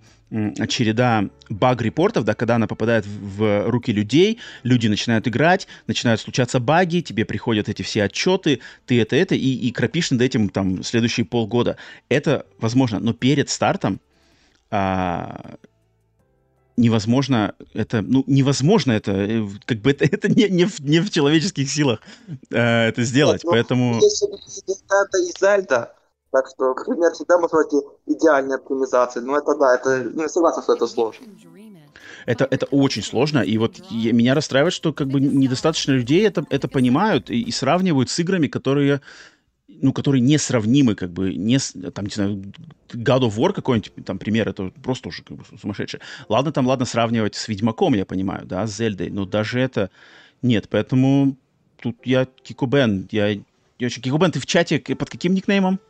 череда баг-репортов, да, когда она попадает в руки людей, люди начинают играть, начинают случаться баги, тебе приходят эти все отчеты, ты это, это, и, и кропишь над этим там следующие полгода. Это возможно, но перед стартом а, невозможно это, ну, невозможно это, э, как бы это, это не, не, в, не в человеческих силах э, это сделать, Нет, ну, поэтому... Если это из Зельда, так что, например, всегда можно найти идеальные оптимизации, но это да, это, ну, я согласен, что это сложно. Это, это очень сложно, и вот я, меня расстраивает, что как бы недостаточно людей это, это понимают и, и сравнивают с играми, которые ну, которые несравнимы, как бы, не, там, не знаю, God of War какой-нибудь, там, пример, это просто уже как бы сумасшедший. Ладно, там, ладно, сравнивать с Ведьмаком, я понимаю, да, с Зельдой, но даже это нет, поэтому тут я Кикубен, я, я очень... Кикубен, ты в чате под каким никнеймом?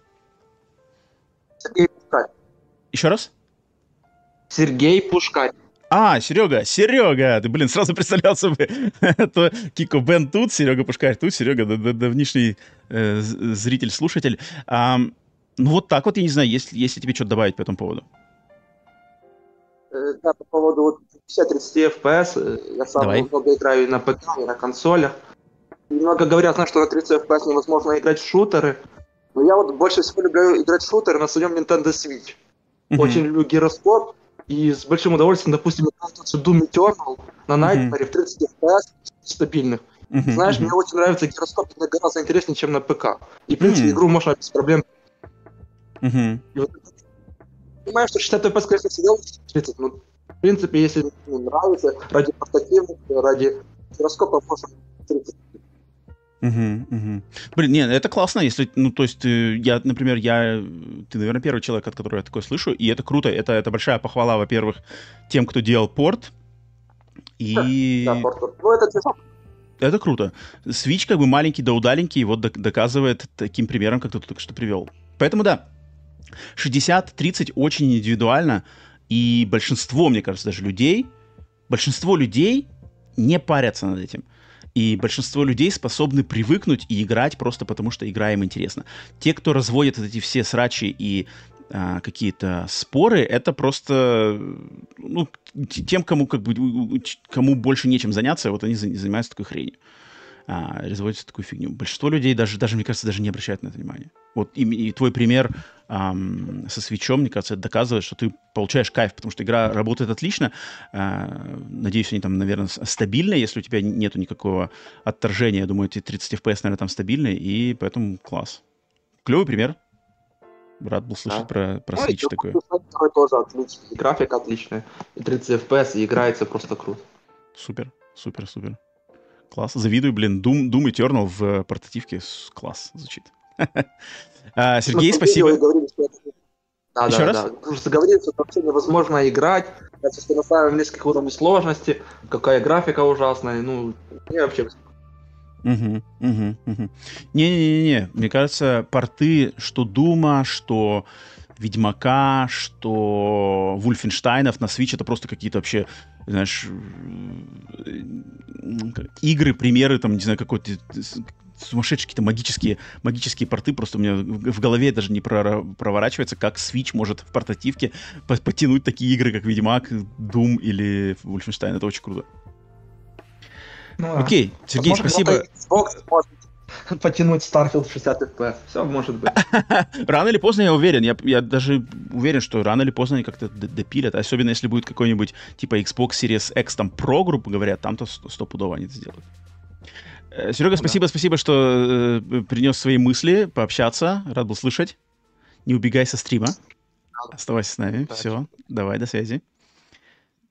Сергей Пушкарь. Еще раз? Сергей Пушкарь. А, Серега, Серега, ты, блин, сразу представлялся бы, то Кико Бен тут, Серега Пушкарь тут, Серега, давнишний э, зритель, слушатель. А, ну вот так вот, я не знаю, есть, есть ли тебе что-то добавить по этому поводу? Э, да, по поводу вот 50-30 FPS, э, я сам Давай. много играю и на ПК, и на консолях. Много говорят, знаешь, что на 30 FPS невозможно играть в шутеры, но я вот больше всего люблю играть в шутеры на своем Nintendo Switch. Mm-hmm. Очень люблю гироскоп, и с большим удовольствием, допустим, тот же Doom Eternal на Nightmare mm-hmm. в 30 FPS стабильных. Mm-hmm. Знаешь, mm-hmm. мне очень нравится гироскоп, это гораздо интереснее, чем на ПК. И, в принципе, mm-hmm. игру можно без проблем. Mm-hmm. И вот, понимаешь, что 60 FPS, конечно, всегда 30, но, в принципе, если ну, нравится, ради портативности, ради гироскопа можно 30. Угу, угу. Блин, нет, это классно, если, ну, то есть, э, я, например, я, ты, наверное, первый человек, от которого я такое слышу, и это круто, это, это большая похвала, во-первых, тем, кто делал порт, и... Да, порт, ну, это Это круто. Switch как бы маленький да удаленький, вот доказывает таким примером, как ты только что привел. Поэтому да, 60-30 очень индивидуально, и большинство, мне кажется, даже людей, большинство людей не парятся над этим. И большинство людей способны привыкнуть и играть просто потому, что игра им интересна. Те, кто разводят эти все срачи и а, какие-то споры, это просто ну, тем, кому как бы кому больше нечем заняться, вот они занимаются такой хренью а, разводятся такую фигню. Большинство людей даже, даже, мне кажется, даже не обращают на это внимания. Вот и, и твой пример ам, со свечом, мне кажется, это доказывает, что ты получаешь кайф, потому что игра работает отлично. А, надеюсь, они там, наверное, стабильные, если у тебя нету никакого отторжения. Я думаю, эти 30 FPS, наверное, там стабильные, и поэтому класс. Клевый пример. Рад был слышать да. про, про ну, Switch такое. тоже отличный. Графика отличная. И 30 FPS, и играется просто круто. Супер, супер, супер. Класс. Завидую, блин. Doom, Doom Eternal в э, портативке. Класс звучит. а, Сергей, спасибо. Да, Еще да, раз? да. Просто говорили, что вообще невозможно играть. Я просто наставил несколько уровней сложности, какая графика ужасная. Ну, не вообще Угу, угу, угу. Не-не-не, мне кажется, порты, что Дума, что Ведьмака, что Вульфенштайнов на Switch это просто какие-то вообще, знаешь, игры, примеры, там, не знаю, какой-то сумасшедшие какие-то магические, магические порты, просто у меня в голове даже не проворачивается, как Switch может в портативке потянуть такие игры, как Ведьмак, Doom или Wolfenstein. Это очень круто. Ну, Окей, Сергей, Возможно, спасибо. Xbox может потянуть Starfield 60 FPS. Все может быть. рано или поздно, я уверен. Я, я даже уверен, что рано или поздно они как-то допилят. Особенно если будет какой-нибудь типа Xbox Series X там Pro, грубо говоря, там-то стопудово они это сделают. Э, Серега, спасибо, да. спасибо, что э, принес свои мысли, пообщаться. Рад был слышать. Не убегай со стрима. Оставайся с нами. Все, давай, до связи.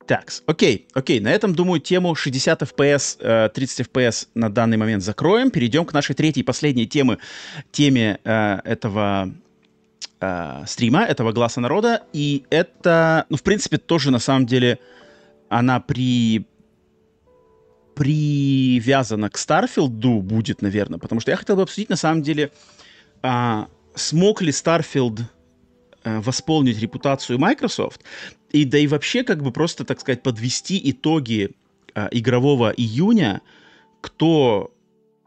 Так, окей, окей, на этом, думаю, тему 60 FPS, 30 FPS на данный момент закроем. Перейдем к нашей третьей, последней теме, теме э, этого э, стрима, этого глаза народа. И это, ну, в принципе, тоже, на самом деле, она при привязана к Старфилду будет, наверное, потому что я хотел бы обсудить, на самом деле, а, смог ли Starfield Э, восполнить репутацию Microsoft, и да и вообще как бы просто, так сказать, подвести итоги э, игрового июня, кто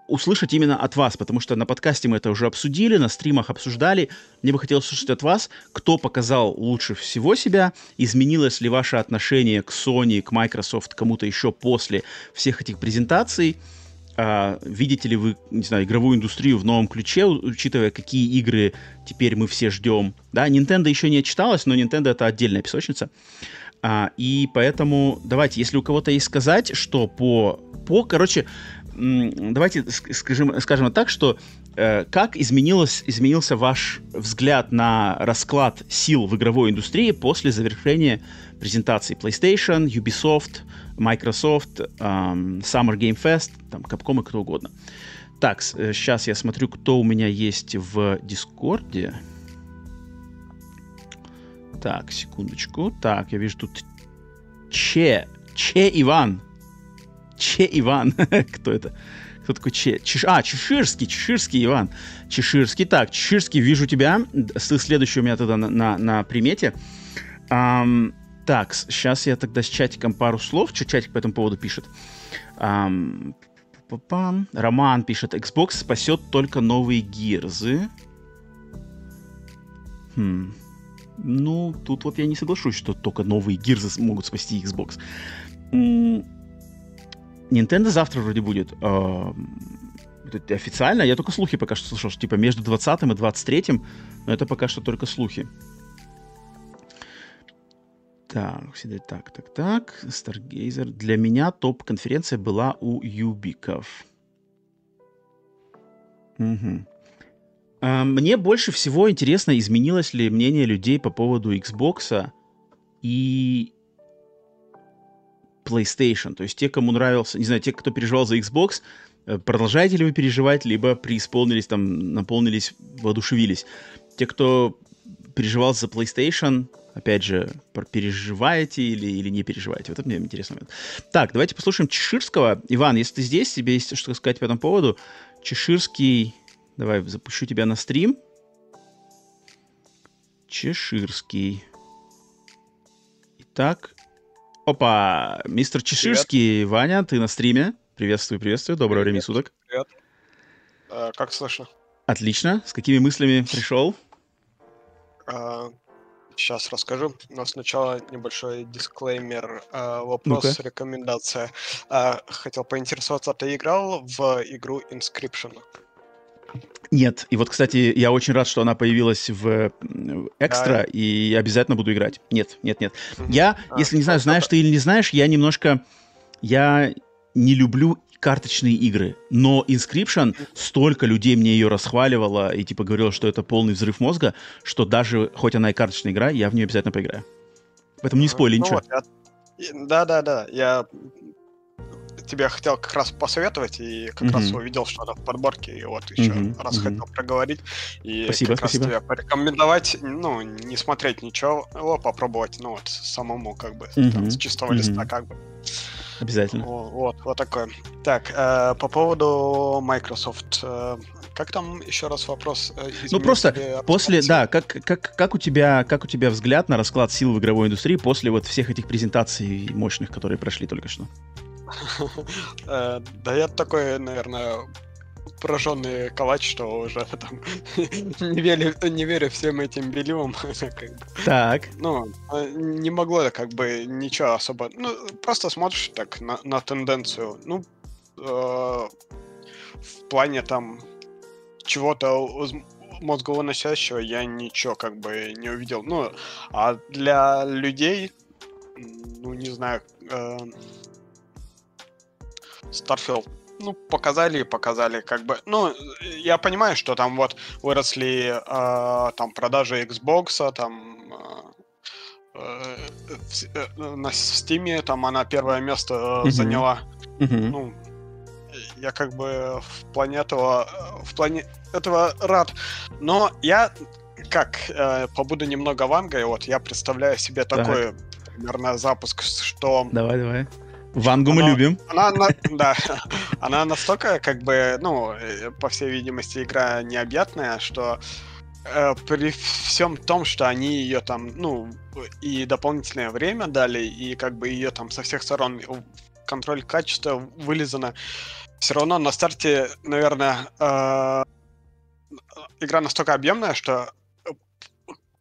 услышать именно от вас, потому что на подкасте мы это уже обсудили, на стримах обсуждали. Мне бы хотелось услышать от вас, кто показал лучше всего себя, изменилось ли ваше отношение к Sony, к Microsoft, кому-то еще после всех этих презентаций а, видите ли вы, не знаю, игровую индустрию в новом ключе, учитывая, какие игры теперь мы все ждем. Да, Nintendo еще не отчиталась, но Nintendo это отдельная песочница. А, и поэтому давайте, если у кого-то есть сказать, что по, по короче, давайте скажем, скажем так, что э, как изменилось, изменился ваш взгляд на расклад сил в игровой индустрии после завершения презентации PlayStation, Ubisoft, Microsoft, um, Summer Game Fest, там, Capcom и кто угодно. Так, сейчас э, я смотрю, кто у меня есть в Дискорде. Так, секундочку. Так, я вижу тут Че. Че Иван. Че Иван. Кто это? Кто такой Че? Чеш... А, Чеширский, Чеширский Иван. Чеширский. Так, Чеширский, вижу тебя. Следующий у меня тогда на, на, на примете. Um, так, сейчас я тогда с чатиком пару слов. Что чатик по этому поводу пишет? Um, Роман пишет, Xbox спасет только новые гирзы. Хм. Ну, тут вот я не соглашусь, что только новые гирзы могут спасти Xbox. Nintendo завтра вроде будет. Э, официально, я только слухи пока что слышал, что типа между 20 и 23, но это пока что только слухи. Так, всегда так, так, так. Stargazer. Для меня топ-конференция была у Юбиков. Угу. А, мне больше всего интересно, изменилось ли мнение людей по поводу Xbox и PlayStation. То есть те, кому нравился, не знаю, те, кто переживал за Xbox, э, продолжаете ли вы переживать, либо преисполнились, там, наполнились, воодушевились. Те, кто переживал за PlayStation, опять же, переживаете или, или не переживаете. Вот это мне интересно. Так, давайте послушаем Чеширского. Иван, если ты здесь, тебе есть что сказать по этому поводу. Чеширский, давай запущу тебя на стрим. Чеширский. Итак, опа, мистер Чеширский, Привет. Ваня, ты на стриме. Приветствую, приветствую. Доброго времени суток. Привет. А, как слышно? Отлично. С какими мыслями пришел? А, сейчас расскажу. Но сначала небольшой дисклеймер. А, вопрос, ну рекомендация. А, хотел поинтересоваться, ты играл в игру Inscription? Нет. И вот, кстати, я очень рад, что она появилась в экстра, да. и обязательно буду играть. Нет, нет, нет. Угу. Я, а, если не знаю, знаешь ты или не знаешь, я немножко... Я не люблю карточные игры, но Inscription столько людей мне ее расхваливало и типа говорило, что это полный взрыв мозга, что даже хоть она и карточная игра, я в нее обязательно поиграю. Поэтому не спойли ну, ничего. Вот, да, да, да. Я тебе хотел как раз посоветовать, и как mm-hmm. раз увидел, что она в подборке, и вот еще mm-hmm. раз mm-hmm. хотел проговорить. И спасибо, как спасибо. раз тебе порекомендовать, ну, не смотреть ничего, его попробовать, ну, вот, самому, как бы, mm-hmm. там, с чистого mm-hmm. листа, как бы. Обязательно. Вот, вот такое. Так, э, по поводу Microsoft. Э, как там еще раз вопрос? Э, ну просто после, да, как, как, как, у тебя, как у тебя взгляд на расклад сил в игровой индустрии после вот всех этих презентаций мощных, которые прошли только что? Э, да я такой, наверное, пораженный калач, что уже там не, верю, не верю всем этим беливам. Так. Ну, а, не могло как бы ничего особо. Ну, просто смотришь так на, на тенденцию. Ну, э, в плане там чего-то мозговоносящего я ничего как бы не увидел. Ну, а для людей, ну, не знаю, э, Starfield ну, показали и показали, как бы. Ну, я понимаю, что там вот выросли э, там продажи Xbox, там э, э, на Steam, там она первое место mm-hmm. заняла. Mm-hmm. Ну, я как бы в плане этого, в плане этого рад. Но я как э, побуду немного вангой, вот я представляю себе такой, примерно, запуск, что... Давай, давай Вангу мы любим. Она, она, да, она настолько, как бы, ну, э, по всей видимости, игра необъятная, что э, при всем том, что они ее там, ну, и дополнительное время дали, и как бы ее там со всех сторон контроль качества вылезано, все равно на старте, наверное, э, игра настолько объемная, что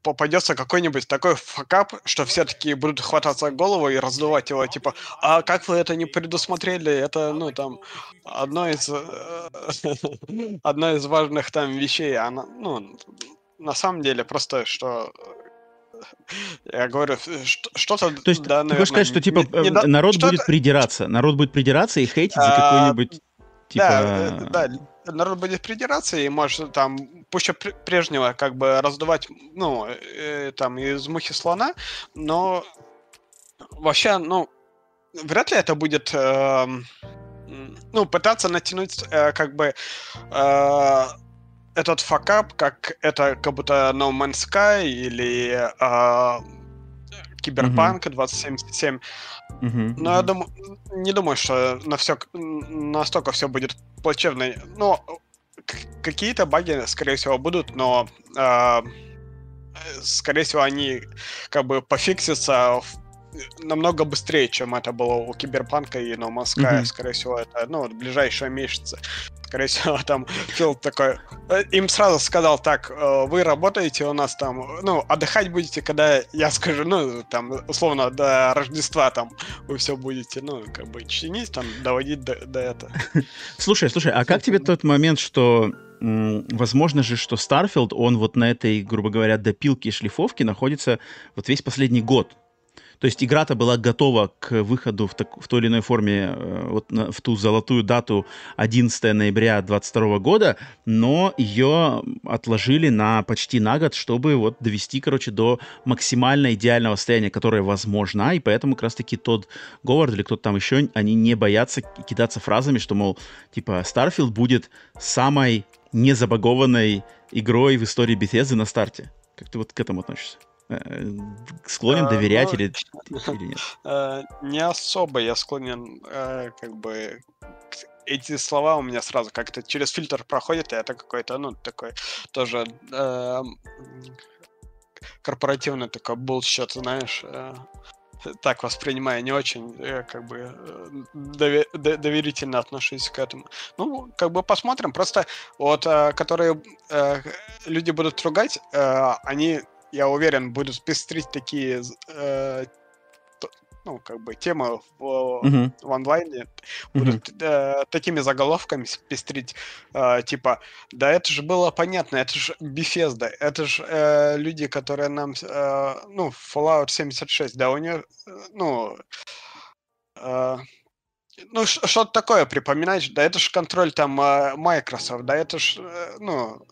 попадется какой-нибудь такой факап, что все таки будут хвататься голову и раздувать его, типа, а как вы это не предусмотрели? Это, ну, там, одно из, э, одно из важных там вещей, она, ну, на самом деле, просто, что я говорю, что-то... То есть да, ты наверное, хочешь сказать, что, типа, не, не, народ будет придираться, народ будет придираться и хейтить за а, какой-нибудь, типа... Да, да, народ будет придираться и может там пуще прежнего как бы раздувать, ну, э, там из мухи слона, но вообще, ну, вряд ли это будет, э, ну, пытаться натянуть э, как бы э, этот факап, как это как будто No Man's Sky или э, Киберпанк mm-hmm. 2077. Mm-hmm. Но я думаю, не думаю, что на все настолько все будет плачевно. Но какие-то баги, скорее всего, будут, но э, скорее всего, они как бы пофиксятся в намного быстрее, чем это было у Киберпанка и No Man's Sky. Mm-hmm. Скорее всего, это ну, ближайшие месяцы. Скорее всего, там Фил такой... Э, им сразу сказал, так, э, вы работаете у нас там, ну, отдыхать будете, когда я скажу, ну, там, условно, до Рождества там вы все будете, ну, как бы чинить, там, доводить до, до этого. Слушай, слушай, а как тебе тот момент, что возможно же, что Starfield, он вот на этой, грубо говоря, допилке и шлифовке находится вот весь последний год. То есть игра-то была готова к выходу в, так, в той или иной форме э, вот на, в ту золотую дату 11 ноября 2022 года, но ее отложили на почти на год, чтобы вот довести, короче, до максимально идеального состояния, которое возможно, и поэтому как раз-таки тот Говард или кто-то там еще, они не боятся кидаться фразами, что, мол, типа, Starfield будет самой незабагованной игрой в истории Bethesda на старте. Как ты вот к этому относишься? Э, склонен а, доверять ну, или, или нет? Э, не особо я склонен, э, как бы, эти слова у меня сразу как-то через фильтр проходят, и это какой-то, ну, такой тоже э, корпоративный такой bullshit, знаешь. так воспринимаю, не очень э, как бы э, довер, доверительно отношусь к этому. Ну, как бы посмотрим. Просто вот, которые люди будут ругать, они, я уверен, будут пестрить такие ну, как бы темы в, uh-huh. в онлайне будут uh-huh. э, такими заголовками пестрить, э, типа, да это же было понятно, это же Bethesda, это же э, люди, которые нам, э, ну, Fallout 76, да, у нее, э, ну, э, ну, что-то такое припоминать, да это же контроль там э, Microsoft, да это же, э, ну,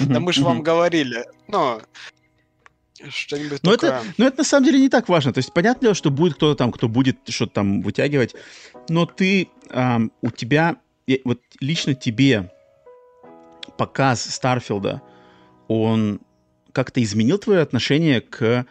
да мы же вам говорили, ну, что-нибудь но такое. Это, но это на самом деле не так важно. То есть понятно, что будет кто-то там, кто будет что-то там вытягивать, но ты, эм, у тебя, вот лично тебе показ Старфилда, он как-то изменил твое отношение к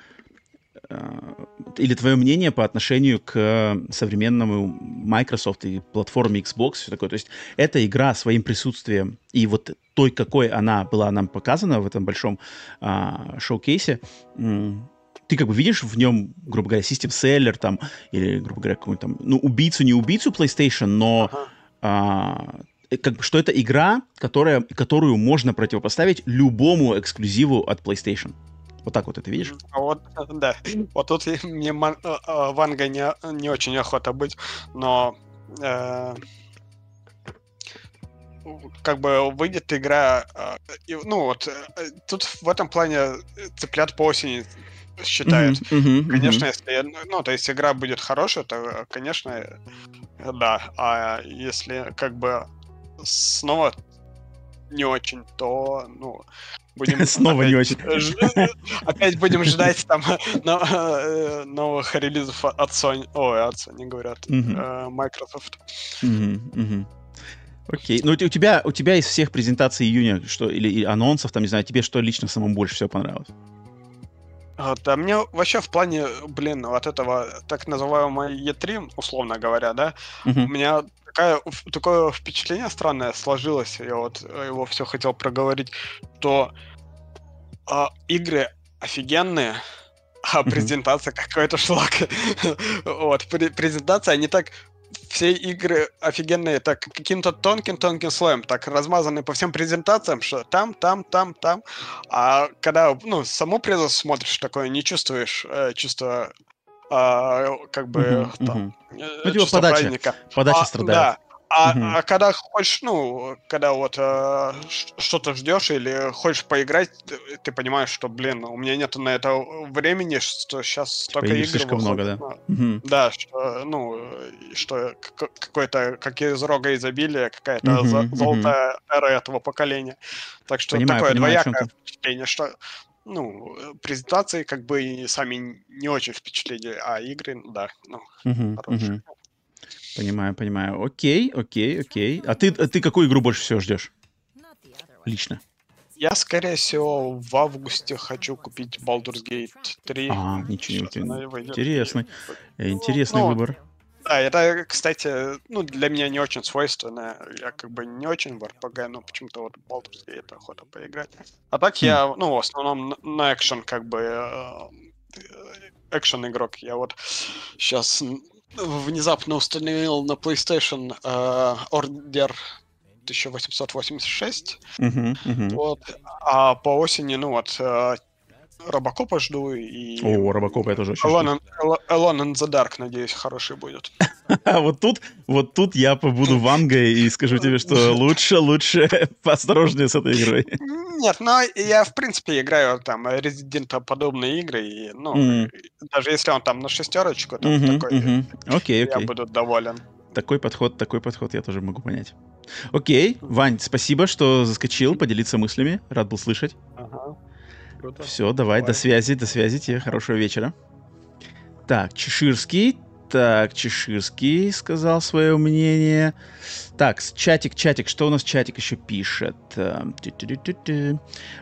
или твое мнение по отношению к современному Microsoft и платформе Xbox, все такое. То есть эта игра своим присутствием и вот той, какой она была нам показана в этом большом а, шоу-кейсе, ты как бы видишь в нем, грубо говоря, систем селлер там, или, грубо говоря, какую-нибудь там, ну, убийцу, не убийцу PlayStation, но ага. а, как бы, что это игра, которая, которую можно противопоставить любому эксклюзиву от PlayStation. Вот так вот это видишь? А вот, да. Вот тут мне ман, э, э, Ванга не, не очень охота быть, но э, как бы выйдет игра, э, ну вот, э, тут в этом плане цыплят по осени считают. Mm-hmm, mm-hmm, конечно, mm-hmm. если, ну, то есть игра будет хорошая, то, конечно, да. А если как бы снова не очень, то, ну, Будем Снова не очень. Опять будем ждать там э, новых релизов от Sony. Ой, от Sony говорят. Э, Microsoft. Окей. Ну, у тебя, у тебя из всех презентаций июня, что, или анонсов, там, не знаю, тебе что лично самому больше всего понравилось? Да, мне вообще в плане, блин, вот этого так называемого E3, условно говоря, да, uh-huh. у меня такая, такое впечатление странное сложилось, я вот его все хотел проговорить, что а, игры офигенные, а презентация mm-hmm. какой-то шлак. вот, презентация, они так все игры офигенные, так каким-то тонким-тонким слоем, так размазаны по всем презентациям, что там, там, там, там. А когда, ну, саму презу смотришь, такое не чувствуешь э, чувство а, как бы uh-huh, там, ну, типа подача, праздника. подача а, страдает. Да. А, угу. а когда хочешь, ну, когда вот э, что-то ждешь или хочешь поиграть, ты, ты понимаешь, что, блин, у меня нет на это времени, что сейчас столько игр слишком выходит. много, да? Угу. Да, что, ну, что какое-то, как из рога изобилия, какая-то угу, за, угу. золотая эра этого поколения. Так что понимаю, такое понимаю, двоякое впечатление, что ну, презентации как бы сами не очень впечатлили, а игры, да, ну, угу, хорошие. Угу. Понимаю, понимаю. Окей, окей, окей. А ты, а ты какую игру больше всего ждешь? Лично. Я, скорее всего, в августе хочу купить Baldur's Gate 3. А, ничего не Интересный, интересный ну, выбор. Да, это, кстати, ну, для меня не очень свойственно. Я как бы не очень в RPG, но почему-то вот Baldur's Gate охота поиграть. А так хм. я, ну, в основном на экшен как бы э, экшен игрок. Я вот сейчас внезапно установил на PlayStation uh, Order 1886. Uh-huh, uh-huh. Вот. А по осени, ну вот, uh, Робокопа жду и... О, Робокопа я тоже очень Alone, Alone in the Dark, надеюсь, хороший будет. вот тут, вот тут я побуду вангой и скажу тебе, что лучше, лучше поосторожнее с этой игрой. Нет, но я, в принципе, играю там Resident подобные игры, и, ну, mm. даже если он там на шестерочку, то mm-hmm, такой, mm-hmm. okay, okay. я буду доволен. Такой подход, такой подход я тоже могу понять. Окей, Вань, спасибо, что заскочил, поделиться мыслями. Рад был слышать. Ага. Круто. Все, давай, давай, до связи, до связи тебе, хорошего вечера. Так, Чеширский, так, Чеширский сказал свое мнение. Так, чатик, чатик, что у нас чатик еще пишет? Эм,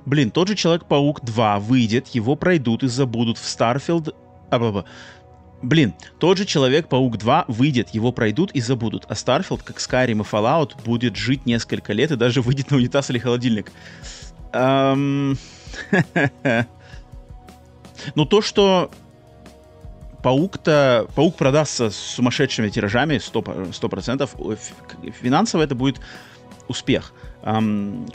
Блин, тот же Человек-паук 2 выйдет, его пройдут и забудут в Starfield... А. Блин, тот же Человек-паук 2 выйдет, его пройдут и забудут, а Starfield, как Skyrim и Fallout, будет жить несколько лет и даже выйдет на унитаз или холодильник. Эм... Ну, то, что Паук-то, Паук продастся с сумасшедшими тиражами, 100%, 100%. Финансово это будет успех.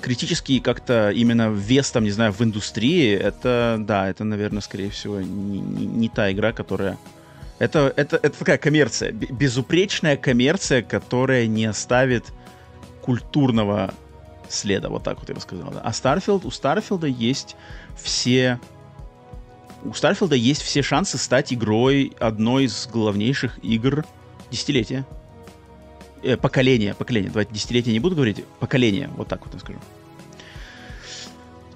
Критический как-то именно вес, там, не знаю, в индустрии, это, да, это, наверное, скорее всего, не та игра, которая... Это, это, это такая коммерция, безупречная коммерция, которая не оставит культурного следа, вот так вот я бы сказал. Да. А Starfield, у Starfield а есть все у Старфилда есть все шансы стать игрой одной из главнейших игр десятилетия. Э, поколения, поколения. Давайте десятилетия не буду говорить, поколение, вот так вот я скажу.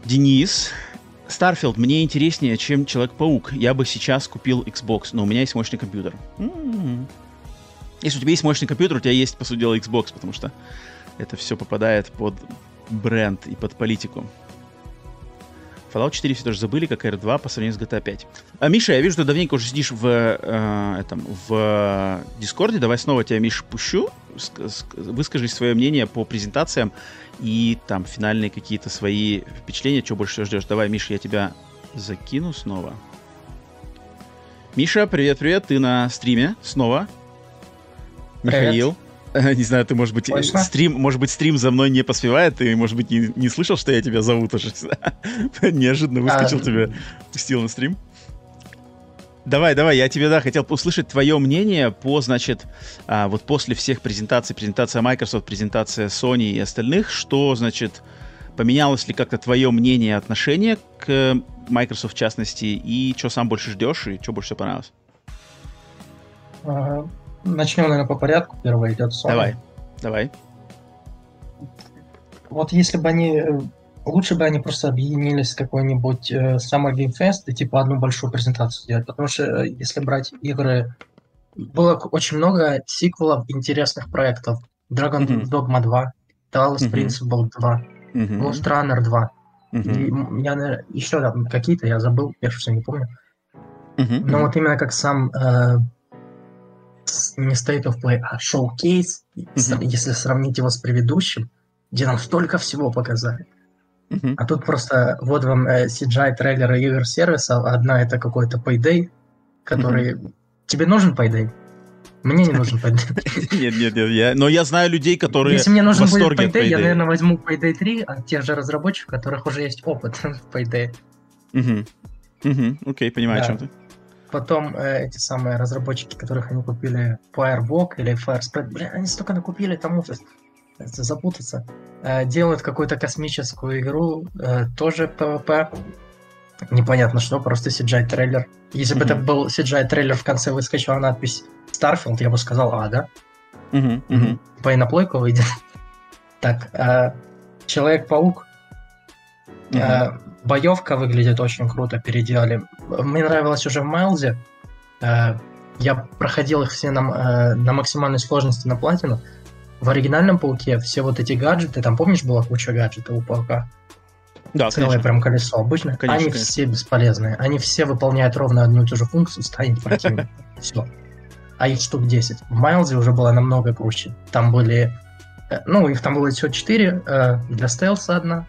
Денис, Starfield мне интереснее, чем Человек-паук. Я бы сейчас купил Xbox, но у меня есть мощный компьютер. М-м-м. Если у тебя есть мощный компьютер, у тебя есть, по сути дела, Xbox, потому что это все попадает под бренд и под политику. Fallout 4 все тоже забыли, как R2 по сравнению с GTA 5. А, Миша, я вижу, ты давненько уже сидишь в, э, этом, в Дискорде. Давай снова тебя, Миша, пущу. Выскажи свое мнение по презентациям и там финальные какие-то свои впечатления, что больше всего ждешь. Давай, Миша, я тебя закину снова. Миша, привет-привет, ты на стриме снова. Михаил. Не знаю, ты, может быть, Точно? стрим, может быть, стрим за мной не поспевает, ты, может быть, не, не слышал, что я тебя зову тоже. Неожиданно выскочил, а... тебя пустил на стрим. Давай, давай, я тебе, да, хотел услышать твое мнение по, значит, а, вот после всех презентаций, презентация Microsoft, презентация Sony и остальных, что, значит, поменялось ли как-то твое мнение, отношение к Microsoft в частности, и что сам больше ждешь, и что больше всего понравилось? Начнем, наверное, по порядку. Первое идет Sony. Давай, давай. Вот если бы они... Э, лучше бы они просто объединились с какой-нибудь э, Summer Game Fest и типа одну большую презентацию сделать. Потому что э, если брать игры... Было очень много сиквелов интересных проектов. Dragon mm-hmm. Dogma 2, Talos mm-hmm. Principle 2, mm-hmm. Ghost Runner 2. Mm-hmm. И я, наверное, еще там какие-то я забыл, я что не помню. Mm-hmm. Но вот именно как сам э, не State of Play, а Showcase, mm-hmm. если сравнить его с предыдущим, где нам столько всего показали. Mm-hmm. А тут просто вот вам э, CGI трейлеры игр сервиса, одна это какой-то Payday, который... Mm-hmm. Тебе нужен Payday? Мне не нужен Payday. Нет, нет, нет, я... но я знаю людей, которые Если мне нужен будет Payday, я, наверное, возьму Payday 3 от тех же разработчиков, у которых уже есть опыт в Payday. Угу. Угу, окей, понимаю, да. о чем ты. Потом э, эти самые разработчики, которых они купили, Firewalk или Firespread, блин, они столько накупили тому, что запутаться. Э, делают какую-то космическую игру, э, тоже PvP. Непонятно что, просто CGI-трейлер. Если mm-hmm. бы это был CGI-трейлер, в конце выскочила надпись Starfield, я бы сказал, а, да? Mm-hmm. Mm-hmm. По иноплойку выйдет. так, э, Человек-паук. Mm-hmm. Э, боевка выглядит очень круто, переделали. Мне нравилось уже в Майлзе. Э, я проходил их все на, э, на максимальной сложности на платину. В оригинальном пауке все вот эти гаджеты, там помнишь, была куча гаджетов у паука? Да, Целое конечно. прям колесо обычно. Конечно, они конечно. все бесполезные. Они все выполняют ровно одну и ту же функцию, станет противник. Все. А их штук 10. В Майлзе уже было намного круче. Там были... Э, ну, их там было всего 4. Для стелса одна,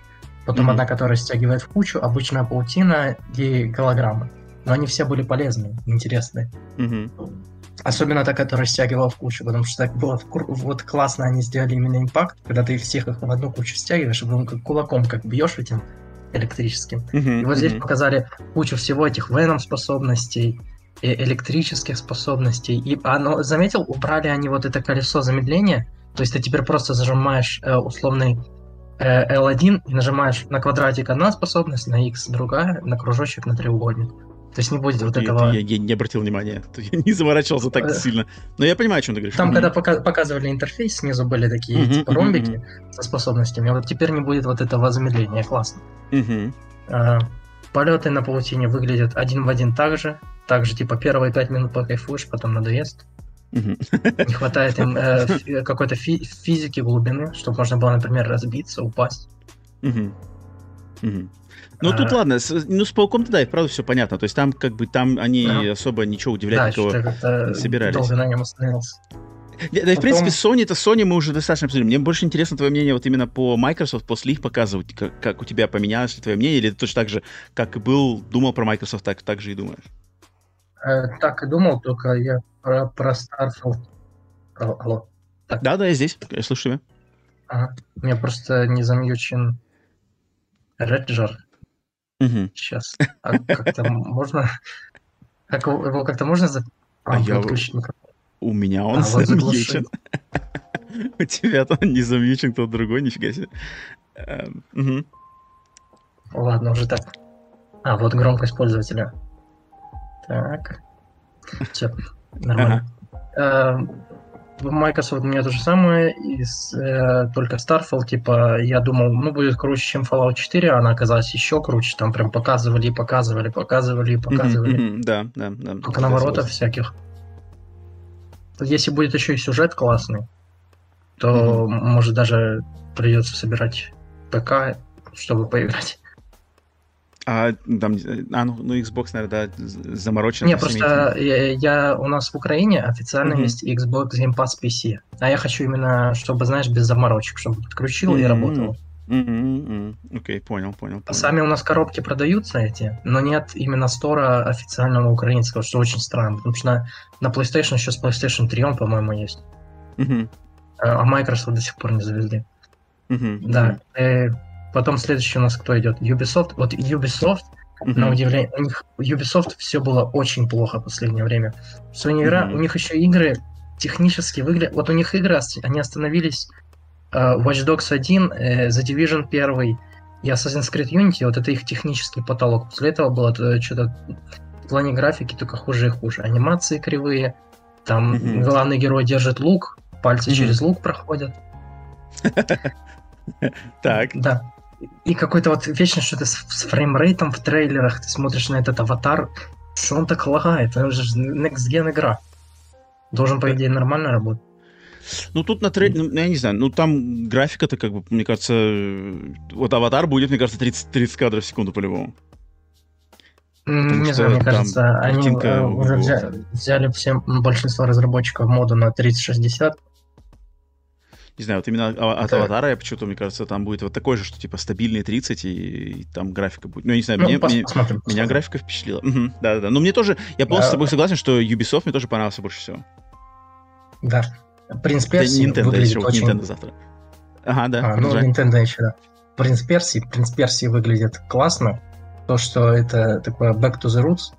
Потом mm-hmm. одна, которая стягивает в кучу, обычная паутина и голограммы. Но они все были полезные, интересные. Mm-hmm. Особенно та, которая стягивала в кучу, потому что так было вот классно они сделали именно импакт, когда ты всех их в одну кучу стягиваешь, и потом как кулаком как бьешь этим электрическим. Mm-hmm. И вот здесь mm-hmm. показали кучу всего этих веном способностей, и электрических способностей. И оно, заметил, убрали они вот это колесо замедления, то есть ты теперь просто зажимаешь э, условный L1 и нажимаешь на квадратик одна способность, на X другая, на кружочек на треугольник. То есть не будет вот, вот этого... Я, я не обратил внимания, я не заморачивался так э, сильно. Но я понимаю, о чем ты говоришь. Там, когда пока показывали интерфейс, снизу были такие uh-huh, типа ромбики uh-huh. со способностями. Вот теперь не будет вот этого замедления, классно. Uh-huh. А, полеты на паутине выглядят один в один так же. Так же, типа, первые пять минут покайфуешь, потом надоест. Не хватает им э, какой-то фи- физики глубины, чтобы можно было, например, разбиться, упасть. Ну, тут а. ладно, с, ну, с пауком-то да, и правда все понятно. То есть там, как бы, там они да. особо ничего удивлять да, никого не собирались. Долго на нем остановился. Да, да и, в принципе, Sony, это Sony мы уже достаточно обсудили. Мне больше интересно твое мнение вот именно по Microsoft после их показывать, как, как у тебя поменялось твое мнение, или ты точно так же, как и был, думал про Microsoft, так, так же и думаешь? Э, так и думал, только я про, про Starfield. Алло. Так. Да, да, я здесь. Я тебя. Ага. У меня просто не замьючен Реджер. Угу. Сейчас. А как-то можно... Как его как-то можно за... а, а я... У меня он а, замьючен. У тебя-то он не замьючен, кто другой, нифига себе. Эм, Ладно, уже так. А, вот громкость пользователя. Так. Все, нормально. Ага. Microsoft у меня то же самое, из, э, только Starfield, типа, я думал, ну, будет круче, чем Fallout 4, а она оказалась еще круче, там прям показывали и показывали, показывали и показывали. Mm-hmm, mm-hmm, да, да, да. Только наворотов всяких. Если будет еще и сюжет классный, то, mm-hmm. может, даже придется собирать ПК, чтобы поиграть. А, там, а ну, ну, Xbox, наверное, да, заморочен. Не, просто я, я, у нас в Украине официально mm-hmm. есть Xbox Game Pass PC. А я хочу именно, чтобы, знаешь, без заморочек, чтобы подключил mm-hmm. и работал. Окей, mm-hmm. okay, понял, понял, понял. Сами у нас коробки продаются эти, но нет именно стора официального украинского, что очень странно, потому что на, на PlayStation еще с PlayStation 3 он, по-моему, есть. Mm-hmm. А Microsoft до сих пор не завезли. Mm-hmm. Да. Mm-hmm. Потом следующий у нас кто идет? Ubisoft. Вот Ubisoft, mm-hmm. на удивление, у них Ubisoft все было очень плохо в последнее время. Sony игра, mm-hmm. у них еще игры технически выглядят... Вот у них игры, они остановились uh, Watch Dogs 1, uh, э, The Division 1 и Assassin's Creed Unity, вот это их технический потолок. После этого было uh, что-то в плане графики только хуже и хуже. Анимации кривые, там mm-hmm. главный герой держит лук, пальцы mm-hmm. через лук проходят. Так. Да. И какой-то вот вечно что-то с, с фреймрейтом в трейлерах, ты смотришь на этот аватар, что он так лагает, это же Next Gen игра. Должен, по идее, нормально работать. Ну, тут на трейлере, ну, я не знаю, ну, там графика-то, как бы, мне кажется, вот аватар будет, мне кажется, 30, 30 кадров в секунду по-любому. не знаю, мне кажется, они э, уже взяли, взяли всем большинство разработчиков моду на 3060, не знаю, вот именно от аватара я почему-то, мне кажется, там будет вот такой же, что типа стабильный 30, и, и там графика будет. Ну, я не знаю, ну, мне, пос- мне, посмотрим, меня графика впечатлила. Угу, да-да-да. Но мне тоже, я полностью да. с тобой согласен, что Ubisoft мне тоже понравился больше всего. Да. Принц Персии Nintendo выглядит еще, очень... Nintendo завтра. Ага, да. А, ну, Nintendo еще, да. Принц Персии, Принц Персии выглядит классно. То, что это такое back to the roots.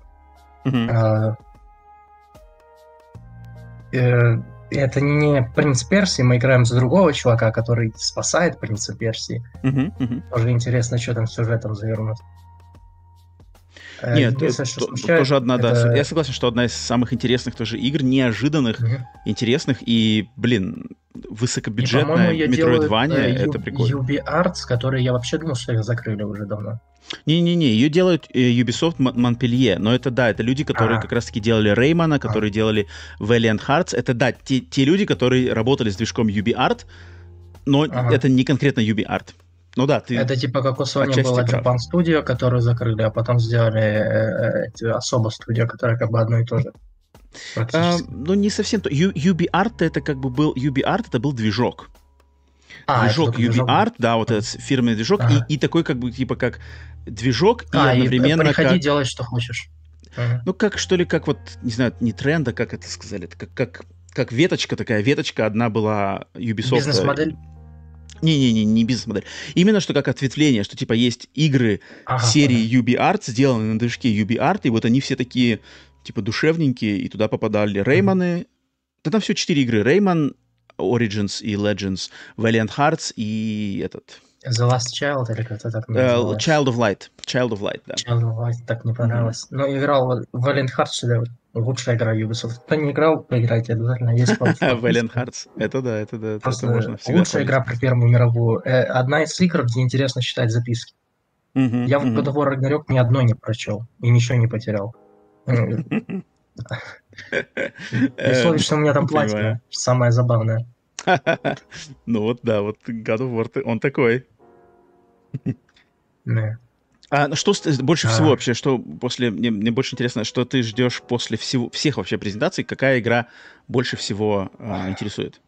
А, э, это не принц Персии, мы играем за другого чувака, который спасает принца Персии. Uh-huh, uh-huh. Тоже интересно, что там сюжетом завернут. Э, Нет, то, смущает, тоже одна, это... да. Я согласен, что одна из самых интересных тоже игр, неожиданных, угу. интересных и, блин, высокобюджетная Metroidvania, э, это прикольно. UB Arts, которые я вообще думал, что их закрыли уже давно. Не-не-не, ее делают э, Ubisoft Montpellier, но это да, это люди, которые а. как раз-таки делали Реймана, которые а. делали Valiant Hearts, это да, те, те люди, которые работали с движком UbiArt, но ага. это не конкретно UbiArt. Ну да, ты... Это типа как у Sony была Japan Studio, которую закрыли, а потом сделали э, э, особо студию, которая как бы одно и то же. А, ну, не совсем то. UbiArt это как бы был... UbiArt это был движок. А, движок UbiArt, да, вот этот фирменный движок, ага. и, и такой как бы типа как движок, а, и одновременно... И приходи, как... делай, что хочешь. Ага. Ну, как что ли, как вот, не знаю, не тренда, как это сказали, это как, как, как веточка такая, веточка одна была Ubisoft. Бизнес-модель? Не-не-не, не бизнес-модель. Именно что как ответвление, что типа есть игры ага, серии ага. UbiArt, сделанные на движке UbiArt, и вот они все такие типа душевненькие, и туда попадали Рейманы. Да там все четыре игры. Рейман, Origins и Legends, Valiant Hearts и этот... The Last Child или как-то так uh, Child of Light. Child of Light, да. Child of Light так не понравилось. Mm-hmm. Но играл в Valiant Hearts, что лучшая игра Ubisoft. Кто не играл, поиграйте обязательно. Есть Valiant Hearts. Это да, это да. Просто это можно лучшая игра про Первую мировую. Э, одна из игр, где интересно читать записки. Я в God of War Ragnarok ни одной не прочел и ничего не потерял. При условии, что у меня там платье, самое забавное. Ну вот, да, вот God of War, он такой. А что больше всего вообще, что после, мне, мне больше интересно, что ты ждешь после всего, всех вообще презентаций, какая игра больше всего а, интересует?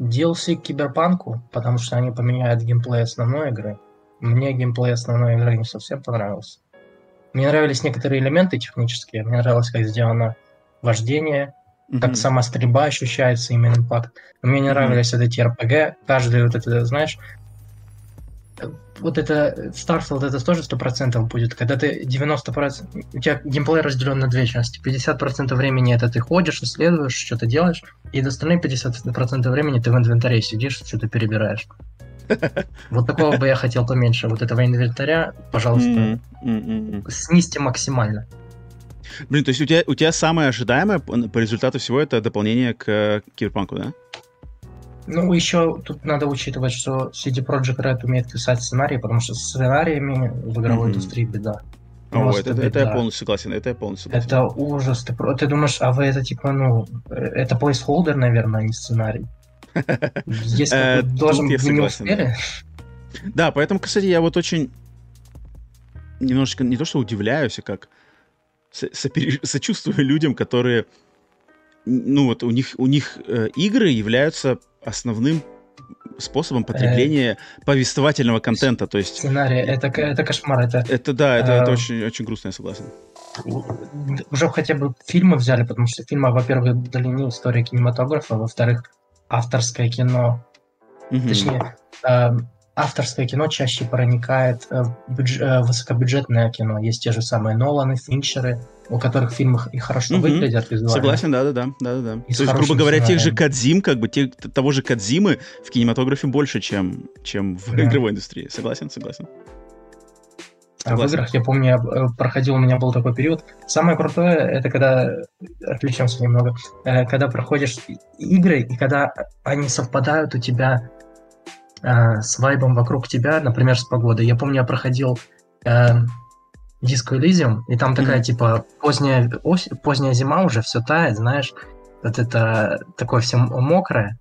DLC к Киберпанку, потому что они поменяют геймплей основной игры. Мне геймплей основной игры не совсем понравился. Мне нравились некоторые элементы технические. Мне нравилось, как сделано вождение, mm-hmm. как сама стрельба ощущается, именно импакт. Мне не нравились mm-hmm. вот эти RPG. Каждый вот это, знаешь, вот это Starfield это тоже 100% будет, когда ты 90%, у тебя геймплей разделен на две части. 50% времени это ты ходишь, исследуешь, что-то делаешь, и остальные 50% времени ты в инвентаре сидишь, что-то перебираешь. Вот такого бы я хотел поменьше. Вот этого инвентаря, пожалуйста, снизьте максимально. Блин, то есть у тебя, у тебя самое ожидаемое по результату всего это дополнение к Киберпанку, да? Ну, еще тут надо учитывать, что CD Projekt Red умеет писать сценарии, потому что с сценариями в игровой mm-hmm. индустрии беда. О, это, это, это я полностью согласен, это я полностью согласен. Это ужас. Ты, ты думаешь, а вы это типа, ну, это placeholder, наверное, а не сценарий. Если э, должен вы не успели. Да, поэтому, кстати, я вот очень немножечко не то что удивляюсь, а как сочувствую людям, которые ну вот у них у них э, игры являются основным способом потребления э, повествовательного контента, то есть... Сценарий, это, это кошмар, это... Это да, это, э, это очень, очень грустно, я согласен. Уже хотя бы фильмы взяли, потому что фильмы, во-первых, дали не история кинематографа, во-вторых, авторское кино. Mm-hmm. Точнее, э, авторское кино чаще проникает в бюдж- э, высокобюджетное кино. Есть те же самые Ноланы, Финчеры, у которых фильмы и хорошо угу. выглядят визуально. Согласен, да-да-да. да-да-да. То есть, грубо говоря, сценарием. тех же Кадзим, как бы те, того же Кадзимы в кинематографе больше, чем, чем в да. игровой индустрии. Согласен, согласен. А в играх, я помню, я э, проходил, у меня был такой период. Самое крутое, это когда, отвлечемся немного, э, когда проходишь игры, и когда они совпадают у тебя э, с вайбом вокруг тебя, например, с погодой. Я помню, я проходил э, Disco Elysium, и там такая, mm-hmm. типа, поздняя, ось, поздняя зима уже, все тает, знаешь, вот это такое все мокрое,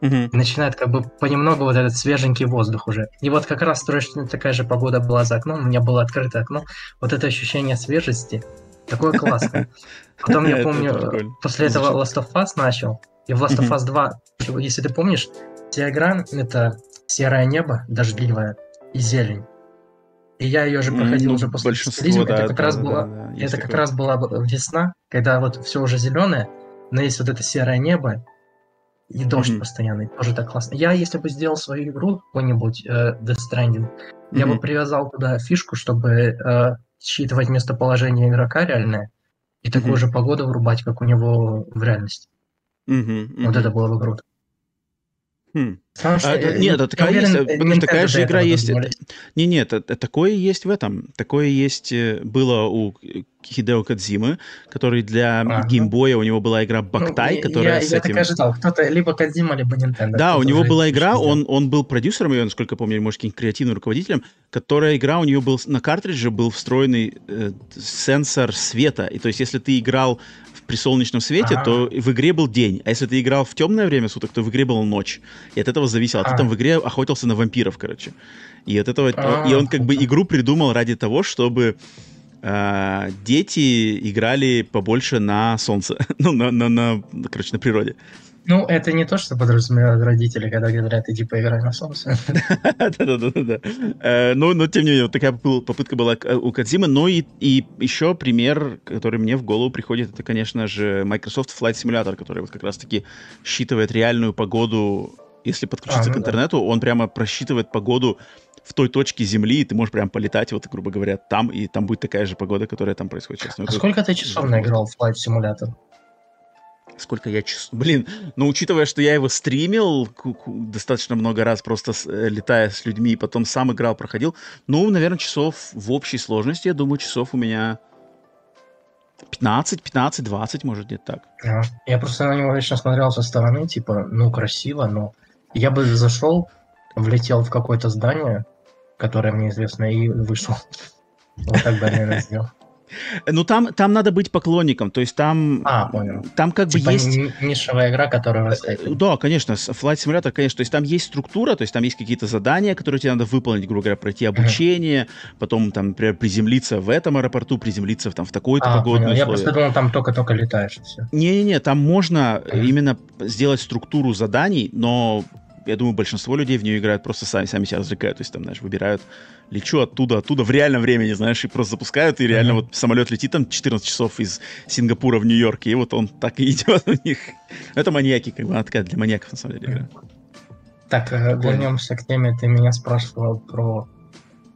mm-hmm. и начинает как бы понемногу вот этот свеженький воздух уже. И вот как раз точно такая же погода была за окном, у меня было открытое окно, вот это ощущение свежести, такое классное. Потом я помню, после этого Last of Us начал, и в Last of Us 2, если ты помнишь, диаграмм — это серое небо, дождливое, и зелень. И я ее же проходил ну, уже после большинство, да, это как да, раз да, была, да, это как раз была весна, когда вот все уже зеленое, но есть вот это серое небо и дождь mm-hmm. постоянный, тоже так классно. Я, если бы сделал свою игру какой-нибудь э, Death Stranding, mm-hmm. я бы привязал туда фишку, чтобы э, считывать местоположение игрока реальное и mm-hmm. такую же погоду врубать, как у него в реальности. Mm-hmm. Mm-hmm. Вот это было бы круто. Хм. а, нет, это такая, уверен, есть, блин, такая же игра есть. Не, нет, это, такое есть в этом. Такое есть э, было у Хидео Кадзимы, который для ага. геймбоя у него была игра Бактай, ну, которая я, с я этим... так ожидал. Кто-то либо Кадзима, либо Nintendo. Да, у него была игра, он, он был продюсером ее, насколько я помню, может, каким-то креативным руководителем, которая игра у нее был на картридже был встроенный э, сенсор света. И то есть, если ты играл при солнечном свете, ага. то в игре был день. А если ты играл в темное время суток, то в игре была ночь. И от этого зависело. А. Ты там в игре охотился на вампиров, короче. И от этого... А. И он как бы игру придумал ради того, чтобы э, дети играли побольше на солнце. ну, на, на, на, короче, на природе. Ну, это не то, что подразумевают родители, когда говорят, иди поиграй на солнце. Да-да-да. Э, но, но, тем не менее, вот такая попытка была у Кадзимы. Но и, и еще пример, который мне в голову приходит, это, конечно же, Microsoft Flight Simulator, который вот как раз-таки считывает реальную погоду если подключиться а, ну к интернету, да. он прямо просчитывает погоду в той точке Земли, и ты можешь прям полетать, вот, грубо говоря, там, и там будет такая же погода, которая там происходит сейчас. Ну, а сколько ты часов наиграл в Flight Simulator? Сколько я часов... Блин, ну, учитывая, что я его стримил достаточно много раз, просто с, э, летая с людьми, и потом сам играл, проходил, ну, наверное, часов в общей сложности, я думаю, часов у меня 15, 15, 20, может, где-то так. Я просто на него вечно смотрел со стороны, типа, ну, красиво, но я бы зашел, влетел в какое-то здание, которое мне известно, и вышел. Вот так бы наверное, сделал. Ну, там, там надо быть поклонником, то есть там... А, понял. Там как типа бы есть... нишевая игра, которая... Э, да, конечно, Flight Simulator, конечно, то есть там есть структура, то есть там есть какие-то задания, которые тебе надо выполнить, грубо говоря, пройти обучение, uh-huh. потом там, например, приземлиться в этом аэропорту, приземлиться там в такой-то а, погодные понял. Я просто думал, там только-только летаешь. Не-не-не, там можно uh-huh. именно сделать структуру заданий, но я думаю, большинство людей в нее играют просто сами, сами себя развлекают. То есть там, знаешь, выбирают, лечу оттуда, оттуда в реальном времени, знаешь, и просто запускают, и реально mm-hmm. вот самолет летит там 14 часов из Сингапура в Нью-Йорк, и вот он так и идет у них. Это маньяки, как бы, она такая для маньяков, на самом деле, игра. Так, э, вернемся к теме. Ты меня спрашивал про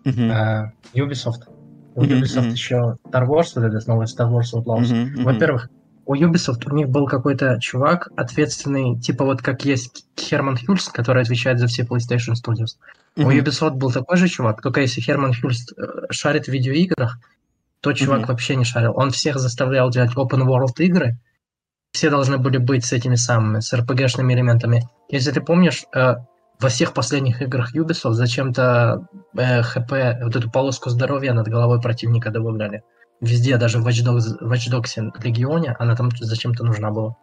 uh-huh. э, Ubisoft. У Ubisoft uh-huh. еще Star Wars, вот этот новый Star Wars Outlaws. Uh-huh, uh-huh. Во-первых, у Ubisoft у них был какой-то чувак, ответственный, типа вот как есть Херман Хюльс, который отвечает за все PlayStation Studios. Mm-hmm. У Ubisoft был такой же чувак, только если Херман Хюльс э, шарит в видеоиграх, то чувак mm-hmm. вообще не шарил. Он всех заставлял делать open world игры. Все должны были быть с этими самыми, с RPG-шными элементами. Если ты помнишь, э, во всех последних играх Ubisoft зачем-то э, ХП, вот эту полоску здоровья над головой противника добавляли. Везде, даже в Watch Dogs, Watch Dogs Легионе, она там зачем-то нужна была.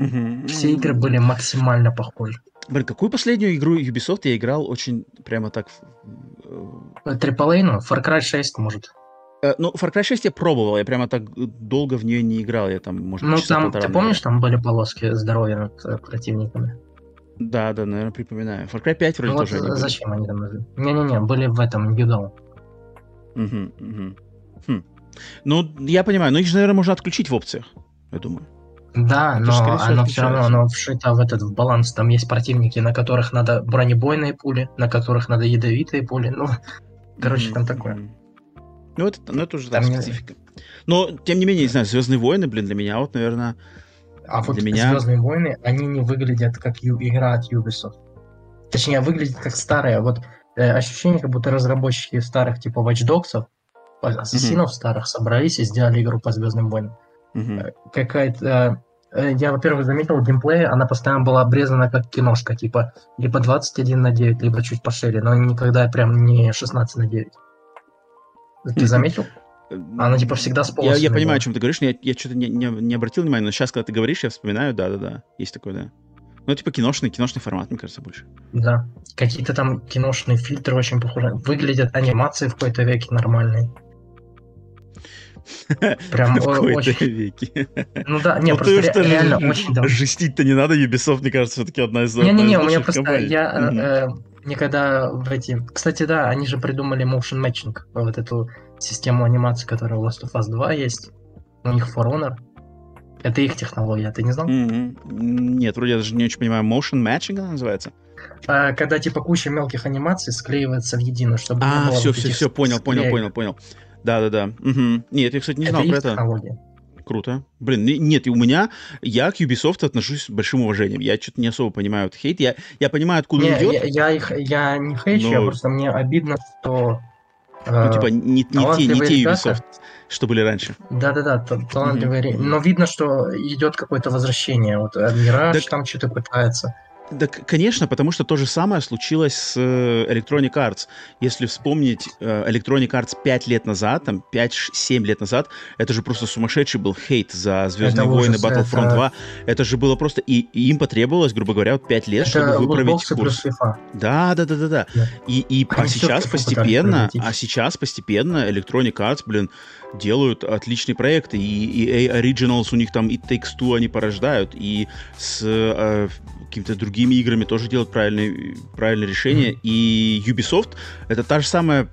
Mm-hmm. Все игры были максимально похожи. Блин, какую последнюю игру Ubisoft я играл очень прямо так... AAA, ну, Far Cry 6, может. Э, ну, Far Cry 6 я пробовал, я прямо так долго в нее не играл, я там, может, Ну, там, ты помнишь, там были полоски здоровья над э, противниками? Да, да, наверное, припоминаю. Far Cry 5 вроде ну, тоже вот зачем они там? Не-не-не, были в этом New Dawn. Угу, угу. Хм. Ну, я понимаю, но их же, наверное, можно отключить в опциях, я думаю. Да, Это но же, оно все равно оно вшито в этот в баланс. Там есть противники, на которых надо бронебойные пули, на которых надо ядовитые пули. Ну, короче, mm-hmm. там такое. Ну, это, ну, это уже там да, специфика. Но, тем не менее, не знаю, Звездные войны, блин, для меня вот, наверное, а вот меня... Звездные войны, они не выглядят как ю- игра от Ubisoft. Точнее, выглядят как старые. Вот э, ощущение, как будто разработчики старых типа Watch Dogs, ассасинов mm-hmm. старых собрались и сделали игру по Звездным войнам. Mm-hmm. Какая-то... Э, я, во-первых, заметил геймплей, она постоянно была обрезана как киношка, типа либо 21 на 9, либо чуть пошире, но никогда прям не 16 на 9. Ты заметил? Она типа всегда с Я, я понимаю, о чем ты говоришь, я, я что-то не, не, не обратил внимания, но сейчас, когда ты говоришь, я вспоминаю, да-да-да, есть такое, да. Ну, типа киношный, киношный формат, мне кажется, больше. Да. Какие-то там киношные фильтры очень похожи. Выглядят анимации в какой-то веке нормальные. Прям очень... веке. Ну да, не, ну, просто реально очень давно. Жестить-то не надо, Ubisoft, мне кажется, все-таки одна из Не-не-не, у меня просто... Я никогда в эти... Кстати, да, они же придумали motion matching, вот эту систему анимации, которая у Last of Us 2 есть. У них For Honor. Это их технология, ты не знал? Mm-hmm. Нет, вроде я даже не очень понимаю. Motion matching она называется? А, когда типа куча мелких анимаций склеивается в едино, чтобы... А, все, все, все, понял, понял, понял, понял. Да-да-да. Угу. Нет, я, кстати, не знал это про это. Технология. Круто. Блин, нет, и у меня, я к Ubisoft отношусь с большим уважением. Я что-то не особо понимаю этот хейт. Я, я понимаю, откуда не, он идет. Я, я, их, я не хейчу, но... я просто мне обидно, что ну, типа, не, не, те, не те Ubisoft, что были раньше. Да-да-да, талантливые. Mm-hmm. Но видно, что идет какое-то возвращение. Вот Мираж так... там что-то пытается. Да, конечно, потому что то же самое случилось с э, Electronic Arts. Если вспомнить э, Electronic Arts 5 лет назад, там 5-7 лет назад, это же просто сумасшедший был хейт за Звездные это войны, ужас, Battlefront это... 2. Это же было просто... И, и им потребовалось, грубо говоря, вот 5 лет, это чтобы выправить курс. Да, да, да, да, да. И, и а сейчас постепенно, а сейчас постепенно Electronic Arts, блин, делают отличные проекты. И EA Originals у них там и Takes Two они порождают, и с э, какими-то другими играми тоже делают правильные, правильные решения. Mm-hmm. И Ubisoft это та же самая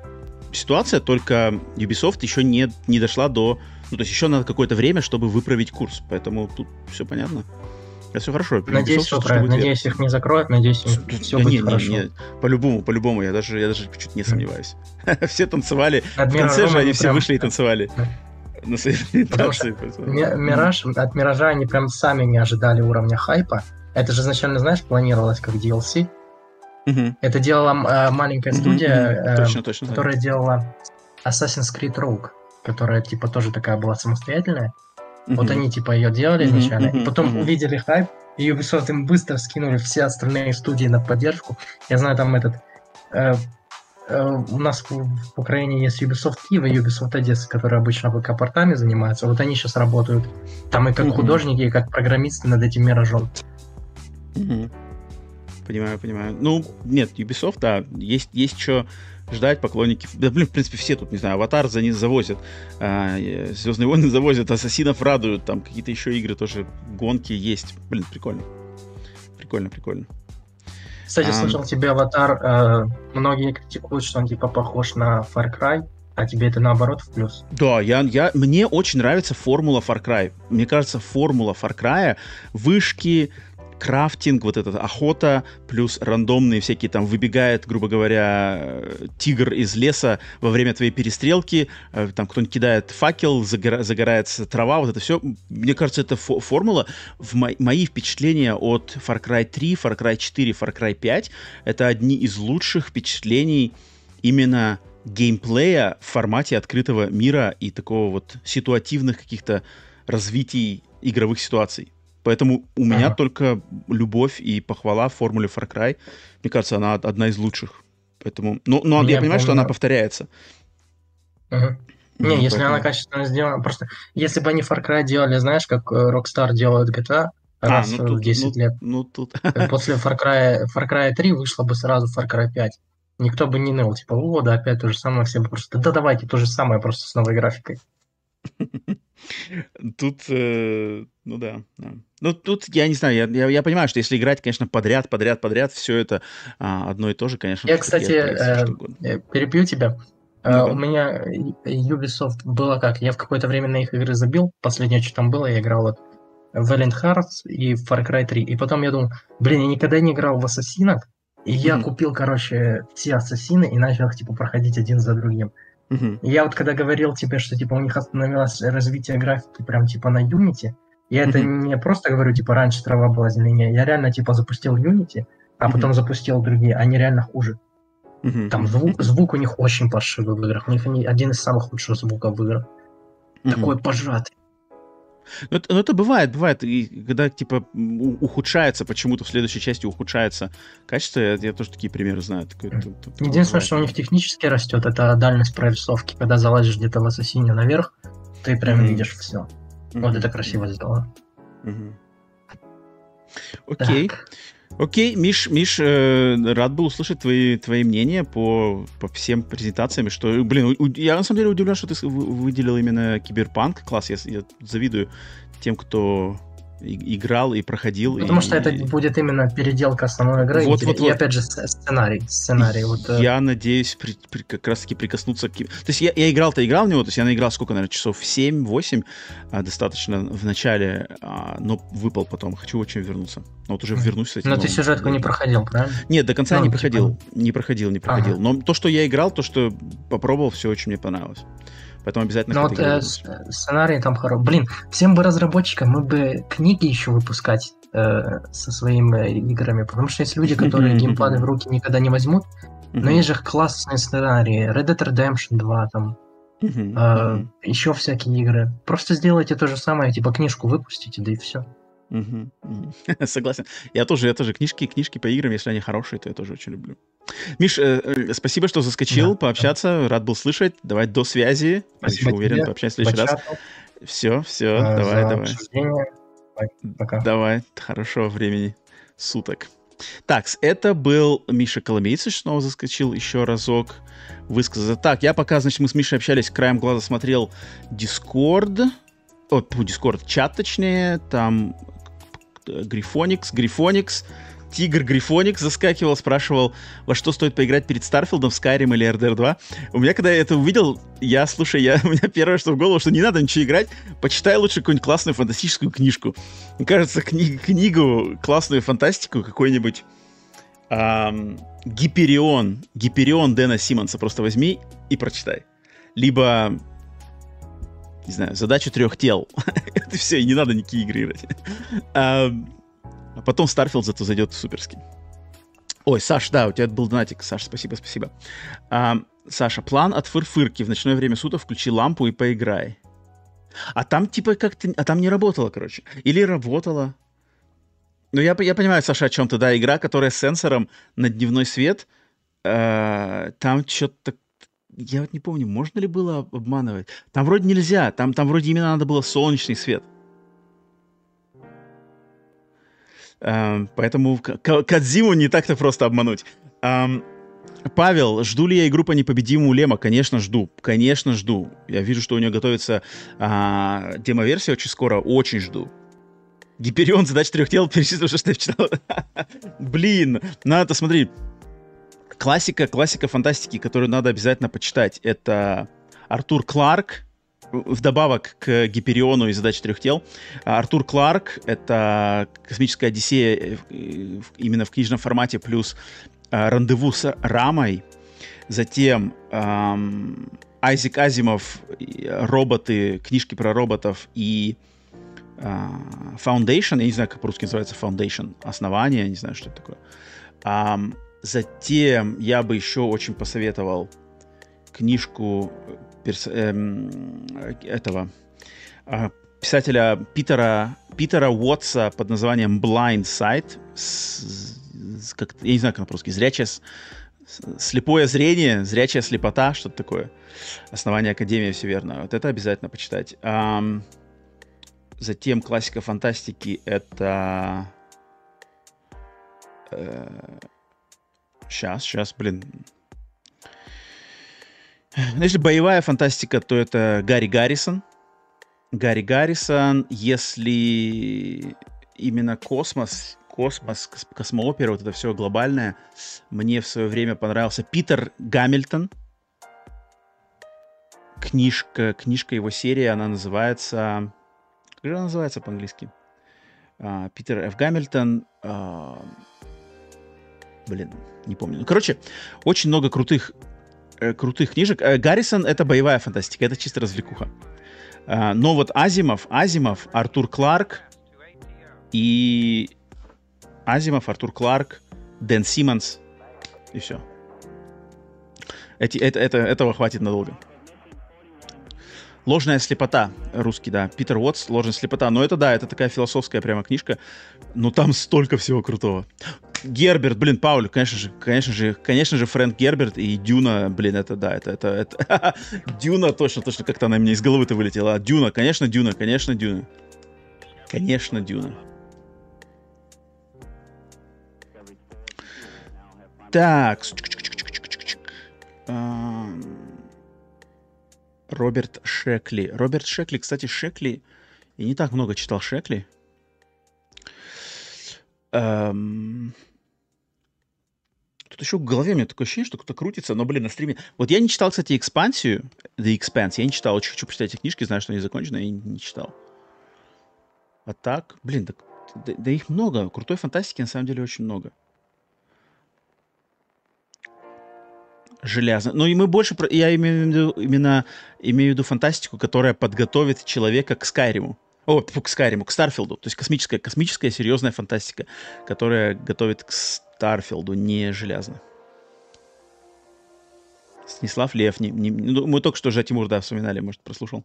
ситуация, только Ubisoft еще не, не дошла до... Ну, то есть еще надо какое-то время, чтобы выправить курс. Поэтому тут все понятно. Это все хорошо. Надеюсь, Ubisoft, все правильно. Надеюсь, их не закроют. Надеюсь, все да будет не, хорошо. Не, не. По-любому, по-любому. Я даже, я даже чуть не сомневаюсь. все танцевали. В конце же они все вышли и танцевали. На своей презентации. Мираж, от Миража они прям сами не ожидали уровня хайпа. Это же изначально, знаешь, планировалось как DLC. Угу. Это делала э, маленькая студия, угу, угу. Точно, точно, которая делала Assassin's Creed Rogue, которая типа тоже такая была самостоятельная. Угу. Вот они типа ее делали угу, изначально, угу, и потом угу. увидели хайп, и Ubisoft им быстро скинули все остальные студии на поддержку. Я знаю, там этот... Э, э, у нас в, в Украине есть Ubisoft Киев и Ubisoft Одесса, которые обычно ВК-портами занимаются. Вот они сейчас работают там и как художники, и как программисты над этим миражом. Угу. Понимаю, понимаю. Ну, нет, Ubisoft, да, есть, есть что ждать, поклонники. Да, блин, в принципе, все тут, не знаю, Аватар за них завозят, а, Звездные войны завозят, Ассасинов радуют, там какие-то еще игры тоже, гонки есть. Блин, прикольно. Прикольно, прикольно. Кстати, а... слышал тебе аватар. Э, многие критикуют, что он типа похож на Far Cry. А тебе это наоборот в плюс? Да, я, я, мне очень нравится формула Far Cry. Мне кажется, формула Far Cry, вышки, крафтинг, вот эта охота, плюс рандомные всякие там выбегает, грубо говоря, тигр из леса во время твоей перестрелки, э, там кто-нибудь кидает факел, загора, загорается трава, вот это все. Мне кажется, это фо- формула. В мо- мои впечатления от Far Cry 3, Far Cry 4, Far Cry 5 это одни из лучших впечатлений именно геймплея в формате открытого мира и такого вот ситуативных каких-то развитий игровых ситуаций. Поэтому у ага. меня только любовь и похвала в формуле Far Cry. Мне кажется, она одна из лучших. Поэтому, ну, но я, я понимаю, помню. что она повторяется. Ага. Ну, не, если поэтому... она качественно сделана, просто если бы они Far Cry делали, знаешь, как э, Rockstar делают GTA, а, раз ну, тут, в 10 ну, лет. Ну, тут... После Far Cry, Far Cry 3 вышло бы сразу Far Cry 5 никто бы не ныл, типа, о, да, опять то же самое, все бы просто, да давайте то же самое, просто с новой графикой. Тут, э, ну да, да. Ну тут, я не знаю, я, я, я понимаю, что если играть, конечно, подряд, подряд, подряд, все это а, одно и то же, конечно. Я, кстати, э, э, перебью тебя. Ну, у меня Ubisoft было как, я в какое-то время на их игры забил, последнее, что там было, я играл вот Valiant Hearts и Far Cry 3, и потом я думал, блин, я никогда не играл в Ассасинах, и mm-hmm. я купил, короче, все ассасины и начал их, типа, проходить один за другим. И я вот когда говорил тебе, что, типа, у них остановилось развитие графики прям, типа, на Unity, я mm-hmm. это не просто говорю, типа, раньше трава была зеленее, я реально, типа, запустил Unity, а потом запустил другие, они реально хуже. Mm-hmm. Там звук, звук у них очень паршивый в играх, у них один из самых лучших звуков в играх. Mm-hmm. Такой пожатый. Ну это, ну, это бывает, бывает. И когда, типа, ухудшается, почему-то в следующей части ухудшается качество, я, я тоже такие примеры знаю. Такое, это, это, Единственное, бывает. что у них технически растет, это дальность прорисовки. Когда залазишь где-то в ассасине наверх, ты прям mm-hmm. видишь все. Mm-hmm. Вот это красиво сделано. Mm-hmm. Окей. Так. Окей, Миш, Миш, э, рад был услышать твои, твои мнения по, по всем презентациям. Что, блин, я на самом деле удивлен, что ты выделил именно киберпанк класс. Я, я завидую тем, кто играл и проходил. Потому и, что это и... будет именно переделка основной игры. Вот, и, вот, и вот. опять же сценарий. сценарий вот, я э... надеюсь при, при, как раз таки прикоснуться к... То есть я, я играл-то играл в него, то есть я наиграл сколько, наверное, часов 7-8 а, достаточно в начале, а, но выпал потом. Хочу очень вернуться. Но вот уже вернусь с этим. Но ты сюжетку не проходил, правильно? Нет, до конца ну, не проходил. Типа... Не проходил, не проходил. Ага. Но то, что я играл, то, что попробовал, все очень мне понравилось. Поэтому обязательно... Ну вот э, сценарий там хороший. Блин, всем бы разработчикам мы бы книги еще выпускать э, со своими играми, потому что есть люди, которые геймпады в руки никогда не возьмут, но есть же классные сценарии. Red Dead Redemption 2 там, э, еще всякие игры. Просто сделайте то же самое, типа книжку выпустите, да и все. Согласен. Я тоже, я тоже книжки, книжки по играм, если они хорошие, то я тоже очень люблю. Миш, э, э, спасибо, что заскочил, да, пообщаться, да. рад был слышать. Давай до связи. Спасибо Еще уверен, тебе. пообщаемся в следующий раз. Все, все, а, давай, давай. Пока. Давай, хорошего времени суток. Так, это был Миша Коломейцев, снова заскочил еще разок высказаться. Так, я пока, значит, мы с Мишей общались, краем глаза смотрел Discord, о, Discord чат, точнее, там Грифоникс, Грифоникс, Тигр Грифоникс заскакивал, спрашивал, во что стоит поиграть перед Старфилдом, Skyrim или RDR 2. У меня, когда я это увидел, я, слушай, я, у меня первое, что в голову, что не надо ничего играть, почитай лучше какую-нибудь классную фантастическую книжку. Мне кажется, кни- книгу, классную фантастику, какой-нибудь эм, Гиперион, Гиперион Дэна Симмонса просто возьми и прочитай. Либо не знаю, задачу трех тел. Это все, и не надо никакие игры играть. а, потом Starfield зато зайдет суперски. Ой, Саш, да, у тебя был донатик. Саш, спасибо, спасибо. А, Саша, план от фырфырки. В ночное время суток включи лампу и поиграй. А там типа как-то... А там не работало, короче. Или работало. Ну, я, я понимаю, Саша, о чем то да. Игра, которая с сенсором на дневной свет. Э, там что-то я вот не помню, можно ли было обманывать. Там вроде нельзя, там, там вроде именно надо было солнечный свет. Um, поэтому Кадзиму не так-то просто обмануть. Um, Павел, жду ли я игру по непобедимому Лема? Конечно, жду. Конечно, жду. Я вижу, что у нее готовится а, демо-версия очень скоро. Очень жду. Гиперион задач трех тел перечислил, что я читал. Блин, надо, смотри, классика, классика фантастики, которую надо обязательно почитать. Это Артур Кларк, вдобавок к Гипериону и задаче трех тел. Артур Кларк — это космическая Одиссея э, именно в книжном формате, плюс э, рандеву с Рамой. Затем эм, Айзек Азимов, роботы, книжки про роботов и э, Foundation, я не знаю, как по-русски называется Foundation, основание, не знаю, что это такое. Um, затем я бы еще очень посоветовал книжку перс, эм, этого э, писателя Питера, Питера Уотса под названием Blind Sight. С, с, как, я не знаю, как по-русски. Зрячее, слепое зрение, зрячая слепота, что-то такое. Основание Академии, все верно. Вот это обязательно почитать. Um, затем классика фантастики это... Э, сейчас, сейчас, блин, ну, если боевая фантастика, то это Гарри Гаррисон. Гарри Гаррисон, если именно космос, космос, космоопера, вот это все глобальное, мне в свое время понравился Питер Гамильтон. Книжка, книжка его серии, она называется... Как же она называется по-английски? Uh, Питер Ф. Гамильтон. Uh, блин, не помню. Ну, короче, очень много крутых э, крутых книжек. Э, Гаррисон — это боевая фантастика, это чисто развлекуха. Э, но вот Азимов, Азимов, Артур Кларк и... Азимов, Артур Кларк, Дэн Симмонс и все. Эти, это, это, этого хватит надолго. Ложная слепота, русский, да. Питер Уотс, ложная слепота. Но это, да, это такая философская прямо книжка. Но там столько всего крутого. Герберт, блин, Пауль, конечно же, конечно же, конечно же, Фрэнк Герберт и Дюна, блин, это, да, это, это, это, Дюна точно, точно, как-то она мне из головы-то вылетела. А Дюна, конечно, Дюна, конечно, Дюна. Конечно, Дюна. Так. Роберт Шекли. Роберт Шекли, кстати, Шекли... Я не так много читал Шекли. Эм... Тут еще в голове у меня такое ощущение, что кто-то крутится, но, блин, на стриме... Вот я не читал, кстати, экспансию, The Expanse, я не читал, очень хочу почитать эти книжки, знаю, что они закончены, я не читал. А так, блин, так, да, да их много, крутой фантастики на самом деле очень много. железно. Ну и мы больше, про... я имею в виду именно имею в виду фантастику, которая подготовит человека к Скайриму. О, к Скайриму, к Старфилду. То есть космическая, космическая серьезная фантастика, которая готовит к Старфилду, не железно. Станислав Лев. Не, не, ну, мы только что же Тимур, да, вспоминали, может, прослушал.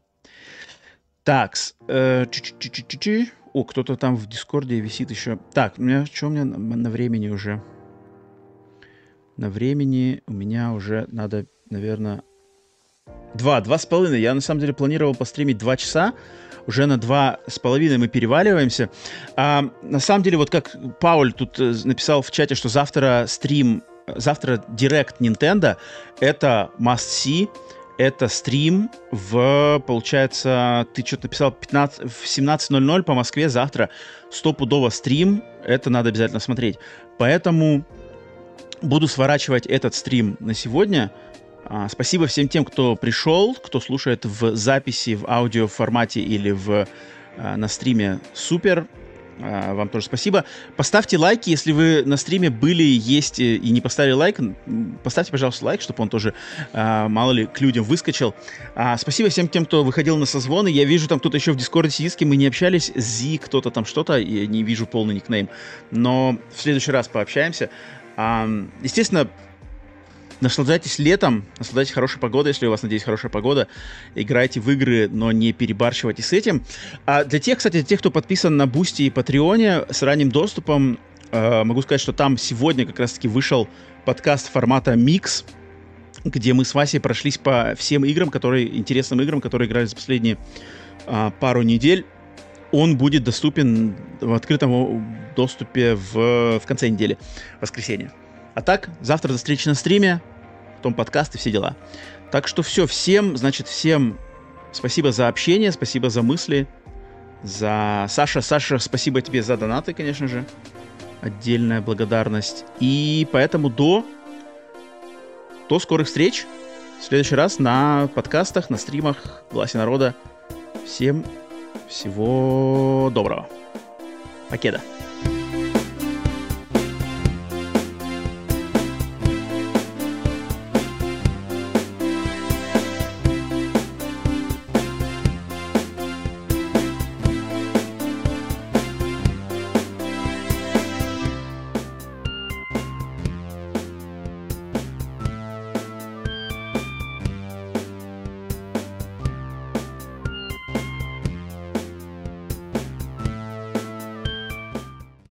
Так, э, О, кто-то там в Дискорде висит еще. Так, у меня, что у меня на, на времени уже? на времени у меня уже надо, наверное, два, два с половиной. Я на самом деле планировал постримить два часа. Уже на два с половиной мы переваливаемся. А, на самом деле, вот как Пауль тут э, написал в чате, что завтра стрим, завтра Direct Nintendo, это must-see, это стрим в, получается, ты что-то написал 15, в 17.00 по Москве завтра стопудово стрим, это надо обязательно смотреть. Поэтому буду сворачивать этот стрим на сегодня. А, спасибо всем тем, кто пришел, кто слушает в записи, в аудио формате или в, а, на стриме. Супер. А, вам тоже спасибо. Поставьте лайки, если вы на стриме были, есть и не поставили лайк. Поставьте, пожалуйста, лайк, чтобы он тоже, мало ли, к людям выскочил. Спасибо всем тем, кто выходил на созвоны. Я вижу, там кто-то еще в Discord е сидит, с кем мы не общались. Зи, кто-то там что-то, я не вижу полный никнейм. Но в следующий раз пообщаемся. Естественно, наслаждайтесь летом, наслаждайтесь хорошей погодой, если у вас, надеюсь, хорошая погода. Играйте в игры, но не перебарщивайте с этим. А для тех, кстати, для тех, кто подписан на Boosty и Patreon е с ранним доступом, э, могу сказать, что там сегодня как раз-таки вышел подкаст формата Микс, где мы с Васей прошлись по всем играм, которые, интересным играм, которые играли за последние э, пару недель он будет доступен в открытом доступе в, в конце недели, воскресенье. А так, завтра до встречи на стриме, потом подкаст и все дела. Так что все, всем, значит, всем спасибо за общение, спасибо за мысли. за... Саша, Саша, спасибо тебе за донаты, конечно же. Отдельная благодарность. И поэтому до... До скорых встреч. В следующий раз на подкастах, на стримах Гласе народа. Всем всего доброго. Покеда.